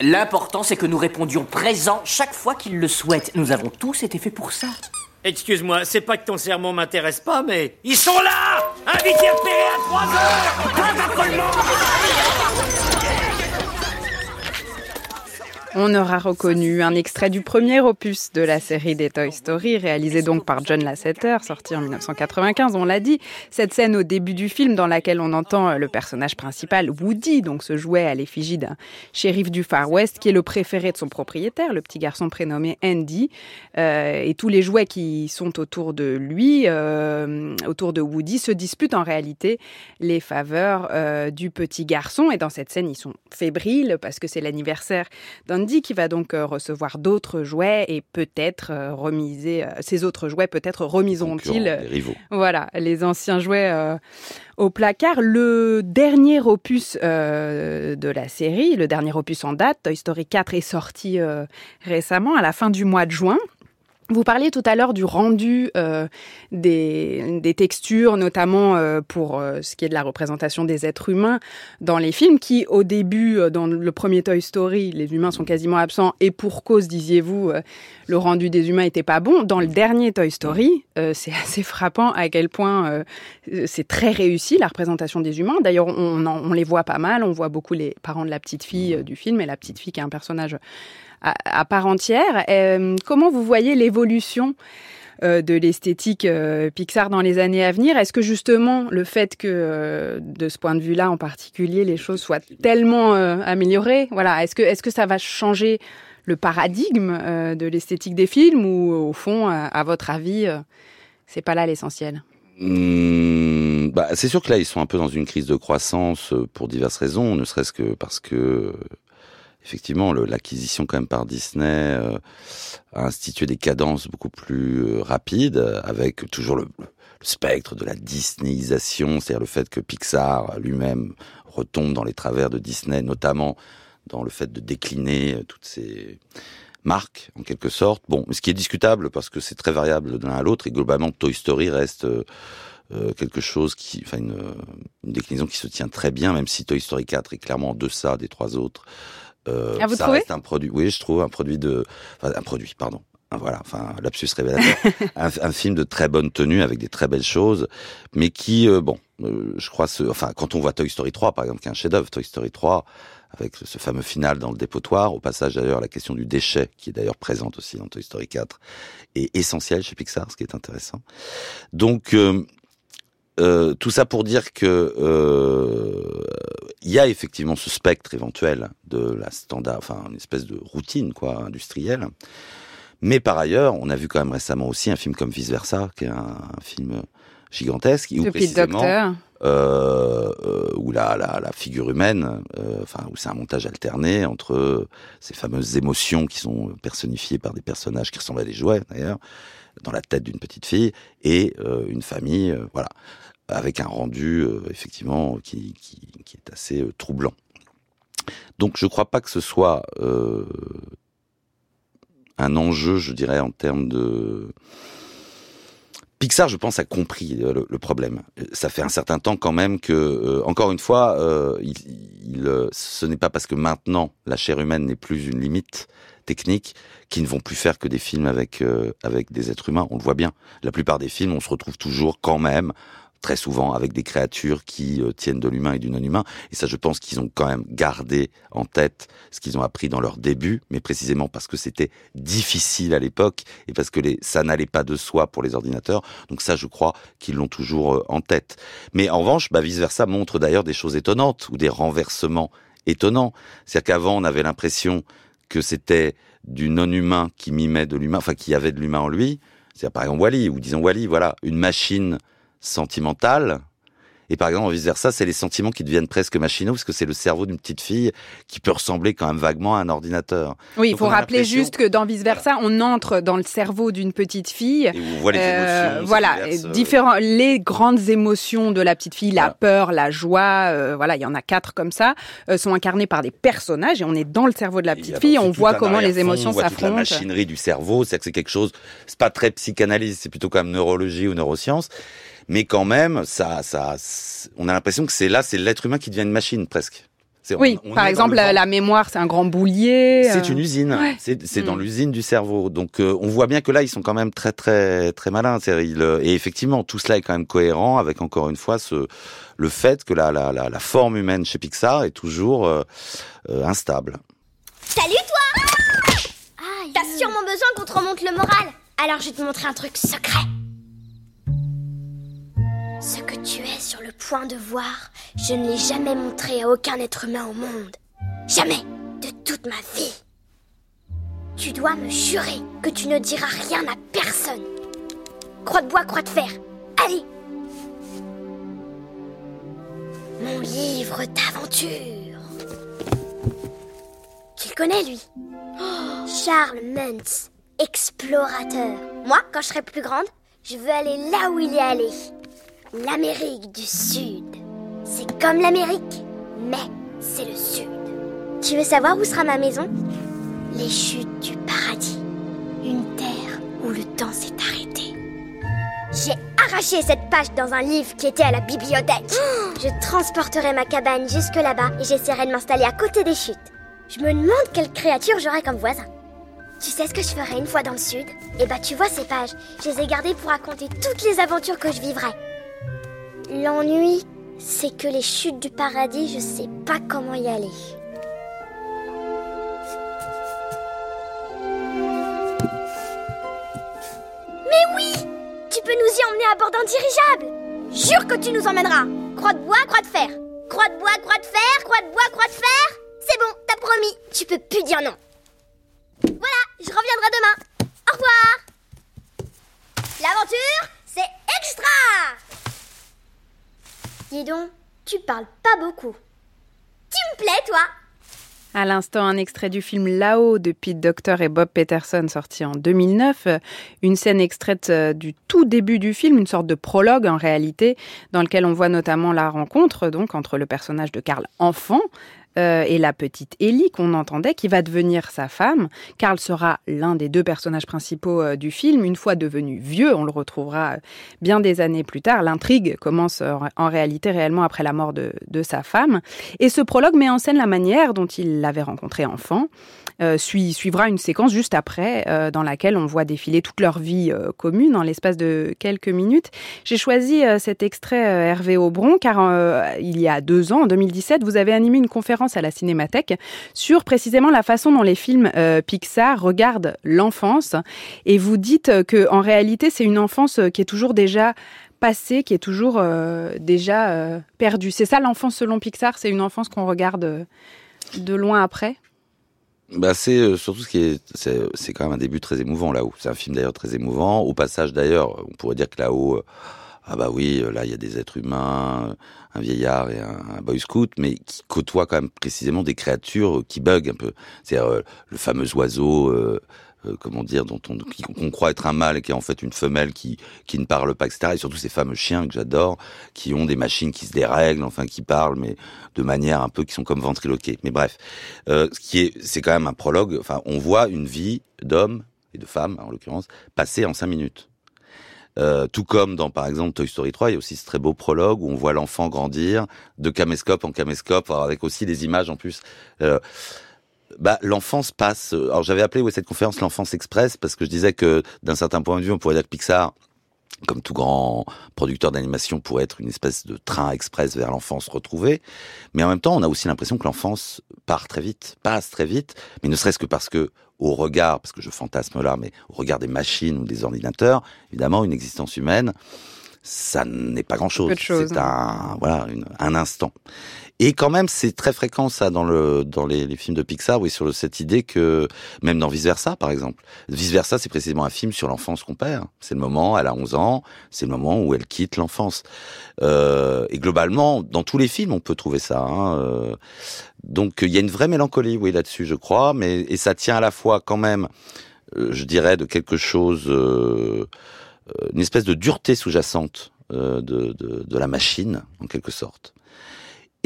L'important, c'est que nous répondions présent chaque fois qu'il le souhaite. Nous avons tous été faits pour ça. Excuse-moi, c'est pas que ton sermon m'intéresse pas, mais ils sont là Invité à à 3 heures On aura reconnu un extrait du premier opus de la série des Toy Story, réalisé donc par John Lasseter, sorti en 1995, on l'a dit. Cette scène au début du film dans laquelle on entend le personnage principal, Woody, donc ce jouet à l'effigie d'un shérif du Far West, qui est le préféré de son propriétaire, le petit garçon prénommé Andy, euh, et tous les jouets qui sont autour de lui, euh, autour de Woody, se disputent en réalité les faveurs euh, du petit garçon. Et dans cette scène, ils sont fébriles parce que c'est l'anniversaire d'un qui va donc euh, recevoir d'autres jouets et peut-être euh, remiser euh, ces autres jouets, peut-être remiseront-ils voilà les anciens jouets au placard. Le dernier opus de la série, le dernier opus en date, Toy Story 4 est sorti récemment à la fin du mois de juin. Vous parliez tout à l'heure du rendu euh, des, des, textures, notamment euh, pour euh, ce qui est de la représentation des êtres humains dans les films, qui au début, euh, dans le premier Toy Story, les humains sont quasiment absents, et pour cause, disiez-vous, le rendu des humains était pas bon. Dans le dernier Toy Story, c'est <laughs> assez frappant à quel point c'est très réussi la représentation des humains. D'ailleurs, on, on, les voit pas mal, on voit beaucoup les parents de la petite fille du film, et la petite fille qui est un personnage à, part entière. Euh, comment vous voyez l'évolution de l'esthétique Pixar dans les années à venir? Est-ce que justement le fait que, de ce point de vue-là en particulier, les choses soient tellement améliorées, voilà, est-ce que est-ce que ça va changer le paradigme de l'esthétique des films ou au fond, à votre avis, c'est pas là l'essentiel? Mmh, bah, c'est sûr que là, ils sont un peu dans une crise de croissance euh, pour diverses raisons, ne serait-ce que parce que, euh, effectivement, l'acquisition quand même par Disney euh, a institué des cadences beaucoup plus rapides, avec toujours le, spectre de la Disneyisation, c'est-à-dire le fait que Pixar lui-même retombe dans les travers de Disney, notamment dans le fait de décliner toutes ces marque, en quelque sorte. Bon, ce qui est discutable parce que c'est très variable de l'un à l'autre et globalement Toy Story reste euh, euh, quelque chose qui, enfin une, déclinaison qui se tient très bien, même si Toy Story 4 est clairement en deçà des trois autres. Euh, ah, vous ça reste un produit. Oui, je trouve un produit de, enfin, un produit, pardon. Voilà, enfin, lapsus révélateur. <laughs> un, un, film de très bonne tenue avec des très belles choses, mais qui, euh, bon, je crois, ce, enfin, quand on voit Toy Story 3, par exemple, qui est un chef-d'œuvre, Toy Story 3, avec ce fameux final dans le dépotoir. Au passage, d'ailleurs, la question du déchet, qui est d'ailleurs présente aussi dans Toy Story 4, est essentielle chez Pixar, ce qui est intéressant. Donc, euh, euh, tout ça pour dire que euh, il y a effectivement ce spectre éventuel de la standard, enfin une espèce de routine quoi industrielle. Mais par ailleurs, on a vu quand même récemment aussi un film comme Vice Versa, qui est un, film gigantesque, où précisément euh, euh, où la, la, la, figure humaine, euh, enfin où c'est un montage alterné entre ces fameuses émotions qui sont personnifiées par des personnages qui ressemblent à des jouets d'ailleurs, dans la tête d'une petite fille, et une famille, voilà, avec un rendu effectivement qui, qui, est assez troublant. Donc je crois pas que ce soit un enjeu, je dirais, en termes de Pixar, je pense, a compris euh, le, problème. Ça fait un certain temps quand même que, euh, encore une fois, euh, ce n'est pas parce que maintenant la chair humaine n'est plus une limite technique qu'ils ne vont plus faire que des films avec avec des êtres humains. On le voit bien. La plupart des films, on se retrouve toujours quand même très souvent avec des créatures qui euh, tiennent de l'humain et du non-humain. Et ça, je pense qu'ils ont quand même gardé en tête ce qu'ils ont appris dans leur début, mais précisément parce que c'était difficile à l'époque et parce que ça n'allait pas de soi pour les ordinateurs. Donc ça, je crois qu'ils l'ont toujours euh, en tête. Mais en revanche, bah, vice-versa montre d'ailleurs des choses étonnantes ou des renversements étonnants. C'est-à-dire qu'avant, on avait l'impression que c'était du non-humain qui mimait de l'humain, enfin qui avait de l'humain en lui. C'est-à-dire par exemple Wally, ou disons Wally, voilà, une machine sentimentale. Et par exemple, vice-versa, c'est les sentiments qui deviennent presque machinaux, parce que c'est le cerveau d'une petite fille qui peut ressembler quand même vaguement à un ordinateur. Oui, il faut rappeler juste que dans vice-versa, on entre dans le cerveau d'une petite fille. Et on voit les euh, émotions. Voilà, euh, différents, les grandes émotions de la petite fille, la peur, la joie, euh, voilà, il y en a quatre comme ça, sont incarnées par des personnages, et on est dans le cerveau de la petite fille, on voit comment les émotions s'affrontent. La machinerie du cerveau, c'est que c'est quelque chose, c'est pas très psychanalyse, c'est plutôt comme neurologie ou neurosciences mais quand même, ça, ça, on a l'impression que c'est là, c'est l'être humain qui devient une machine presque. Oui, par exemple, la, mémoire, c'est un grand boulier. C'est une euh, usine. C'est dans mm. l'usine du cerveau. Donc, euh, on voit bien que là, ils sont quand même très, très, très malins. Euh, et effectivement, tout cela est quand même cohérent avec encore une fois ce, le fait que la, la, la, la forme humaine chez Pixar est toujours instable. Salut toi T'as sûrement besoin qu'on te remonte le moral. Alors, je vais te montrer un truc secret. Ce que tu es sur le point de voir, je ne l'ai jamais montré à aucun être humain au monde. Jamais de toute ma vie. Tu dois me jurer que tu ne diras rien à personne. Croix de bois, croix de fer. Allez Mon livre d'aventure. Tu le connais, lui Charles Muntz, explorateur. Moi, quand je serai plus grande, je veux aller là où il est allé l'Amérique du Sud. C'est comme l'Amérique, mais c'est le Sud. Tu veux savoir où sera ma maison? Les chutes du paradis. Une terre où le temps s'est arrêté. J'ai arraché cette page dans un livre qui était à la bibliothèque. <gasps> Je transporterai ma cabane jusque là-bas et j'essaierai de m'installer à côté des chutes. Je me demande quelle créature j'aurai comme voisin. Tu sais ce que je ferai une fois dans le sud? Eh bah tu vois ces pages, je les ai gardées pour raconter toutes les aventures que je vivrai. L'ennui, c'est que les chutes du paradis, je sais pas comment y aller. Mais oui à bord d'un dirigeable. Jure que tu nous emmèneras. Croix de bois, croix de fer. Croix de bois, croix de fer, croix de bois, croix de fer. C'est bon, t'as promis. Tu peux plus dire non. Voilà, je reviendrai demain. Au revoir. L'aventure, c'est extra. Dis donc, tu parles pas beaucoup. Tu me plais, toi à l'instant, un extrait du film Là-haut de Pete Docter et Bob Peterson sorti en 2009. Une scène extraite euh, du tout début du film, une sorte de prologue en réalité, dans lequel on voit notamment la rencontre donc entre le personnage de Karl enfant euh, et la petite Ellie qu'on entendait, qui va devenir sa femme. Karl sera l'un des deux personnages principaux euh, du film. Une fois devenu vieux, on le retrouvera euh, bien des années plus tard. L'intrigue commence en réalité réellement après la mort de, de, sa femme. Et ce prologue met en scène la manière dont il l'avait rencontré enfant. Euh, suivra une séquence juste après euh, dans laquelle on voit défiler toute leur vie euh, commune en l'espace de quelques minutes. J'ai choisi cet extrait Hervé Aubron car il y a deux ans, en 2017, vous avez animé une conférence à la Cinémathèque sur précisément la façon dont les films Pixar regardent l'enfance et vous dites que en réalité c'est une enfance qui est toujours déjà passée, qui est toujours déjà perdue. C'est ça l'enfance selon Pixar, c'est une enfance qu'on regarde de loin après? Bah c'est euh, surtout ce qui est c'est quand même un début très émouvant là-haut. C'est un film d'ailleurs très émouvant. Au passage d'ailleurs, on pourrait dire que là-haut, euh, ah bah oui, euh, là il y a des êtres humains, un vieillard et un, boy scout, mais qui côtoient quand même précisément des créatures qui bug un peu. C'est-à-dire le fameux oiseau. Euh, comment dire, dont on, croit être un mâle et qui est en fait une femelle qui, qui ne parle pas, etc. Et surtout ces fameux chiens que j'adore, qui ont des machines qui se dérèglent, enfin qui parlent, mais de manière un peu qui sont comme ventriloqués. Mais bref, euh, ce qui est, c'est quand même un prologue. Enfin, on voit une vie d'homme et de femme, en l'occurrence, passer en cinq minutes. Euh, tout comme dans, par exemple, Toy Story 3, il y a aussi ce très beau prologue où on voit l'enfant grandir de caméscope en caméscope, avec aussi des images en plus. Bah, l'enfance passe. Alors j'avais appelé ouais, cette conférence l'enfance express parce que je disais que d'un certain point de vue, on pourrait dire que Pixar, comme tout grand producteur d'animation, pourrait être une espèce de train express vers l'enfance retrouvée. Mais en même temps, on a aussi l'impression que l'enfance part très vite, passe très vite, mais ne serait-ce que parce que au regard, parce que je fantasme là, mais au regard des machines ou des ordinateurs, évidemment, une existence humaine, ça n'est pas grand-chose. C'est un voilà un instant. Et quand même, c'est très fréquent ça dans le dans les, les, films de Pixar, oui, sur cette idée que même dans Vice Versa, par exemple, Vice Versa, c'est précisément un film sur l'enfance qu'on perd. C'est le moment, elle a 11 ans, c'est le moment où elle quitte l'enfance. Euh, et globalement, dans tous les films, on peut trouver ça. Hein, euh. donc il y a une vraie mélancolie, oui, là-dessus, je crois, mais et ça tient à la fois quand même, euh, je dirais, de quelque chose, euh, une espèce de dureté sous-jacente de, de, de la machine, en quelque sorte.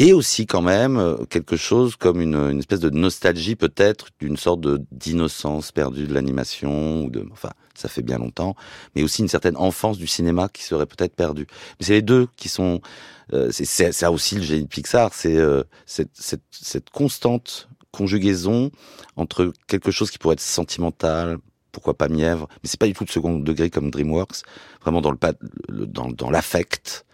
Et aussi quand même euh, quelque chose comme une, une espèce de nostalgie peut-être d'une sorte d'innocence perdue de l'animation ou de enfin ça fait bien longtemps mais aussi une certaine enfance du cinéma qui serait peut-être perdue. Mais c'est les deux qui sont euh, c'est ça aussi le génie de Pixar c'est euh, cette, cette constante conjugaison entre quelque chose qui pourrait être sentimental pourquoi pas mièvre mais c'est pas du tout de second degré comme DreamWorks vraiment dans le, dans, dans l'affect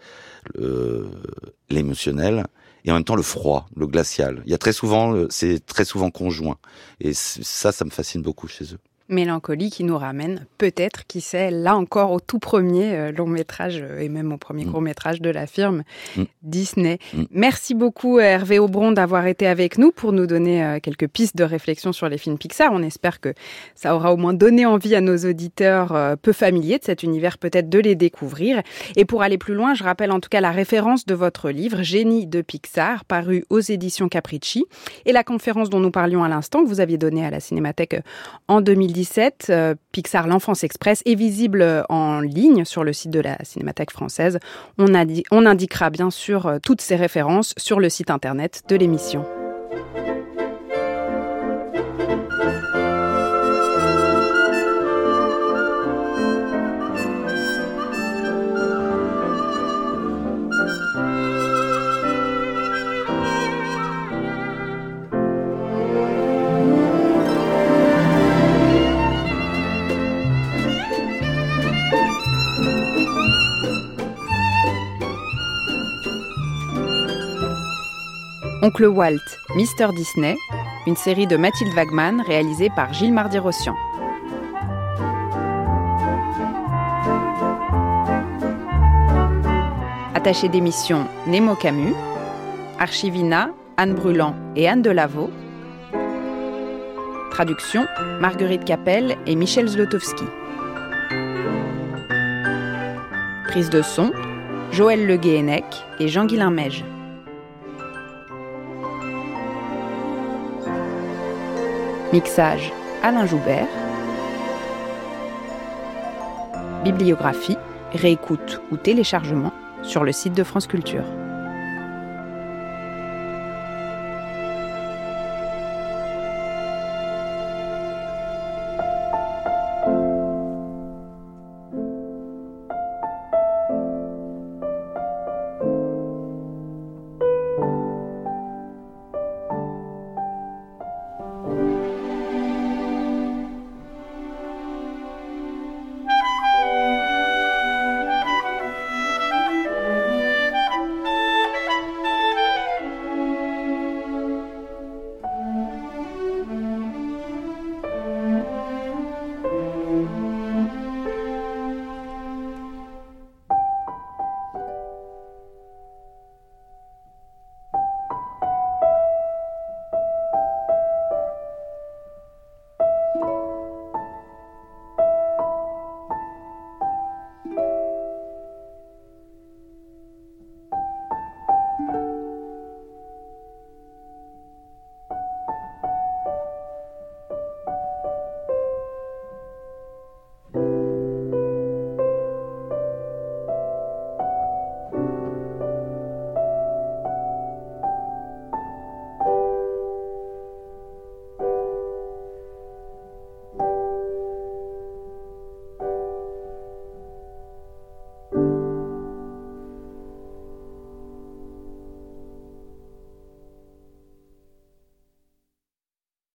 l'émotionnel et en même temps le froid, le glacial. Il y a très souvent, c'est très souvent conjoint. Et ça, ça me fascine beaucoup chez eux. Mélancolie qui nous ramène peut-être, qui sait, là encore au tout premier euh, long métrage euh, et même au premier mm. court métrage de la firme mm. Disney. Mm. Merci beaucoup Hervé Aubron d'avoir été avec nous pour nous donner euh, quelques pistes de réflexion sur les films Pixar. On espère que ça aura au moins donné envie à nos auditeurs peu familiers de cet univers peut-être de les découvrir. Et pour aller plus loin, je rappelle en tout cas la référence de votre livre Génie de Pixar paru aux éditions Capricci et la conférence dont nous parlions à l'instant que vous aviez donnée à la Cinémathèque en 2010 euh, Pixar L'Enfance Express est visible en ligne sur le site de la Cinémathèque française. On, on indiquera bien sûr euh, toutes ces références sur le site internet de l'émission. Oncle Walt, Mister Disney, une série de Mathilde Wagman réalisée par Gilles Mardi-Rossian. Attaché d'émission Nemo Camus. Archivina, Anne Brûlant et Anne Delaveau. Traduction Marguerite Capel et Michel Zlotowski. Prise de son Joël Le Guéhenec et Jean-Guilain Meige. Mixage Alain Joubert. Bibliographie, réécoute ou téléchargement sur le site de France Culture.